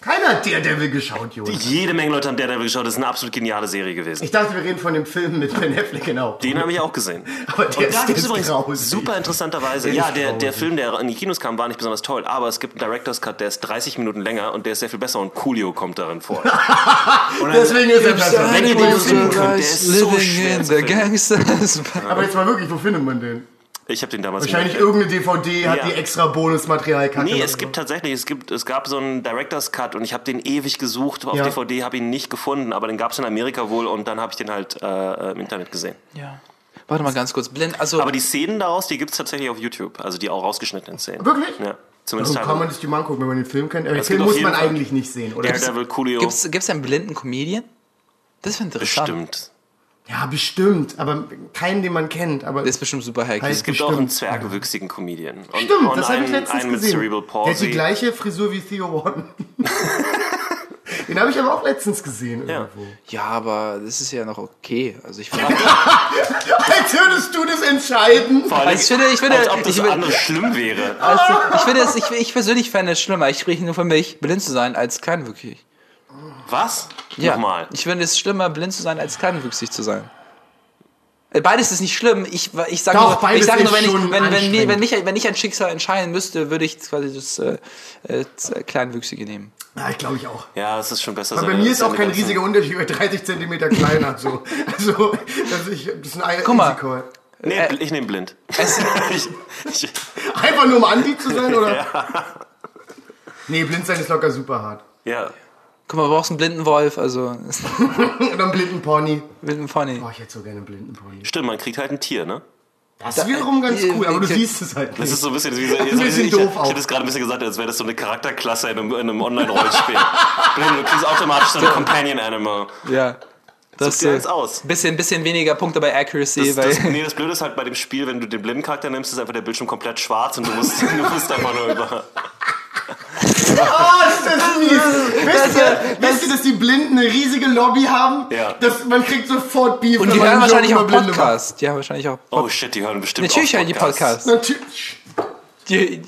Keiner hat Daredevil geschaut, Jonas. Jede Menge Leute haben Daredevil geschaut, das ist eine absolut geniale Serie gewesen. Ich dachte, wir reden von dem Film mit Ben Affleck, genau. Den habe ich auch gesehen. Aber der Und ist, da gibt es übrigens grausig. super interessanterweise. Der Ja, der, der. Film, der in die Kinos kam, war nicht besonders toll, aber es gibt einen Director's Cut, der ist 30 Minuten länger und der ist sehr viel besser und Coolio kommt darin vor. Deswegen ist er besser. Wenn ihr den finden könnt, der ist so schwer. Aber jetzt mal wirklich, wo findet man den? Ich habe den damals Wahrscheinlich gesehen. irgendeine DVD hat Ja. die extra Bonusmaterial kacke Nee, es so. gibt tatsächlich, es gibt, es gab so einen Director's Cut und ich habe den ewig gesucht auf Ja. DVD, habe ihn nicht gefunden, aber den gab es in Amerika wohl und dann habe ich den halt äh, im Internet gesehen. Ja. Warte mal ganz kurz. Blind, also Aber die Szenen daraus, die gibt es tatsächlich auf YouTube, also die auch rausgeschnittenen Szenen. Wirklich? Ja, zumindest Warum kann man sich die mal angucken, wenn man den Film kennt? Aber den Film muss man Fall- eigentlich nicht sehen, oder? Daredevil, Coolio, gibt's gibt's einen blinden Comedian? Das wäre interessant. bestimmt. Ja, bestimmt. Aber keinen, den man kennt. Aber Der ist bestimmt super hacky. Heißt- Es gibt Bestimmt. auch einen zwergwüchsigen Comedian. Und, Stimmt, und das habe ich letztens einen mit gesehen. Cerebral Der hat die Palsy. gleiche Frisur wie Theo Warden. den habe ich aber auch letztens gesehen Ja. irgendwo. Ja, aber das ist ja noch okay. Also ich finde, Als würdest du das entscheiden. Vor allem, Also ich finde- ich finde- als ob das ich will- andere schlimm wäre. also ich finde es, ich, ich persönlich fände es schlimmer. Ich spreche nur für mich, blind zu sein als kleinwüchsig. Was? Ja. Nochmal. Ich finde es schlimmer, blind zu sein als kleinwüchsig zu sein. Äh, Beides ist nicht schlimm. Ich, ich sage nur, ich sage nur, wenn ich, wenn, wenn, wenn, ich, wenn ich ein Schicksal entscheiden müsste, würde ich quasi das äh, das, äh, Kleinwüchsige nehmen. Ja, ich glaube ich auch. Ja, es ist schon besser. Aber bei mir ist auch kein riesiger Unterschied, über 30 Zentimeter kleiner. So. Also, das ist, das ist ein Guck mal. Risiko. Nee, Äh, ich nehme blind. Es, ich, ich, Einfach nur um Andi zu sein, oder? Nee, blind sein ist locker super hart. ja. Guck mal, du brauchst einen blinden Wolf, also Oder einen blinden Pony. blinden Pony. Oh, ich hätte so gerne einen blinden Pony. Stimmt, man kriegt halt ein Tier, ne? Das ist wiederum ganz äh, cool, aber du äh, siehst es halt Das nicht. ist so ein bisschen, wie, so, ein bisschen ich, doof ich, auch. ich hätte es gerade ein bisschen gesagt, als wäre das so eine Charakterklasse in einem, in einem Online-Rollenspiel. Blind, du kriegst automatisch so ein Companion Animal. Ja. Das äh, eins aus. bisschen, bisschen weniger Punkte bei Accuracy, Das, weil das, nee, das Blöde ist halt bei dem Spiel, wenn du den blinden Charakter nimmst, ist einfach der Bildschirm komplett schwarz und du musst, du musst einfach nur über. Oh, ist das mies. Wisst ihr, wisst ihr, dass die Blinden eine riesige Lobby haben? Ja. Das, man kriegt sofort Beef. und die hören wahrscheinlich auch über Blinde macht. Podcast. Die haben wahrscheinlich auch Oh shit, die hören bestimmt Natürlich auch hören die Podcasts. Natürlich. Die,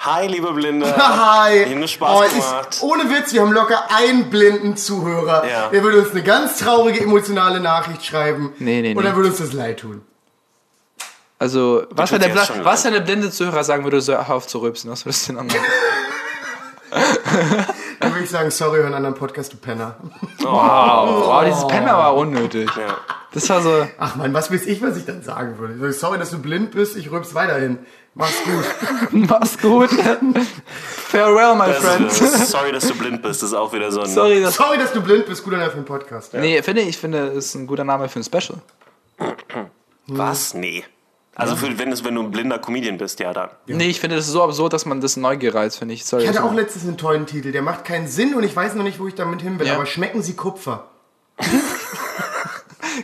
Hi, liebe Blinde. Hi. Ihnen Spaß Oh, gemacht. Ist, ohne Witz, wir haben locker einen blinden Zuhörer. Ja. Der würde uns eine ganz traurige, emotionale Nachricht schreiben. Nee, nee, Und nee. er würde uns das leid tun. Also, was tut wenn, der was wenn der blinde Zuhörer sagen würde, so hör auf zu rülpsen? Was würdest du denn dann machen? Dann würde ich sagen, sorry, hör einen anderen Podcast, du Penner. Oh, dieses Penner war unnötig. Ja. Das war so. Ach man, was weiß ich, was ich dann sagen würde? Ich sage, sorry, dass du blind bist, ich rülps weiterhin. Mach's gut. Mach's gut. Farewell, my Das friend. ist, sorry, dass du blind bist. Das ist auch wieder so ein. Sorry, das. sorry, dass du blind bist, guter Name für den Podcast. Nee, finde ich, finde, ist ein guter Name für ein Special. Was? Nee. Also für, wenn, es, wenn du ein blinder Comedian bist, ja dann. Nee, ich finde, das ist so absurd, dass man das Neugier reizt, finde ich. Sorry. Ich hatte also- auch letztens einen tollen Titel, der macht keinen Sinn und ich weiß noch nicht, wo ich damit hin will, Ja. aber schmecken sie Kupfer?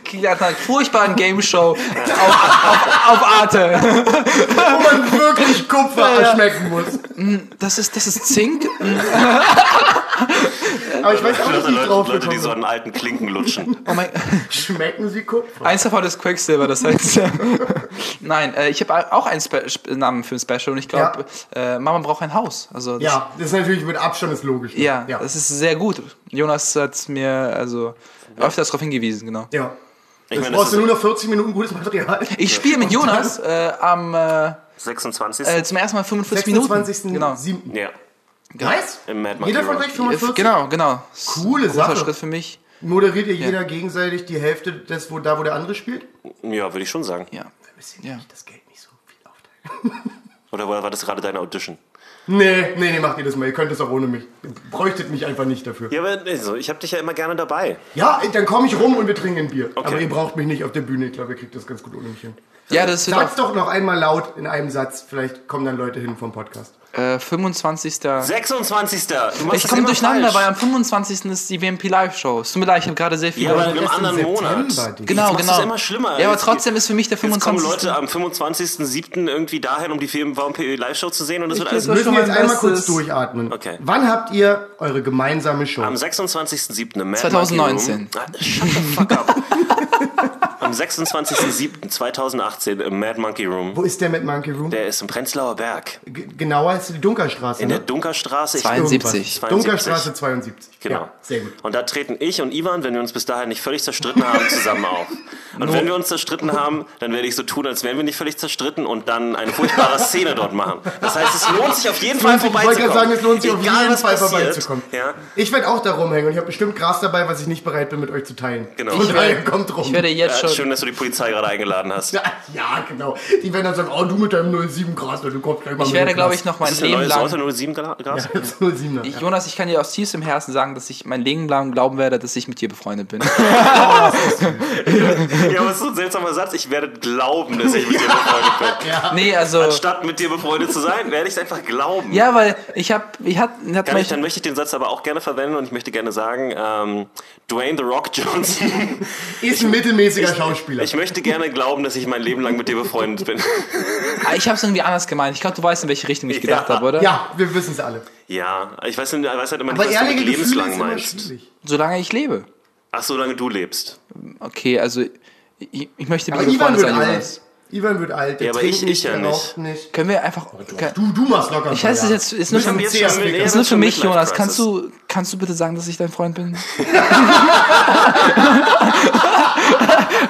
Kilian hat eine furchtbaren Game Show auf, auf, auf Arte. Wo man wirklich Kupfer Ja. schmecken muss. Das ist, das ist Zink. Aber ich weiß auch nicht, wie ich Leute, drauf Leute, die so an alten Klinken lutschen. Oh mein. Schmecken sie Kupfer? eins davon ist Quicksilver, das heißt. Nein, äh, ich habe auch einen Spe Sp- Namen für ein Special und ich glaube, äh, Mama braucht ein Haus. Also das, Ja, das ist natürlich mit Abstand ist logisch. ja, ja. das ist sehr gut. Jonas hat mir also öfters darauf hingewiesen, genau. ja. Ich meine, brauchst du nur noch 40 Minuten gutes Material. Ich spiele mit Jonas äh, am äh, 26. äh, zum ersten Mal 45 Minuten. 26. Genau. Siebten. ja. Nice. Im Mad Jeder von euch 45? Genau, genau. Coole Großer Sache. Schritt für mich. Moderiert ihr jeder gegenseitig die Hälfte des, wo, da wo der andere spielt? Ja, würde ich schon sagen. Ja. Bisschen Ja. das Geld nicht so viel aufteilen. Oder war das gerade deine Audition? Nee, nee, nee, macht ihr das mal. Ihr könnt das auch ohne mich. Ihr bräuchtet mich einfach nicht dafür. Ja, aber also, ich habe dich ja immer gerne dabei. Ja, dann komme ich rum und wir trinken ein Bier. Okay. Aber ihr braucht mich nicht auf der Bühne. Ich glaube, ihr kriegt das ganz gut ohne mich hin. Ja, das wird Sag's doch noch einmal laut in einem Satz. Vielleicht kommen dann Leute hin vom Podcast. Äh, 25. 26. Du machst Ich das komme durcheinander, falsch. weil am 25. ist die WMP Live-Show. Es tut mir leid, ich habe gerade sehr viele. Ja, aber in einem Erst im anderen Monat. Genau, genau. du's immer schlimmer. Ja, aber Jetzt- trotzdem ist für mich der Jetzt kommen 25. Leute am 25.07. irgendwie dahin, um die VMP Live-Show zu sehen und das wird geb alles euch Müssen wir jetzt einmal kurz durchatmen. Okay. Wann habt ihr eure gemeinsame Show? Am 26.07. im Mad 2019. Monkey Room. Ah, Shut the fuck up. Am 26.07.2018 im Mad Monkey Room. Wo ist der mit Monkey Room? Der ist im Prenzlauer Berg. G genauer ist die Dunkerstraße. In der ne? Dunkerstraße. Ich- 72. 72. Dunkerstraße 72. Genau. Ja, sehr gut. Und da treten ich und Ivan, wenn wir uns bis dahin nicht völlig zerstritten haben, zusammen auf. Und wenn wir uns zerstritten haben, dann werde ich so tun, als wären wir nicht völlig zerstritten und dann eine furchtbare Szene dort machen. Das heißt, es lohnt sich auf jeden Fall Ich wollte vorbeizukommen. gerade sagen, es lohnt sich auf Egal, jeden was Fall passiert. vorbeizukommen. Ja, Ich werde auch da rumhängen und ich habe bestimmt Gras dabei, was ich nicht bereit bin, mit euch zu teilen. Genau. Von Ich daher kommt rum. Ich werde jetzt Ja, schon. Schön, dass du die Polizei gerade eingeladen hast. ja, ja, genau. Die werden dann sagen, oh, du mit deinem 07 Gras, du kommst gleich mal Ich werde, glaube ich, noch mein Das ist Leben lang. 07 Gra- Gras? Das ist 07er. Ich, Jonas, ich kann dir aus tiefstem Herzen sagen, dass ich mein Leben lang glauben werde, dass ich mit dir befreundet bin. Ja, aber es ist so ein seltsamer Satz. Ich werde glauben, dass ich mit dir befreundet bin. Nee, also. Statt mit dir befreundet zu sein, werde ich es einfach glauben. Ja, weil ich habe. Ich hat, hat mein, ich, dann möchte ich den Satz aber auch gerne verwenden und ich möchte gerne sagen, ähm, Dwayne The Rock Johnson, Ist ein mittelmäßiger Schauspieler. Ich möchte gerne glauben, dass ich mein Leben lang mit dir befreundet bin. Ah, ich habe es irgendwie anders gemeint. Ich glaube, du weißt, in welche Richtung ich gedacht Ja. habe, oder? ja, wir wissen es alle. Ja, ich weiß, nicht- ich weiß halt immer Aber nicht, was du mit Gefühle lebenslang meinst. Solange ich lebe. Ach, solange du lebst. Okay, also. Ich, ich möchte mit Aber dir Ivan befreundet wird sein. Ivan wird alt. Der Ja, aber trinkt ich- nicht, ich ja nicht. nicht. Können wir einfach. Kann, Du, du machst locker. ich weiß, es ist jetzt ist nur für, jetzt Snickers. ja, ist nur für mich, Jonas. Kannst du, kannst du bitte sagen, dass ich dein Freund bin?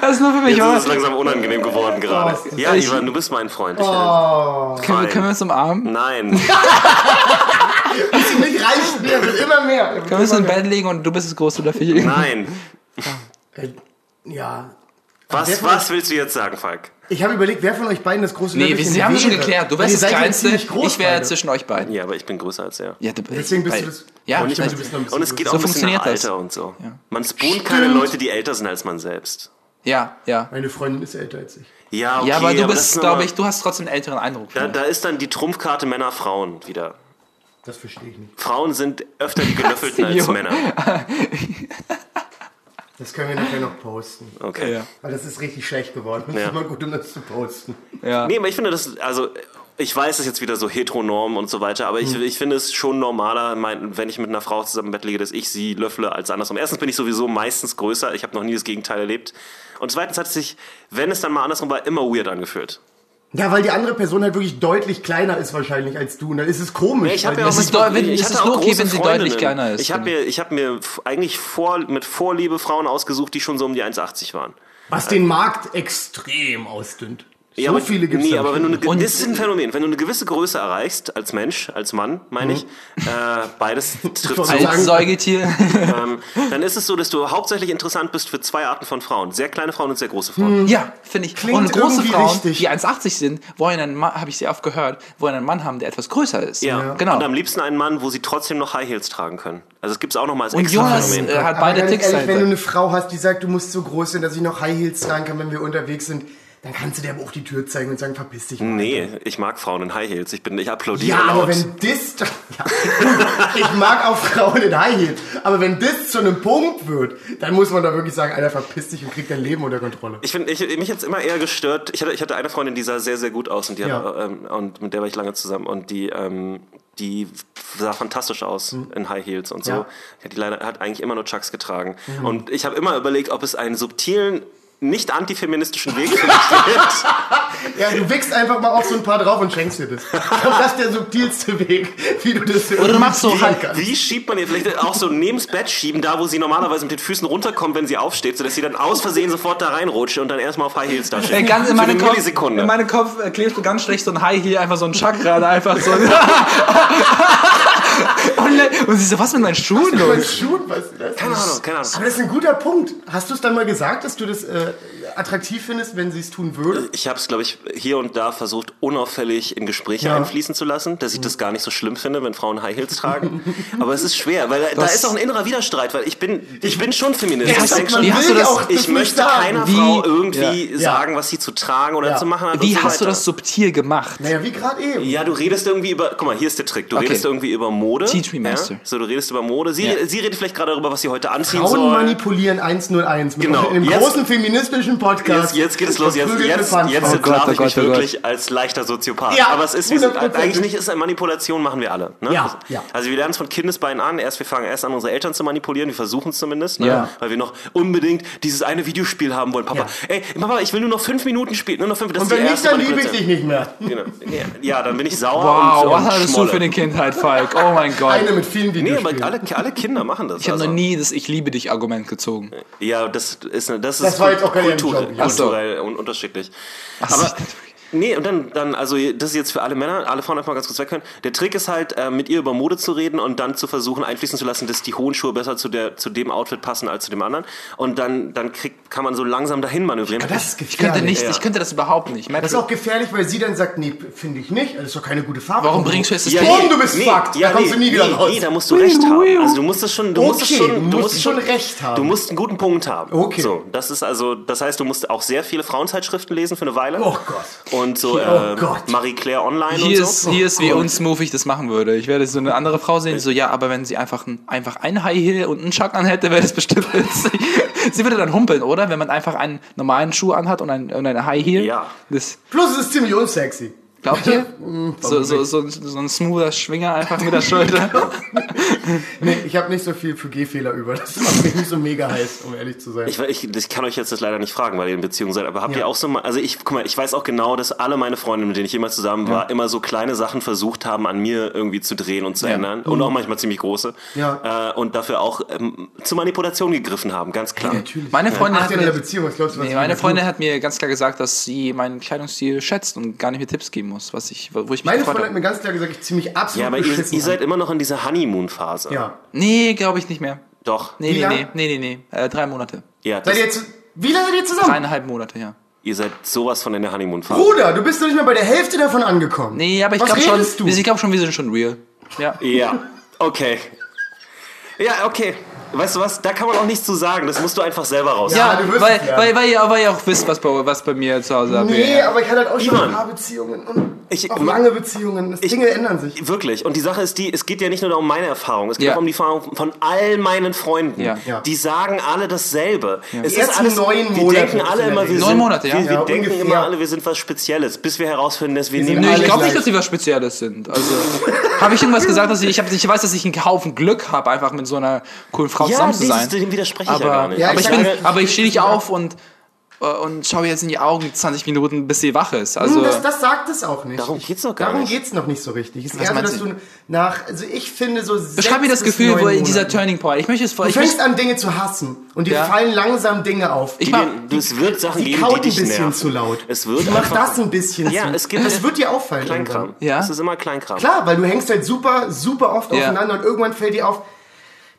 das ist nur für mich, Jetzt ist Jonas. es langsam unangenehm geworden gerade. Oh, Ja, ich- Ivan, du bist mein Freund. Ich, Oh. Können wir, können wir uns umarmen? Nein. Mich reicht mir, wird immer mehr. Können wir uns mehr. Bett legen und du bist das große dafür? Nein. Äh, Ja. Was, was willst du jetzt sagen, Falk? Ich habe überlegt, wer von euch beiden das große Nee, wir, haben schon wäre. geklärt. Du Weil wärst das seid ja Kleinste, ziemlich groß ich wäre beide. zwischen euch beiden. Ja, aber ich bin größer als er. Ja, du, Deswegen bist weil- du das- Ja, stimmt, vielleicht- du bist noch ein bisschen Und es geht auch So ein bisschen nach funktioniert das. Alter und so. Ja. Man spoont keine Stimmt. Leute, die älter sind als man selbst. ja, ja. Meine Freundin ist älter als ich. Ja, okay, ja, aber du das bist, ist glaube nochmal- ich, du hast trotzdem einen älteren Eindruck. Da, da ist dann die Trumpfkarte Männer-Frauen wieder. Das verstehe ich nicht. Frauen sind öfter die Gelöffelten als Jo. Männer. Das können wir nachher noch posten. Okay. Ja. Weil das ist richtig schlecht geworden. Das Ja. ist immer gut, um das zu posten. ja. Nee, aber ich finde das, also ich weiß, es ist jetzt wieder so heteronorm und so weiter, aber Hm. ich, ich finde es schon normaler, mein, wenn ich mit einer Frau zusammen im Bett liege, dass ich sie löffle als andersrum. Erstens bin ich sowieso meistens größer, ich habe noch nie das Gegenteil erlebt. Und zweitens hat es sich, wenn es dann mal andersrum war, immer weird angefühlt. Ja, weil die andere Person halt wirklich deutlich kleiner ist wahrscheinlich als du. Und dann ist es komisch. Nee, ich habe ja auch ist doch- wenn- ich hatte ist auch große wenn sie Freundinnen. deutlich kleiner ist, Ich habe genau. mir, ich habe mir eigentlich vor, mit Vorliebe Frauen ausgesucht, die schon so um die 1,80 waren. was den Markt extrem ausdünnt. So Ja, aber, viele gibt's Nee, da aber wenn du eine, das ist ein Phänomen. Wenn du eine gewisse Größe erreichst, als Mensch, als Mann, meine ich, äh, beides trifft zu, Als Säugetier. ähm, dann ist es so, dass du hauptsächlich interessant bist für zwei Arten von Frauen. Sehr kleine Frauen und sehr große Frauen. Ja, finde ich. Klingt und große Frauen, richtig. die 1,80 sind, wollen einen Mann, habe ich sehr oft gehört, wollen einen Mann haben, der etwas größer ist. Ja. Genau. Und am liebsten einen Mann, wo sie trotzdem noch High Heels tragen können. Also es gibt es auch noch mal als Und extra Jonas Phänomen. äh, hat Aber beide ganz Ticks ehrlich, wenn du eine Frau hast, die sagt, du musst so groß sein, dass ich noch High Heels tragen kann, wenn wir unterwegs sind, dann kannst du dir aber auch die Tür zeigen und sagen, verpiss dich. mal. Nee, ich mag Frauen in High Heels. Ich bin, ich applaudiere Ja, aber laut. wenn das, ja, ich mag auch Frauen in High Heels, aber wenn das zu einem Punkt wird, dann muss man da wirklich sagen, Alter, verpiss dich und krieg dein Leben unter Kontrolle. Ich finde, ich, mich jetzt immer eher gestört. Ich hatte, ich hatte eine Freundin, die sah sehr, sehr gut aus und, die Ja. hat, ähm, und mit der war ich lange zusammen und die, ähm, die sah fantastisch aus in High Heels und so. Mhm. Ja. Mhm. Die leider hat eigentlich immer nur Chucks getragen. Und ich habe immer überlegt, ob es einen subtilen, nicht antifeministischen Weg für mich. Ja, du wickst einfach mal auf so ein paar drauf und schenkst dir das. Glaub, das ist der subtilste Weg, wie du das Oder du machst so halt- kannst. Wie schiebt man ihr vielleicht auch so neben's Bett schieben, da wo sie normalerweise mit den Füßen runterkommt, wenn sie aufsteht, sodass sie dann aus Versehen sofort da reinrutscht und dann erstmal auf High Heels da steht. Äh, ganz in meinem eine Kopf, in meinem Kopf äh, klebst du ganz schlecht so ein High Heel, einfach so ein Chakra, da einfach so. und, le- und sie so, was mit meinen Schuhen Mit meinen los? Schuhen, was ist das? Keine Ahnung, keine Ahnung. Aber das ist ein guter Punkt. Hast du es dann mal gesagt, dass du das äh, attraktiv findest, wenn sie es tun würde? Ich habe es, glaube ich, hier und da versucht, unauffällig in Gespräche Ja. einfließen zu lassen, dass ich das gar nicht so schlimm finde, wenn Frauen High Heels tragen. Aber es ist schwer, weil da ist auch ein innerer Widerstreit, weil ich bin, ich bin schon Feminist. Wie Ich hast- denk wie schon, hast du das- auch ich möchte sagen. keiner Wie- Frau irgendwie Ja. sagen, was sie zu tragen oder Ja. zu machen hat. Wie so hast du weiter. das subtil gemacht? Naja, wie gerade eben. Ja, du redest irgendwie über. Guck mal, hier ist der Trick. Du Okay. redest irgendwie über Mode. Teach me, Master. Ja? So, du redest über Mode. Sie, Ja. sie redet vielleicht gerade darüber, was sie heute anziehen Frauen soll. manipulieren 101. Mit Genau. In einem Jetzt- großen feministischen Podcast. Jetzt, jetzt geht es los. Jetzt, jetzt, jetzt Oh Gott, oh ich mich Gott, oh wirklich als leichter Soziopath. Ja, Aber es ist, 100%. eigentlich nicht ist eine Manipulation, machen wir alle. Ne? Ja, ja. Also wir lernen es von Kindesbeinen an. Erst wir fangen erst an, unsere Eltern zu manipulieren. Wir versuchen es zumindest, ne? Ja. weil wir noch unbedingt dieses eine Videospiel haben wollen. Papa, Ja. ey, Papa, ich will nur noch fünf Minuten spielen. Nur noch fünf. Das Und wenn nicht, dann liebe ich dich nicht mehr. Genau. Ja, dann bin ich sauer. Wow, und, was und hattest du für eine Kindheit, Falk? Oh mein Gott. Eine mit vielen Nee, Videospielen. aber alle, alle Kinder machen das. Ich habe also. noch nie das Ich liebe dich Argument gezogen. Ja, das ist, das ist Das war jetzt auch kein kultur, ja. Ach so. kulturell un unterschiedlich. so, Aber nee, und dann, dann, also das ist jetzt für alle Männer, alle Frauen einfach mal ganz kurz weg können. Der Trick ist halt, äh, mit ihr über Mode zu reden und dann zu versuchen, einfließen zu lassen, dass die hohen Schuhe besser zu, der, zu dem Outfit passen als zu dem anderen. Und dann, dann kriegt, kann man so langsam dahin manövrieren. das ist Ich könnte, nicht, Ja. ich könnte das überhaupt nicht. Das ist auch gefährlich, weil sie dann sagt, nee, finde ich nicht. Das ist doch keine gute Farbe. Warum bringst du jetzt das Ja, Thema? Warum du bist fucked? Da kommst du nie wieder nee, raus. Nee, da musst du recht haben. Also du musst es schon, du musst es Okay, schon, du musst schon recht haben. Du musst einen guten Punkt haben. Okay. So, das ist also, das heißt, du musst auch sehr viele Frauenzeitschriften lesen für eine Weile. Oh Gott. Und so Oh äh, Gott. Marie Claire Online Hier und ist, so. hier ist wie Gott. unsmooth ich das machen würde. Ich werde so eine andere Frau sehen, die so, ja, aber wenn sie einfach ein, einfach ein High Heel und einen Chuck anhätte, wäre das bestimmt witzig. sie würde dann humpeln, oder? Wenn man einfach einen normalen Schuh anhat und ein, und eine High Heel. Ja. Das, Plus es ist ziemlich unsexy. Glaubt ihr? so, so, so, so ein smoother Schwinger einfach mit der Schulter. Nee, ich habe nicht so viel für Gehfehler über. Das macht mich nicht so mega heiß, um ehrlich zu sein. Ich, ich, ich kann euch jetzt das leider nicht fragen, weil ihr in Beziehung seid, aber habt Ja. ihr auch so mal, also ich, guck mal, ich weiß auch genau, dass alle meine Freunde, mit denen ich jemals zusammen war, immer so kleine Sachen versucht haben, an mir irgendwie zu drehen und zu ändern. Und auch manchmal ziemlich große. Mhm. Ja. Äh, und dafür auch ähm, zur Manipulation gegriffen haben, ganz klar. Natürlich. Meine Freundin hat der mir, Beziehung, glaubst nee, meine? Freundin hat mir ganz klar gesagt, dass sie meinen Kleidungsstil schätzt und gar nicht mir Tipps geben muss, was ich, wo ich mich Meine Freundin hat mir ganz klar gesagt, ich ziehe mich absolut Ja, aber ihr, ihr seid immer noch in dieser Honeymoon-Phase. Ja. Nee, glaube ich nicht mehr. Doch. Nee, Wie nee, lang? nee, nee, nee, nee. Äh, drei Monate. Ja, das, Seid ihr jetzt, wie lange seid ihr zusammen? Dreieinhalb Monate, ja. ihr seid sowas von in der Honeymoon-Phase. Bruder, du bist doch nicht mal bei der Hälfte davon angekommen. Nee, aber ich Was glaube schon, du? ich glaube schon, wir sind schon real. Ja. Ja, okay. Ja, okay. Weißt du was? Da kann man auch nichts zu sagen. Das musst du einfach selber raus. Ja, du wirst weil, es lernen. weil, weil, ihr, weil ihr auch wisst, was bei, was bei mir zu Hause abgeht. Nee, aber ich hatte halt auch schon Ivan. ein paar Beziehungen und Ich- auch lange Beziehungen. Das Dinge ändern sich. Wirklich. Und die Sache ist die, es geht ja nicht nur um meine Erfahrung, es geht Ja. auch um die Erfahrung von all meinen Freunden. Ja. Ja. Die sagen alle dasselbe. Es Die ist alles, neun wir Monate denken alle immer, wir sind, Neun Monate, ja. wir, wir Ja, denken ungefähr. immer alle, wir sind was Spezielles, bis wir herausfinden, dass wir, nehmen Nö, ich glaube nicht, dass sie was Spezielles sind. Also, habe ich irgendwas gesagt, dass ich, ich, hab, ich weiß, dass ich einen Haufen Glück habe, einfach mit so einer coolen Frau ja, zusammen zu sein. dem widerspreche ich Aber, ja gar nicht. Ja, aber, ich ich bin, aber ich stehe nicht auf und, äh, und schau ihr jetzt in die Augen 20 Minuten, bis sie wach ist. Also das, das sagt es auch nicht. Darum geht's doch gar Darum nicht. geht's noch nicht so richtig. Es ist eher so, dass du? nach, also ich finde so beschreib mir das Gefühl, wo dieser. Turning Point. Ich möchte es vor. Du Ich fängst an, Dinge zu hassen und dir Ja. fallen langsam Dinge auf. ich Die mach, dir- es wird Sachen Sie geben, die kaut ein dich bisschen nerven. zu laut. Es wird einfach das ein bisschen Ja, zu. es gibt das wird dir auffallen. Kleinkram. Ja. Es ist immer Kleinkram. Klar, weil du hängst halt super, super oft Ja. aufeinander und irgendwann fällt dir auf,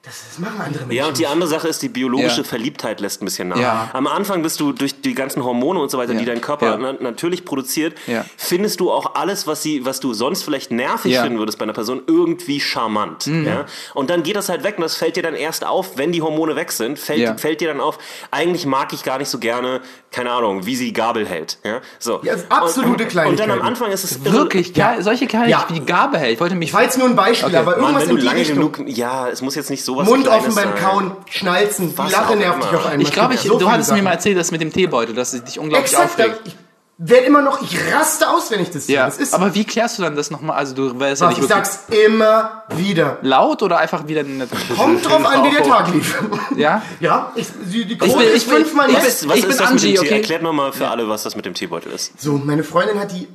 das, das machen andere Menschen. Ja, und die andere Sache ist, die biologische Ja. Verliebtheit lässt ein bisschen nach. Ja. Am Anfang bist du durch die ganzen Hormone und so weiter, Ja. die dein Körper Ja. na natürlich produziert, Ja. findest du auch alles, was sie, was du sonst vielleicht nervig Ja. Mhm. finden würdest bei einer Person, irgendwie charmant. Ja? Und dann geht das halt weg und das fällt dir dann erst auf, wenn die Hormone weg sind, fällt, Ja. fällt dir dann auf, eigentlich mag ich gar nicht so gerne, keine Ahnung, wie sie Gabel hält. Ja, so. Ja, das absolute und, und dann Kleinigkeiten. am Anfang ist es wirklich geil. Solche Kerle, Ja. wie die Gabe hält. Ich wollte mich. Ich war jetzt nur ein Beispiel, Okay. aber Mann, irgendwas wenn du in die lange Richtung. genug, ja, es muss jetzt nicht sowas Mund offen beim sein. Kauen, Schnalzen, die Was Lache nervt dich auf einmal. ich glaube, ich, So du hattest mir Sachen. mal erzählt, dass mit dem Teebeutel, dass es dich unglaublich Exakt, da- aufregt. ich werde immer noch, ich raste aus, wenn ich das sehe. Ja, das ist, aber wie klärst du dann das nochmal? Also du weißt ja nicht ich sag's immer wieder. laut oder einfach wieder eine Kommt drauf an, wie der Tag lief. Ja? Ja, ich, die, die Ich Quote ich bin- fünfmal ich bin- Was Ich ist bin das Angie, mit dem Tee? okay? Erklärt nochmal für alle, was das mit dem Teebeutel ist. So, meine Freundin hat die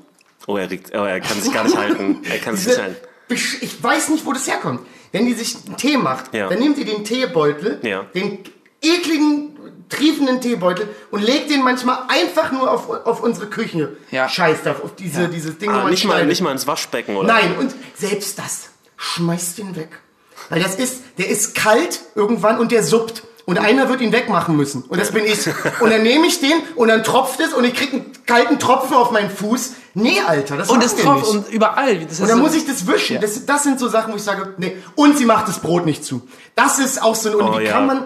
Oh, er, regt, oh, er kann sich gar nicht halten. Er kann sich nicht halten. Ich weiß nicht, wo das herkommt. Wenn die sich einen Tee macht, Ja. dann nimmt die den Teebeutel, Ja. den ekligen, triefenden Teebeutel und legt den manchmal einfach nur auf, auf unsere Küche. Ja. Scheiß drauf, auf diese, dieses Ding, wo Ah, man nicht, mal, nicht mal ins Waschbecken, oder? Nein, und selbst das, schmeißt den weg. Weil das ist, der ist kalt irgendwann und der suppt. Und einer wird ihn wegmachen müssen. Und das bin ich. Und dann nehme ich den und dann tropft es und ich kriege einen kalten Tropfen auf meinen Fuß. Nee, Alter, das Und es tropft nicht. und überall. Das Und dann so- muss ich das wischen. Ja. Das, das sind so Sachen, wo ich sage, nee. Und sie macht das Brot nicht zu. Das ist auch so ein, und Oh, wie ja. kann man,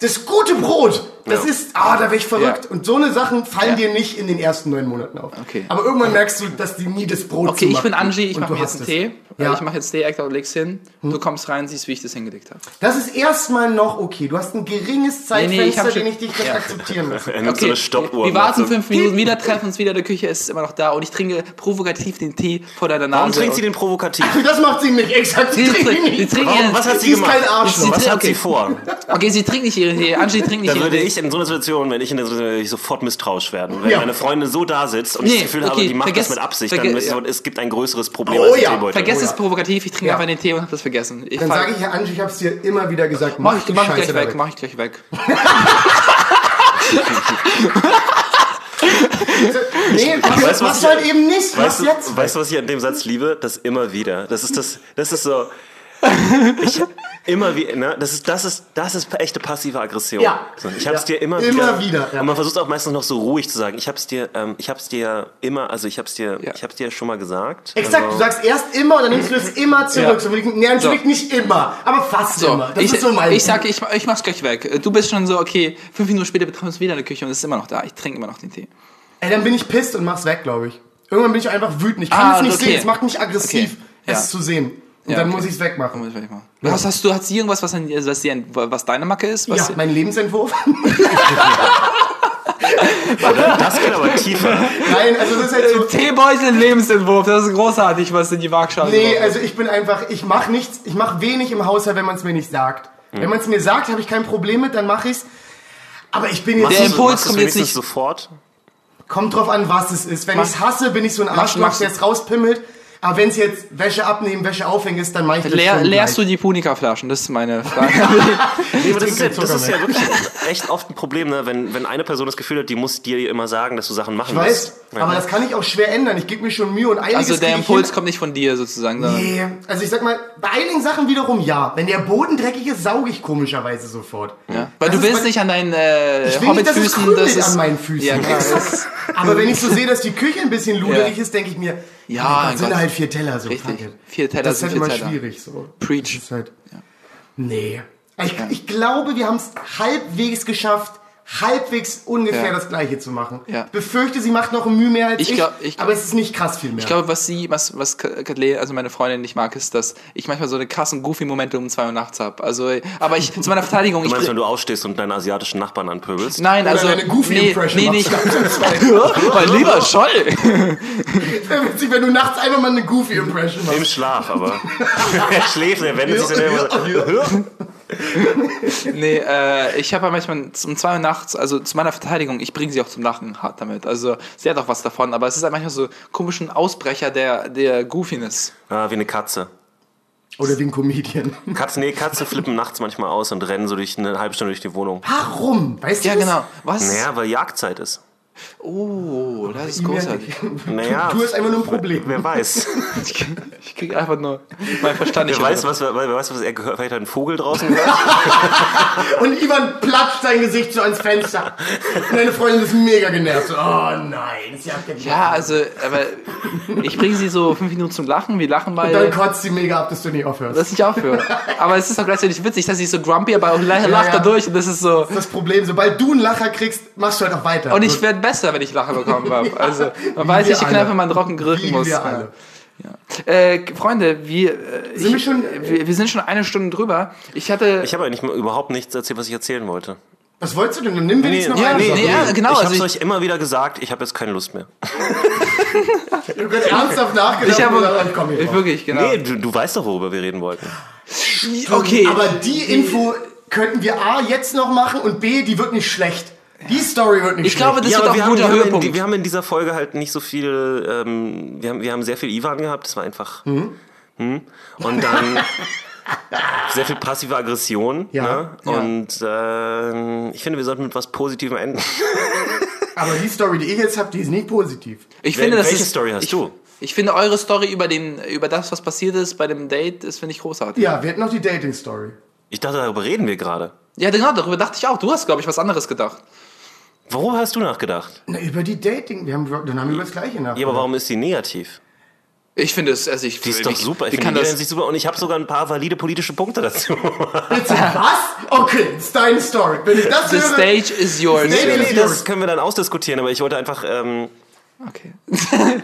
das gute Brot, das Ja. ist, ah, da wäre ich verrückt. Ja. Und so eine Sachen fallen Ja. dir nicht in den ersten neun Monaten auf. Okay. Aber irgendwann merkst du, dass die nie das Brot Okay, ich bin Angie, ich Und mache jetzt einen. Tee. Ja. Ich mache jetzt Tee, Ektor, leg's hin. Du kommst rein, siehst, wie ich das hingelegt habe. Das ist erstmal noch okay. Du hast ein geringes Zeitfenster, Nee, nee, ich den ich dich das Ja. akzeptieren lasse. Er nimmt so eine Stoppuhr. wir und warten fünf Minuten, wieder treffen uns wieder in der Küche, ist immer noch da und ich trinke provokativ den Tee vor deiner Nase. Warum trinkt sie und- den provokativ? Das macht sie nicht exakt. Sie Die trinkt trinkt- nicht. sie trinkt Warum? ihren- Was hat sie Sie ist kein Arschloch. Sie Was trinkt- hat sie okay. vor? Okay, sie trinkt nicht ihren Tee. Angie trinkt nicht ihren würde Tee. ich in so einer Situation, wenn ich in der Situation würde ich sofort misstrauisch werden. Wenn Ja. meine Freundin so da sitzt und ich Nee, das Gefühl habe, okay, die macht vergiss- das mit Absicht, dann ist so, ja. es gibt ein größeres Problem Oh als ja, Teebeutel. Vergesst Oh es ja. provokativ, ich trinke Ja. einfach den Tee und hab das vergessen. Ich Dann sage ich ja, Angie, ich hab's dir immer wieder gesagt. mach ich, die mach ich Scheiße gleich da weg, mach ich gleich weg. Nee, mach's, Weißt du, was mach's ich- halt eben nicht. Weißt du, jetzt. weißt du, was ich an dem Satz liebe? Das immer wieder. Das ist das, das ist so. Ich, immer wie, ne? Das ist, das ist, das ist echte passive Aggression. Ja. Ich hab's Ja. dir immer, Immer wieder, ja. Und man versucht auch meistens noch so ruhig zu sagen. Ich hab's dir, ähm, ich hab's dir immer, also ich hab's dir, Ja. ich hab's dir schon mal gesagt. Exakt, also, du sagst erst immer und dann nimmst du es immer zurück. Ja. So, nee, natürlich So. nicht immer, aber fast So, immer. Das ich, ist so mein ich sag, ich, ich mach's gleich weg. Du bist schon so, okay, fünf Minuten später betreffen wir uns wieder in der Küche und es ist immer noch da. Ich trinke immer noch den Tee. Ey, dann bin ich pisst und mach's weg, glaube ich. Irgendwann bin ich einfach wütend. Ich kann Ah, es nicht okay. sehen. Es macht mich aggressiv, Okay. Ja. es zu sehen. Und Ja, dann okay. muss ich es wegmachen. Muss ich fertig machen. Was hast du, hat sie irgendwas, was, an, was, was deine Macke ist? Was Ja, mein Lebensentwurf. Das geht aber tiefer. Nein, also das ist halt so. Teebeutel Lebensentwurf, das ist großartig, was in die Waagschale Nee, kommt. also ich bin einfach, ich mache nichts, ich mache wenig im Haushalt, wenn man es mir nicht sagt. Wenn man es mir sagt, habe ich kein Problem mit, dann mache ich's. Aber ich bin jetzt Der nicht, Impuls kommt jetzt nicht- sofort. kommt drauf an, was es ist. Wenn ich es hasse, bin ich so ein Mach- Arschloch, mach's- der es rauspimmelt. Aber wenn es jetzt Wäsche abnehmen, Wäsche aufhängen ist, dann mache ich das Leer, schon leerst du gleich. die Punika-Flaschen? Das ist meine Frage. Nee, aber das ist, ja, das ist ja wirklich echt oft ein Problem, ne? wenn, wenn eine Person das Gefühl hat, die muss dir immer sagen, dass du Sachen machen Ich weiß, musst. aber das kann ich auch schwer ändern. Ich gebe mir schon Mühe und einiges Also der Impuls kommt nicht von dir sozusagen. Nee, also ich sag mal, bei einigen Sachen wiederum ja. Wenn der Boden dreckig ist, sauge ich komischerweise sofort. Ja. Weil Das du willst nicht an deinen äh, Ich will nicht, dass es krümelt das ist an meinen Füßen. Ja, klar. Aber wenn ich so sehe, dass die Küche ein bisschen luderig Ja. ist, denke ich mir, Ja, ja, dann sind Gott. halt vier Teller so. Richtig. Vier Teller das ist sind halt vier immer Teller. schwierig so. Preach. Das ist halt, Nee. Ich, ich glaube, wir haben es halbwegs geschafft, halbwegs ungefähr Ja. das Gleiche zu machen. Ja. Ich befürchte, sie macht noch ein Mühe mehr als ich, Ich glaub- ich- aber es ist nicht krass viel mehr. Ich glaube, was sie, was, was Kathleen, also meine Freundin nicht mag, ist, dass ich manchmal so eine krassen Goofy-Momente um zwei Uhr nachts habe. Also, aber ich, zu meiner Verteidigung, Du ich, meinst, wenn du aufstehst und deinen asiatischen Nachbarn anpöbelst? nein, Oder also, deine Goofy-Impression nee, nee, machst. nicht, mein lieber Scholl. Wäre witzig, wenn du nachts einfach mal eine Goofy-Impression Im machst. Schlaf, aber. er schläft, er wendet sich dann immer. Nee, äh, ich habe ja manchmal um zwei Uhr nachts, also zu meiner Verteidigung, ich bringe sie auch zum Lachen hart damit. Also sie hat auch was davon, aber es ist halt manchmal so komischen Ausbrecher der, der Goofiness. Ah, wie eine Katze. Oder wie ein Comedian. Katze, nee, Katze flippen nachts manchmal aus und rennen so durch eine halbe Stunde durch die Wohnung. Warum? Weißt du Ja, das? genau. Was? Naja, weil Jagdzeit ist. Oh, das ist großartig. Naja, Du hast einfach nur ein Problem. wer weiß. Ich, ich krieg einfach nur mein Verstand nicht. Wer weiß, was, wer, wer weiß, was er gehört. Vielleicht hat ein Vogel draußen gehört. Und Ivan platscht sein Gesicht so ans Fenster. Und deine Freundin ist mega genervt. So, oh nein, sie hat geklappt. Ja, also, aber ich bringe sie so fünf Minuten zum Lachen, wir lachen Und dann beide. kotzt sie mega ab, dass du nicht aufhörst. Das ich aufhöre. Aber es ist auch gleichzeitig witzig, dass ich so grumpy, aber auch lacht Ja, ja. da durch und das ist so. Das ist das Problem. Sobald du einen Lacher kriegst, machst du halt auch weiter. Und ich werde besser, wenn ich Lache bekommen habe. Also, man weiß, wir ich alle. kneife meinen Rocken grillen Wie muss. wir Ja. alle. Äh, Freunde, wir, äh, Sind wir schon- wir, wir sind schon eine Stunde drüber. Ich hatte. Ich habe eigentlich überhaupt nichts erzählt, was ich erzählen wollte. Was wolltest du denn? Dann nimm wenigstens noch ja, eine nee, Sache. nee, ja, genau. ich also habe ich, euch immer wieder gesagt, ich habe jetzt keine Lust mehr. Ich habe gerade ernsthaft nachgedacht. ich habe. ich, wirklich, genau. Nee, du, du weißt doch, worüber wir reden wollten. okay. Aber die Info könnten wir A jetzt noch machen und B, die wird nicht schlecht. Die Story wird nicht ich schlecht. glaube, das Ja, wird auch wir ein haben, guter wir, haben in, Höhepunkt. wir haben in dieser Folge halt nicht so viel, ähm, wir, haben, wir haben sehr viel Ivan gehabt, das war einfach. Hm? Und dann sehr viel passive Aggression. Ja. Ne? Ja. Und äh, ich finde, wir sollten mit was Positivem enden. Aber die Story, die ich jetzt habe, die ist nicht positiv. Ich Wel- finde, das welche ist, Story hast ich, du? Ich finde eure Story über den, über das, was passiert ist bei dem Date, das finde ich großartig. Ja, wir hätten noch die Dating-Story. Ich dachte, darüber reden wir gerade. Ja, genau, darüber dachte ich auch. Du hast, glaube ich, was anderes gedacht. Worüber hast du nachgedacht? Na, über die Dating. Wir haben, dann haben wir über das Gleiche nach. Ja, aber warum ist die negativ? Ich finde es, also ich, Die ist doch super. Ich finde kann die das? Hinsicht super. Und ich habe sogar ein paar valide politische Punkte dazu. Bitte, was? Okay, ist deine Story. Wenn ich das The höre, stage is yours. Nee, nee, nee, das können wir dann ausdiskutieren, aber ich wollte einfach. Ähm, Okay.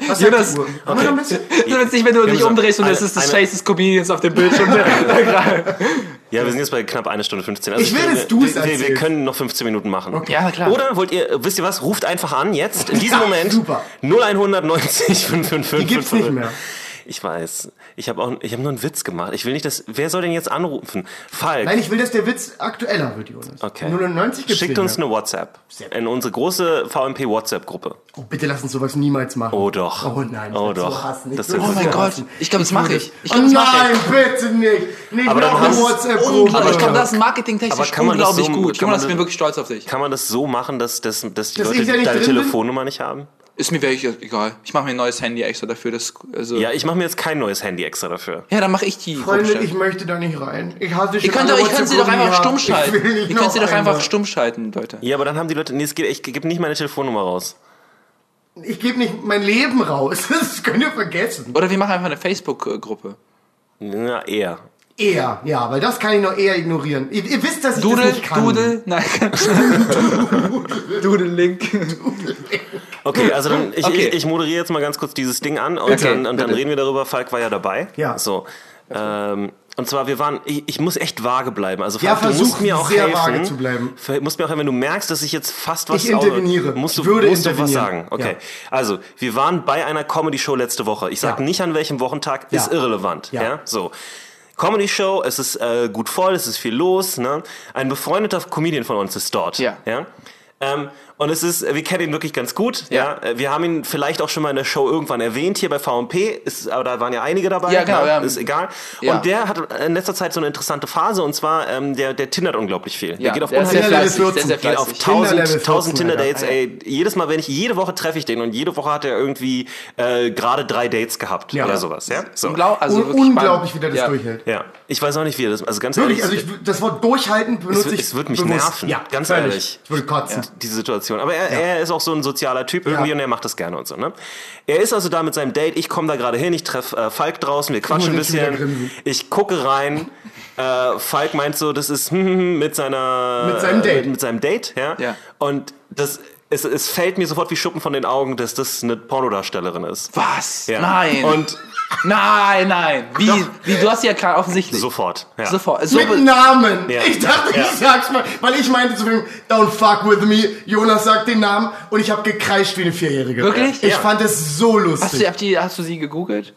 was Jonas, Uhr? Haben wir noch ein bisschen? Nicht, wenn du dich umdrehst und es ist das Face des Comedians auf dem Bildschirm. ja, wir sind jetzt bei knapp eine Stunde 15. Also Ich will, dass du es wir, wir, können noch 15 Minuten machen. ja, na klar. Oder wollt ihr, wisst ihr was, ruft einfach an, jetzt, in diesem Ja, Moment. super. 0190 555. Die gibt's nicht mehr. Ich weiß. Ich habe auch, ich habe nur einen Witz gemacht. Ich will nicht, dass, wer soll denn jetzt anrufen? Falk. Nein, ich will, dass der Witz aktueller wird, Jonas. Okay. 99 gibt's Schickt uns eine WhatsApp. In unsere große VMP WhatsApp-Gruppe. Oh, bitte lass uns sowas niemals machen. Oh doch. Oh nein, ich Oh doch. So hassen. Ich Das Oh mein Gott. hassen. Ich glaube, das mache ich. Ich oh das mache nein, ich. bitte nicht. Nicht Aber noch eine WhatsApp-Gruppe. Aber ich glaube, das ist Aber marketingtechnisch kann man das unglaublich so- gut. kann man Jonas, ich bin das- wirklich stolz auf dich. Kann man das so machen, dass, dass, dass die Dass Leute deine? Telefonnummer nicht haben? Ist mir wirklich egal. Ich mache mir ein neues Handy extra dafür. Das, also, Ja, ich mache mir jetzt kein neues Handy extra dafür. ja, dann mache ich die. Freunde, ich möchte da nicht rein. Ich hasse schon könnt, alle doch, ihr könnt sie doch einfach stumm ich. Ich schalten. nicht Ihr könnt noch sie doch einfach stumm schalten, Leute. Ja, aber dann haben die Leute, nee, es geht, ich gebe nicht meine Telefonnummer raus. Ich gebe nicht mein Leben raus. Das könnt ihr vergessen. Oder wir machen einfach eine Facebook-Gruppe. Na, eher. Eher, ja, weil das kann ich noch eher ignorieren. Ihr, ihr wisst, dass ich das Doodle, nicht kann. Doodle, nein, Doodle Link. Okay, also dann, ich, Okay. ich, ich moderiere jetzt mal ganz kurz dieses Ding an und, Okay, dann, und dann reden wir darüber. Falk war ja dabei. Ja. So. Ähm, und zwar, wir waren, ich, ich muss echt vage bleiben. Also, Ja, Falk, du versuch musst mir auch sehr helfen. vage zu bleiben. Musst mir auch helfen, wenn du merkst, dass ich jetzt fast was Ich interveniere. musst du, Ich würde musst du was intervenieren. sagen. Okay. Ja. Also, wir waren bei einer Comedy-Show letzte Woche. Ich sage Ja. nicht an welchem Wochentag, ist Ja. irrelevant. Ja. Ja. So. Comedy Show, es ist äh, gut voll, es ist viel los. Ne? Ein befreundeter Comedian von uns ist dort. Ja. Ja? Ähm, und es ist, wir kennen ihn wirklich ganz gut. Ja. Ja. Wir haben ihn vielleicht auch schon mal in der Show irgendwann erwähnt hier bei VMP. Ist, aber da waren ja einige dabei. Ja, genau, ne? ja. Ist egal. Ja. Und der hat in letzter Zeit so eine interessante Phase und zwar, ähm, der, der tindert unglaublich viel. der geht auf unheimlich Tinder fleißig. Level Sehr, sehr 14. geht auf fleißig. Tinder 1000, Level 1000 14, Tinder-Dates, Alter. ey. Jedes Mal, wenn ich, jede Woche treffe ich den und jede Woche hat er irgendwie äh, gerade drei Dates gehabt Ja. oder sowas, ja? So. Unglaub- also Un unglaublich, wie spannend. der das ja. durchhält. Ja, ich weiß auch nicht, wie er das, also ganz Wirklich, ehrlich, also ich, das Wort durchhalten benutze ich es wird mich bewusst. nerven, Ja, ganz ehrlich. Ich würde kotzen. diese Situation. Aber er, er ist auch so ein sozialer Typ irgendwie Ja. und er macht das gerne und so. Ne? Er ist also da mit seinem Date. Ich komme da gerade hin, ich treffe äh, Falk draußen, wir quatschen ein bisschen. Ich gucke rein. Äh, Falk meint so, das ist mit seiner Mit seinem Date. Mit, mit seinem Date, ja. Ja. Und das es, es fällt mir sofort wie Schuppen von den Augen, dass das eine Pornodarstellerin ist. Was? Ja. Nein. Und nein, nein. Wie, wie, du hast sie ja gerade offensichtlich. sofort. Ja. Sofort. So, Mit Namen. Ja. Ich dachte, Ja. ich sag's mal, weil ich meinte zu ihm, don't fuck with me. Jonas sagt den Namen und ich habe gekreischt wie eine Vierjährige. Wirklich? Ich Ja. fand es so lustig. hast, du, habt die, hast du sie gegoogelt?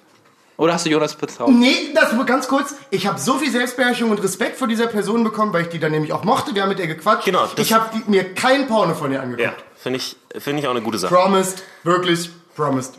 Oder hast du Jonas betraut? Nee, das nur ganz kurz. Ich habe so viel Selbstbeherrschung und Respekt vor dieser Person bekommen, weil ich die dann nämlich auch mochte. Wir haben mit ihr gequatscht. Genau, das- Ich habe mir kein Porno von ihr Ja, angeguckt. Finde ich, finde ich auch eine gute Sache. Promised, wirklich promised.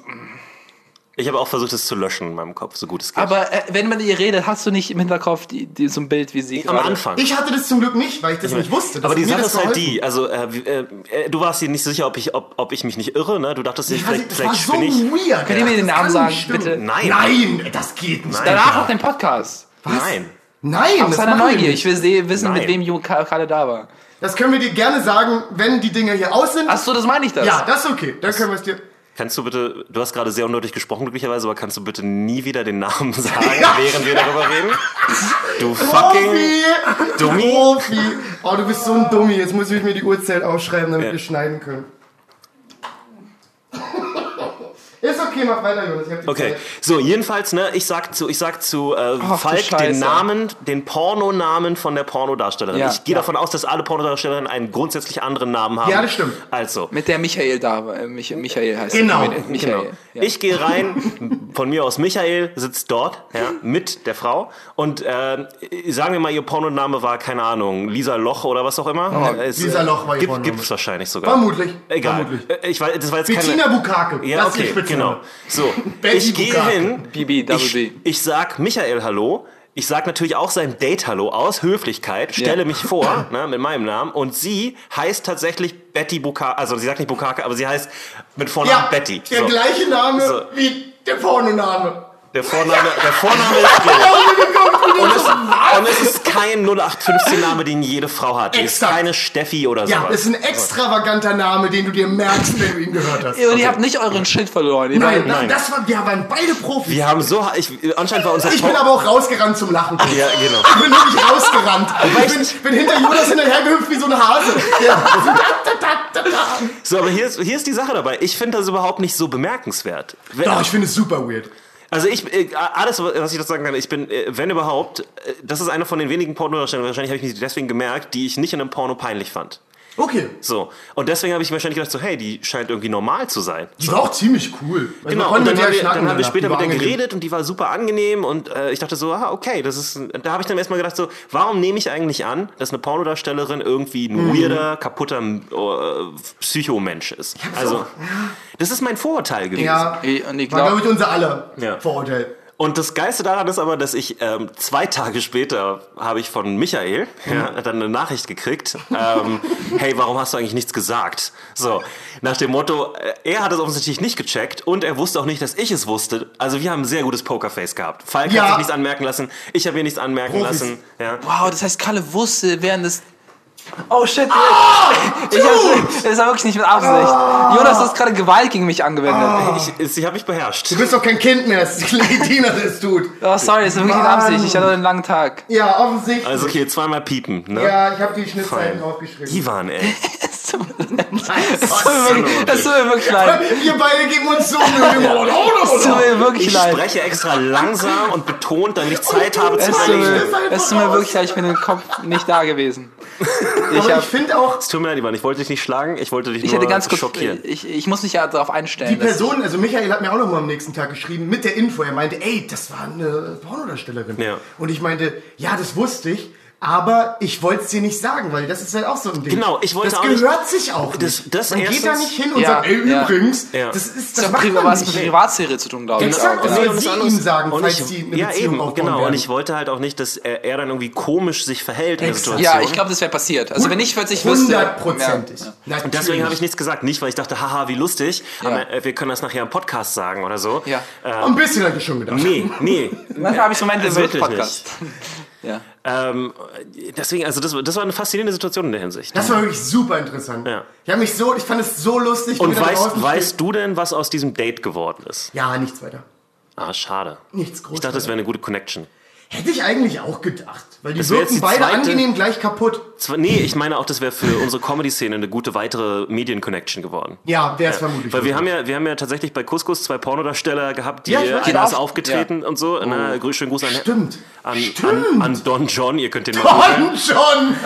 Ich habe auch versucht, es zu löschen in meinem Kopf, so gut es geht. Aber äh, wenn man mit ihr redet, hast du nicht im Hinterkopf die, die, so ein Bild wie sie am gerade? Anfang. Ich hatte das zum Glück nicht, weil ich das nicht wusste. Aber die Sache das ist halt die, also äh, äh, äh, du warst dir nicht so sicher, ob ich, ob, ob ich mich nicht irre, ne? Du dachtest, ich, Ich vielleicht, nicht, das war vielleicht so ich. weird. Könnt ihr mir den Namen sagen, bitte? Nein. Nein, das geht nicht. Danach auf den Podcast. Nein. Nein, Aus das seiner Neugier. Ich will se- wissen, Nein. mit wem Jo Ka- gerade da war. Das können wir dir gerne sagen, wenn die Dinger hier aus sind. Ach so, das meine ich das. ja, das ist okay. Dann können wir es dir. Kannst du bitte, du hast gerade sehr undeutlich gesprochen, glücklicherweise, aber kannst du bitte nie wieder den Namen sagen, während wir darüber reden? Du fucking Profi! Dummi. Profi! Oh, du bist so ein Dummi. Jetzt muss ich mir die Uhrzeit aufschreiben, damit Ja. wir schneiden können. Ist okay, mach weiter, Jonas. Ich hab die Okay, Zeit. so jedenfalls, ne, ich sag zu, ich sag zu äh, du Falk den Namen, den Pornonamen von der Pornodarstellerin. Ja, ich gehe ja. davon aus, dass alle Pornodarstellerinnen einen grundsätzlich anderen Namen haben. Ja, das stimmt. Also, Mit der Michael da war. Äh, Mich, Michael heißt Genau, er. Mit- Michael. Genau. Ja. Ich gehe rein, von mir aus Michael sitzt dort, ja, mit der Frau und äh, sagen wir mal, ihr Pornoname war, keine Ahnung, Lisa Loch oder was auch immer. Es, Lisa Loch war ihr gibt, Pornoname. Gibt's wahrscheinlich sogar. Vermutlich. Egal. Vermutlich. Äh, Ich weiß, das war jetzt Bettina keine... Bukake. Ja, das okay, Spitzname. Genau. So, ich gehe hin, BB, ich, ich sag Michael Hallo, ich sag natürlich auch sein Date Hallo aus Höflichkeit, stelle Ja. mich vor, ne, mit meinem Namen und sie heißt tatsächlich Betty Bukake, also sie sagt nicht Bukake, aber sie heißt mit Vornamen Ja, Betty. der So. gleiche Name So. wie der Pornoname. Der Vorname, der Vorname ist gleich. Und es, und es ist kein 0815-Name, den jede Frau hat. Die ist Exakt. keine Steffi oder Ja, sowas. das ist ein extravaganter Name, den du dir merkst, wenn du ihn gehört hast. Und ihr habt nicht euren Schild verloren. Ihr Nein, nein, das war, wir waren beide Profis. wir haben so, ich, anscheinend war unser Ich bin aber auch rausgerannt zum Lachen. Ja, genau. Ich bin wirklich rausgerannt. Ich bin, bin hinter Jonas hinterhergehüpft wie so ein Hase. So, aber hier ist, hier ist die Sache dabei. Ich finde das überhaupt nicht so bemerkenswert. Doch, ich finde es super weird. Also ich, äh, alles, was ich dazu sagen kann, ich bin, äh, wenn überhaupt, äh, das ist einer von den wenigen Pornodarstellern, wahrscheinlich habe ich mich deswegen gemerkt, die ich nicht in einem Porno peinlich fand. Okay. So. Und deswegen habe ich mir wahrscheinlich gedacht, so, hey, die scheint irgendwie normal zu sein. Die war auch ziemlich cool. Also Genau, und dann, haben wir, dann haben wir später war mit der angenehm. geredet und die war super angenehm und äh, ich dachte so, ah, okay, das ist, da habe ich dann erstmal gedacht so, warum nehme ich eigentlich an, dass eine Pornodarstellerin irgendwie ein Mhm. weirder, kaputter äh, Psychomensch ist? Also, das ist mein Vorurteil gewesen. Ja, Ich- und ich war, glaub- glaube ich, unser aller Ja. Vorurteil. Und das Geiste daran ist aber, dass ich ähm, zwei Tage später habe ich von Michael ja, dann eine Nachricht gekriegt. Ähm, hey, warum hast du eigentlich nichts gesagt? So, nach dem Motto, äh, er hat es offensichtlich nicht gecheckt und er wusste auch nicht, dass ich es wusste. Also wir haben ein sehr gutes Pokerface gehabt. Falk Ja. hat sich nichts anmerken lassen, ich habe mir nichts anmerken Profis. lassen. Ja. Wow, das heißt, Kalle wusste während des. Oh shit, Ah, ich hab's, das war wirklich nicht mit Absicht. Jonas, du hast gerade Gewalt gegen mich angewendet. Ich, ich habe mich beherrscht. Du bist doch kein Kind mehr. Es ist Tina, der es tut. Oh, sorry, das war wirklich mit Mann. Absicht. Ich hatte einen langen Tag. Ja, offensichtlich. Also okay, zweimal piepen. Ne? Ja, ich habe die Schnittzeiten Fein. draufgeschrieben. Ivan, ey. Es tut mir wirklich- leid. Wir beide geben uns so Mühe. Es tut mir wirklich Ich leid. spreche extra langsam und betont, damit ich Zeit habe zu Es tut, überlegen. es tut mir wirklich leid, ich bin im Kopf nicht da gewesen. Ich, Aber hab, ich finde auch, Es tut mir leid, Ivan, ich wollte dich nicht schlagen, ich wollte dich ich nur hätte ganz kurz. schockieren. Ich, ich muss mich ja darauf die einstellen. dass- Person, also Michael hat mir auch noch mal am nächsten Tag geschrieben mit der Info. Er meinte, ey, das war eine Pornodarstellerin. Ja. Und ich meinte, ja, das wusste ich. Aber ich wollte es dir nicht sagen, weil das ist halt auch so ein Ding. Genau, ich wollte das auch nicht- gehört sich auch Das- nicht. das Man geht da erstens- nicht hin und Ja, sagt, ey, ja. übrigens, Ja. das ist, Das das hat macht man was mit nicht. Privatsphäre zu tun, glaube ich. Exakt, das ja. soll und sie ihm sagen, und falls ich, sie eine ja, Beziehung eben, aufbauen genau. Und werden. ich wollte halt auch nicht, dass er, er dann irgendwie komisch sich verhält in der Exakt. Situation. Ja, ich glaube, das wäre passiert. Also wenn ich plötzlich wüsste. Hundertprozentig. Ja. Und deswegen habe ich nichts gesagt. Nicht, weil ich dachte, haha, wie lustig. Ja. Aber äh, wir können das nachher im Podcast sagen oder so. Ja. Äh, Ein bisschen hatte ich schon gedacht. nee, nee. Manchmal habe ich so Momente Also im Podcast. Ja. Ähm, deswegen, also das, das war eine faszinierende Situation in der Hinsicht. Das war wirklich super interessant. Ja. Ich habe mich so, ich fand es so lustig. und weißt, weißt du denn, was aus diesem Date geworden ist? Ja, nichts weiter. Ah, schade. Nichts groß. Ich dachte, das wäre eine gute Connection. Hätte ich eigentlich auch gedacht. Weil die Das wirken die beide zweite- angenehm gleich kaputt. Zwar, nee, ich meine auch, das wäre für unsere Comedy-Szene eine gute weitere Medien-Connection geworden. Ja, wäre es vermutlich. Weil wir haben ja, wir haben ja tatsächlich bei Couscous zwei Pornodarsteller gehabt, die Ja, Genau. aufgetreten und so. Na, grü- schönen Gruß an, Stimmt. an, Stimmt. an, an Don John, ihr könnt den mal googeln. Don John!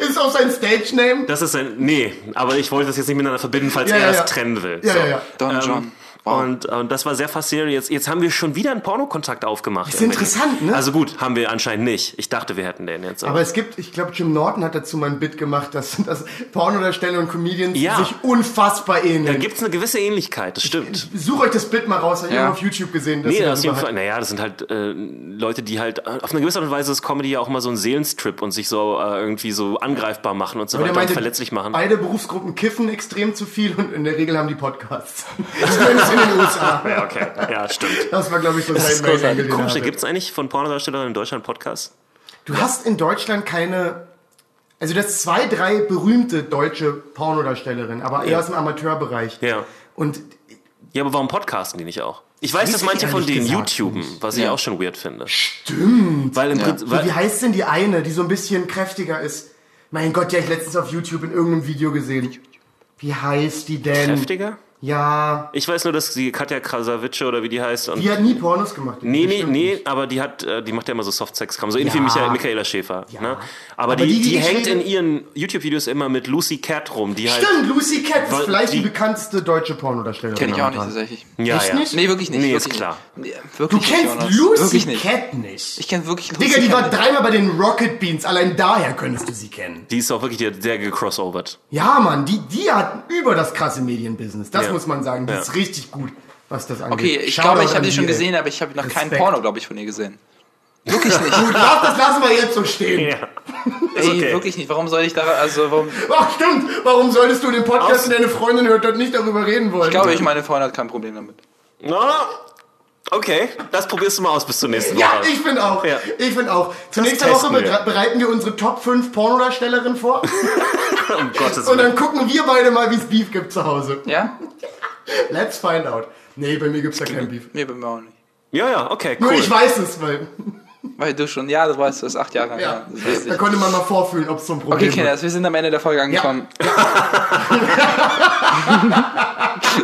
ist auch sein Stage-Name. Das ist ein, nee, aber ich wollte das jetzt nicht miteinander verbinden, falls Ja, er ja, das ja. trennen will. Ja, so. ja, ja. Don Ähm, John. Und, und das war sehr faszinierend. Jetzt, jetzt haben wir schon wieder einen Pornokontakt aufgemacht. Ist interessant, ne? Also gut, haben wir anscheinend nicht. Ich dachte, wir hätten den jetzt. Aber es gibt, ich glaube, Jim Norton hat dazu mal ein Bit gemacht, dass, dass Pornodarsteller und Comedians Ja. sich unfassbar da ähneln. gibt es eine gewisse Ähnlichkeit, das stimmt. Such euch das Bit mal raus, hab ich Ja. auf YouTube gesehen. Nee, das ist hat. naja, das sind halt äh, Leute, die halt äh, auf eine gewisse Art und Weise ist Comedy ja auch immer so ein Seelenstrip und sich so äh, irgendwie so angreifbar machen und so Aber weiter und meinte, verletzlich machen. Beide Berufsgruppen kiffen extrem zu viel und in der Regel haben die Podcasts. Zumindest in den USA. Ja, okay. Ja, stimmt. Das war, glaube ich, so sein ist Main großartig. Angle, den er Komisch, hatte. gibt es eigentlich von Pornodarstellern in Deutschland Podcasts? Du hast in Deutschland keine. Also du hast zwei, drei berühmte deutsche Pornodarstellerinnen, aber eher aus dem Amateurbereich. Ja. Und Ja, aber warum podcasten die nicht auch? Ich weiß, dass ich manche von denen YouTuben, was ich Ja. auch schon weird finde. stimmt. Weil im Ja. Prinzip, So, wie weil, heißt denn die eine, die so ein bisschen kräftiger ist? Mein Gott, die habe ich letztens auf YouTube in irgendeinem Video gesehen. Wie heißt die denn? kräftiger? Ja, Ich weiß nur, dass die Katja Krasavice oder wie die heißt und die hat nie Pornos gemacht. Nee, nee, nee, nicht. aber die hat, äh, die macht ja immer so Softsex-Kram, so ähnlich Ja. wie Michael, Michaela Schäfer. Ja. Ne? Aber, Aber die, die, die, die hängt in ihren YouTube-Videos immer mit Lucy Cat rum, die halt. Stimmt, Lucy Cat ist vielleicht die, die- bekannteste deutsche Pornodarstellerin. Kenn ich auch nicht tatsächlich. Ja, Echt ja. nicht? Nee, wirklich nicht. Nee, wirklich ist klar. Nicht. Nee, Du kennst. Lucy. Cat nicht. Ich kenne wirklich Lucy Digga, die Cat war nicht. dreimal bei den Rocket Beans. Allein daher könntest du sie kennen. Die ist auch wirklich sehr gecrossovert. Ja, Mann, die, die hat über das krasse Medienbusiness. Das Ja. muss man sagen. Die Ja. ist richtig gut, was das angeht. Okay, ich Shoutout glaube, ich habe die schon ey. gesehen, aber ich habe noch keinen Respekt. Porno, glaube ich, von ihr gesehen. Wirklich nicht. Gut, lass, das lassen wir jetzt so stehen. Ja. Ey, okay. wirklich nicht. Warum soll ich da, also, warum? Ach, stimmt. Warum solltest du den Podcast, Aus- deine Freundin hört, dort nicht darüber reden wollen? Ich glaube, ich, meine Freundin hat kein Problem damit. Na, okay, das probierst du mal aus bis zur nächsten Ja, Woche. ich finde auch. Ja. Ich finde auch. Zur Das nächsten Woche wir. bere- bereiten wir unsere Top 5 Pornodarstellerinnen vor. um Gottes und Willen. dann gucken wir beide mal, wie es Beef gibt zu Hause. Ja? Let's find out. Nee, bei mir gibt's da kein Beef. Mir bei mir auch nicht. Ja, ja, okay, Nur cool. ich weiß es, weil Weil du schon, ja, du weißt, du bist acht Jahre alt. ja, das ist da konnte man mal vorfühlen, ob es so ein Problem Okay, wird. Kinders, wir sind am Ende der Folge angekommen.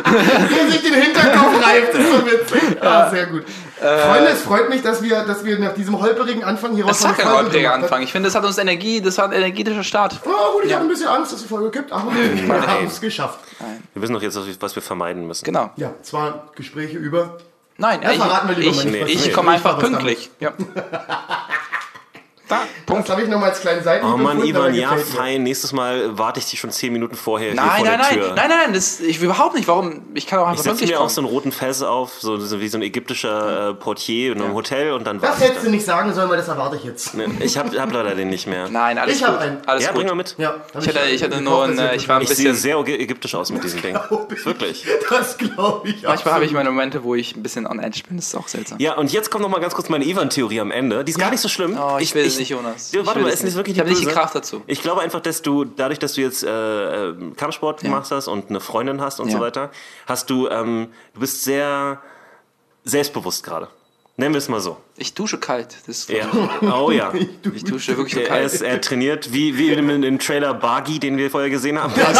Wer sich den Hinterkopf reibt, ist so witzig. Ah, sehr gut. Freunde, es freut mich, dass wir, dass wir nach diesem holperigen Anfang hier Das raus war kein gemacht Anfang. Ich finde, das hat uns Energie, das war ein energetischer Start. Oh, gut, ich hatte ein bisschen Angst, dass die Folge gibt, aber wir haben es geschafft. Wir wissen doch jetzt, was wir- was wir vermeiden müssen. Genau. Ja, zwar Gespräche über. Nein, Ja, verraten wir lieber ich, nicht, ich, ich komme einfach pünktlich. Ja. Da, Das habe ich nochmal als kleinen Seiten. Oh Mann, Ivan, ja, fein. Nächstes Mal warte ich dich schon zehn Minuten vorher hier Nein, vor nein, der nein, Tür. nein, nein, nein, das, ich will überhaupt nicht. Warum? Ich kann auch Ich einfach setze pünktlich mir auch so einen roten Fez auf, so, so wie so ein ägyptischer äh, Portier in einem Hotel und dann Das warte ich hättest du nicht sagen sollen, weil das erwarte ich jetzt. dann. Ich hab, hab leider den nicht mehr. Nein, alles Ich gut. einen. Alles ja, gut. bring mal mit. Ja, Ich hatte, ich hatte nur ein, ist ich war ein Ich sehe bisschen, sehr ägy- ägyptisch aus mit diesem Ding. Wirklich. Das glaube ich manchmal habe ich meine Momente, wo ich ein bisschen on edge bin. Das ist auch seltsam. Ja, und jetzt kommt noch mal ganz kurz meine Ivan-Theorie am Ende. Die ist gar nicht so schlimm. Oh, ich, will es nicht, Jonas. Ja, Ich warte mal, es ist nicht wirklich Ich habe nicht die böse? Kraft dazu. Ich glaube einfach, dass du, dadurch, dass du jetzt äh, äh, Kampfsport gemacht hast und eine Freundin hast und Ja. so weiter, hast du, ähm, du bist sehr selbstbewusst gerade. Nennen wir es mal so. Ich dusche kalt. Das ist Ja. Oh ja. Ich dusche wirklich so Er, kalt. ist, er trainiert, wie, wie im, im Trailer Bargi, den wir vorher gesehen haben. Das ist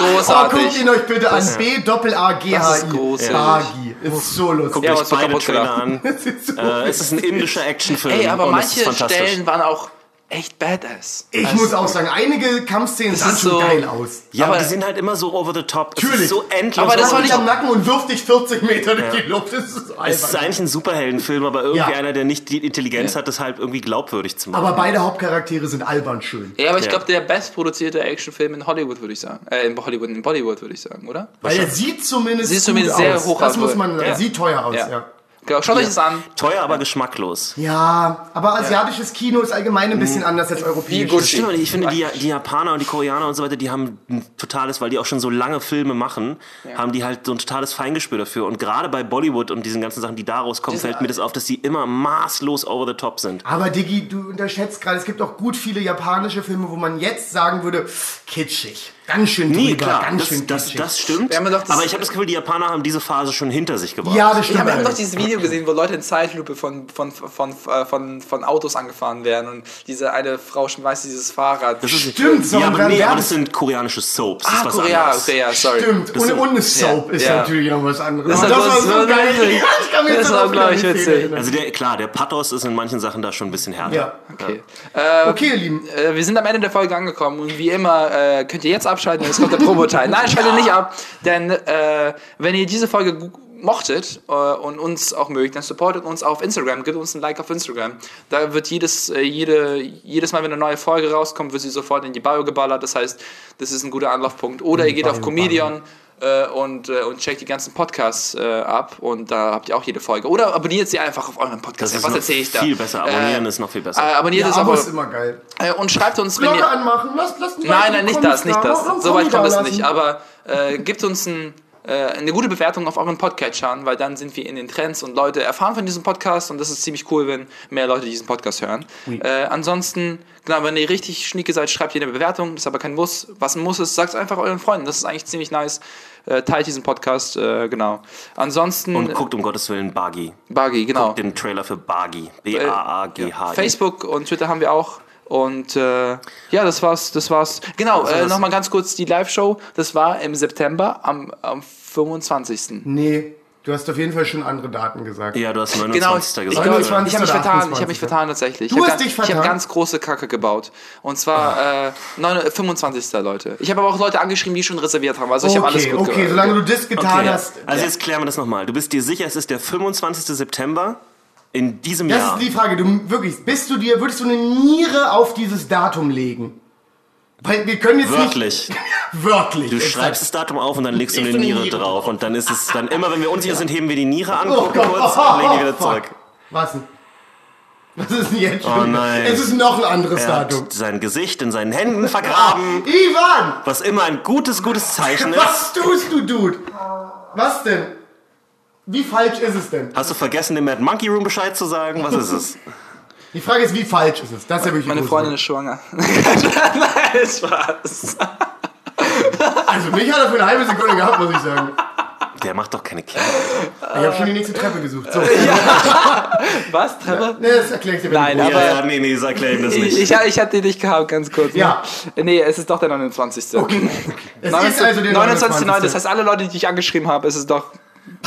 Oh, großartig. guckt ihn euch bitte an. B Doppel A G H Das ist großartig. Bagi. Ist so lustig. Guckt Ja, euch beide Trailer gelacht. an. Das ist so Äh, es ist ein indischer Actionfilm Ey, aber und es ist manche fantastisch. Stellen waren auch echt badass. Ich Also, muss auch sagen, einige Kampfszenen Das sahen schon so- geil aus. Ja, aber- die sind halt immer so over the top. Natürlich. so endlos. Aber das Das war nicht- am Nacken und wirft dich 40 Meter durch die Luft. Das ist so es ist eigentlich ein Superheldenfilm, aber irgendwie Ja. einer, der nicht die Intelligenz Ja. hat, das halt irgendwie glaubwürdig zu machen. Aber beide Hauptcharaktere sind albern schön. Ja, aber ich Ja. glaube, der bestproduzierte Actionfilm in Hollywood, würde ich sagen. Äh, in Hollywood, in Bollywood, würde ich sagen, oder? Weil er sieht zumindest, Sieht zumindest sehr aus. hoch Das aus. muss man sagen. Ja. Sieht teuer aus, ja. Ja. Genau, schaut euch das an. Teuer, aber geschmacklos. Ja, aber asiatisches Kino ist allgemein ein bisschen anders als europäisches. Gucci. Stimmt, ich finde, die, die Japaner und die Koreaner und so weiter, die haben ein totales, weil die auch schon so lange Filme machen, haben die halt so ein totales Feingespür dafür. Und gerade bei Bollywood und diesen ganzen Sachen, die daraus kommen, fällt mir das auf, dass die immer maßlos over the top sind. Aber Diggi, du unterschätzt gerade, es gibt auch gut viele japanische Filme, wo man jetzt sagen würde, kitschig. Ganz schön drüber, Nee, klar, ganz das, schön das, kitschig. das stimmt. Wir haben doch das- aber ich habe das Gefühl, die Japaner haben diese Phase schon hinter sich gebracht. ja, das Ich stimmt. habe hab doch allerdings. dieses Video gesehen, wo Leute in Zeitlupe von, von, von, äh, von, von Autos angefahren werden und diese eine Frau schmeißt dieses Fahrrad. Das ist, Stimmt, so ja, aber, nee, aber das sind koreanische Soaps. Das ah, ist was Korea, ja, sorry. Stimmt, Das und, und eine Soap ist ja. natürlich noch was anderes. Das das war so geil. Ja, ich kann mich Das jetzt war, noch glaub an ich, witzig. Also der, klar, der Pathos ist in manchen Sachen da schon ein bisschen härter. Ja. Okay. Äh, Okay, ihr Lieben. äh, wir sind am Ende der Folge angekommen und wie immer äh, könnt ihr jetzt abschalten, jetzt kommt der Promo-Teil. Nein, schaltet nicht ab, denn äh, wenn ihr diese Folge mochtet äh, und uns auch mögt, dann supportet uns auf Instagram, gebt uns ein Like auf Instagram. Da wird jedes, äh, jede, jedes Mal, wenn eine neue Folge rauskommt, wird sie sofort in die Bio geballert. Das heißt, das ist ein guter Anlaufpunkt. Oder ihr geht auf Comedian äh, und, äh, und checkt die ganzen Podcasts äh, ab und da habt ihr auch jede Folge. Oder abonniert sie einfach auf euren Podcast. Das ist Was erzähle ich da? viel besser. Abonnieren Äh, ist noch viel besser. Äh, abonniert Ja, es Abo aber ist immer geil. äh, und schreibt uns, wenn Glocke ihr. anmachen, lasst, lasst Nein, nein, nicht das, nicht das. So weit kommt es nicht. Aber äh, gibt uns ein, eine gute Bewertung auf euren Podcatchern, weil dann sind wir in den Trends und Leute erfahren von diesem Podcast und das ist ziemlich cool, wenn mehr Leute diesen Podcast hören. Äh, ansonsten, genau, wenn ihr richtig schnieke seid, schreibt ihr eine Bewertung. Das ist aber kein Muss. Was ein Muss ist, sagt es einfach euren Freunden. Das ist eigentlich ziemlich nice. Äh, teilt diesen Podcast, äh, genau. Ansonsten, Und guckt um Gottes Willen Buggy. Buggy, genau. Den Trailer für Buggy. B-A-A-G-H. Facebook und Twitter haben wir auch. Und äh, ja, das war's, das war's. Genau, war äh, nochmal ganz kurz die Live-Show. Das war im September am, am 25. Nee, du hast auf jeden Fall schon andere Daten gesagt. Ja, du hast Genau, 29. ich, gesagt. glaube, 29. ich habe mich vertan, 28, ich habe mich vertan tatsächlich. Du ich hast hab, dich Ich habe vertan? ganz große Kacke gebaut. Und zwar äh, 9, 25. Leute. Ich habe aber auch Leute angeschrieben, die schon reserviert haben. Also ich habe alles okay, gut okay, gehört. solange du das getan Okay, hast. also jetzt klären wir das nochmal. Du bist dir sicher, es ist der 25. September in diesem Das Jahr. ist die Frage. Du wirklich, bist du dir, würdest du eine Niere auf dieses Datum legen? Weil wir können jetzt Wörtlich. nicht. Wörtlich. Du schreibst das Datum auf und dann legst du eine Niere Niere drauf. Und dann ist es dann immer, wenn wir unsicher sind, heben wir die Niere an, Oh gucken Gott. kurz und legen die wieder Fuck. zurück. Was denn? Was ist denn jetzt Oh schon? nein. Es ist noch ein anderes Er Datum. hat sein Gesicht in seinen Händen vergraben, Ivan! was immer ein gutes, gutes Zeichen ist. Was tust du, Dude? Was denn? Wie falsch ist es denn? Hast du vergessen, dem Mad Monkey Room Bescheid zu sagen? Was ist es? Die Frage ist, wie falsch ist es? Das ist ja wirklich Meine Freundin ist schwanger. Nein, Spaß. Also mich hat er für eine halbe Sekunde gehabt, muss ich sagen. Der macht doch keine Kinder. Ich habe schon die nächste Treppe gesucht. So, Was, Trevor? ne, das erkläre ich dir. Nein, aber- ja, ja, nee, nee, sag erklär ihm das Ich, nicht. ich, ich hatte dich gehabt, ganz kurz. ne? Ja. Nee, es ist doch der 29. Okay. Es 29. ist also der 29. 29. Das heißt, alle Leute, die ich angeschrieben habe, ist es doch.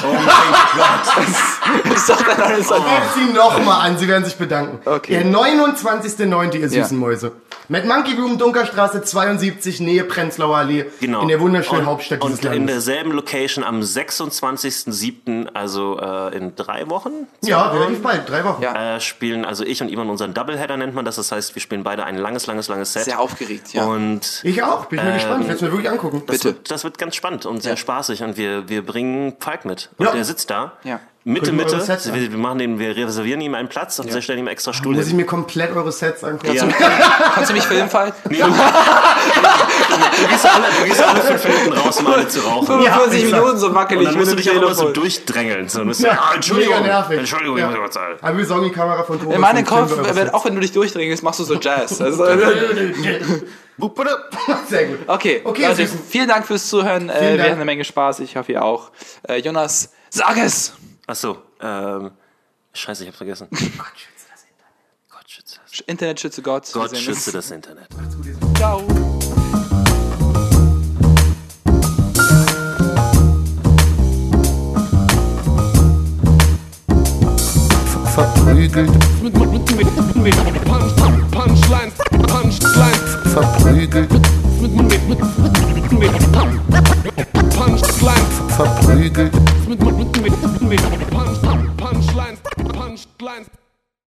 Oh mein Gott. Ist doch der 29. Gebt sie nochmal an, sie werden sich bedanken. Okay. Der 29.09., ihr Ja. süßen Mäuse. Mad Monkey Room, Dunkerstraße 72, Nähe Prenzlauer Allee. Genau. In der wunderschönen und, Hauptstadt dieses Und in Landes. derselben Location am 26.07., also äh, in drei Wochen, Ja, relativ bald, drei Wochen. Ja. äh, spielen also ich und Ivan unseren Doubleheader nennt man das. Das heißt, wir spielen beide ein langes, langes, langes Set. Sehr aufgeregt, ja. Und Ich auch, bin ich mir gespannt, ich werde es mir wirklich angucken. das Bitte. wird, das wird ganz spannend und sehr spaßig. Und wir, wir bringen Falk mit. Und Ja. der sitzt da. Ja. Mitte, Mitte. Wir, wir, machen den, wir reservieren ihm einen Platz und wir stellen ihm extra Stuhl Muss ich mir komplett eure Sets angucken? Ja. Kannst du mich filmen, Falk? Nee, du, du, gehst alle, du gehst alle fünf Minuten raus, um eine zu rauchen. 45 exakt. Minuten so Und wackelig dann mit musst du dich auch immer so durchdrängeln. So, du musst Ja, ah, Entschuldigung, mega nervig. Entschuldigung, Ja. ich muss zahlen. Aber wir sorgen die Kamera von Thomas. In meinem und Kopf, auch wenn du dich durchdringst, machst du so Jazz. Also, Sehr gut. okay, Okay, Leute, vielen Dank fürs Zuhören. Äh, Dank. wir hatten eine Menge Spaß. Ich hoffe, ihr auch. Äh, Jonas, sag es! Achso, ähm, scheiße, ich hab's vergessen. Gott schütze das Internet. Gott schütze das. Internet schütze Gott. Gott schütze das Internet. Ciao. verprügelt, Mit, mit, mit, mit, mit Punch, Punchlines, Punchlines, verprügelt, mit, mit, mit, mit, mit mit, mit, mit, mit, mit Punchlines, Punchlines.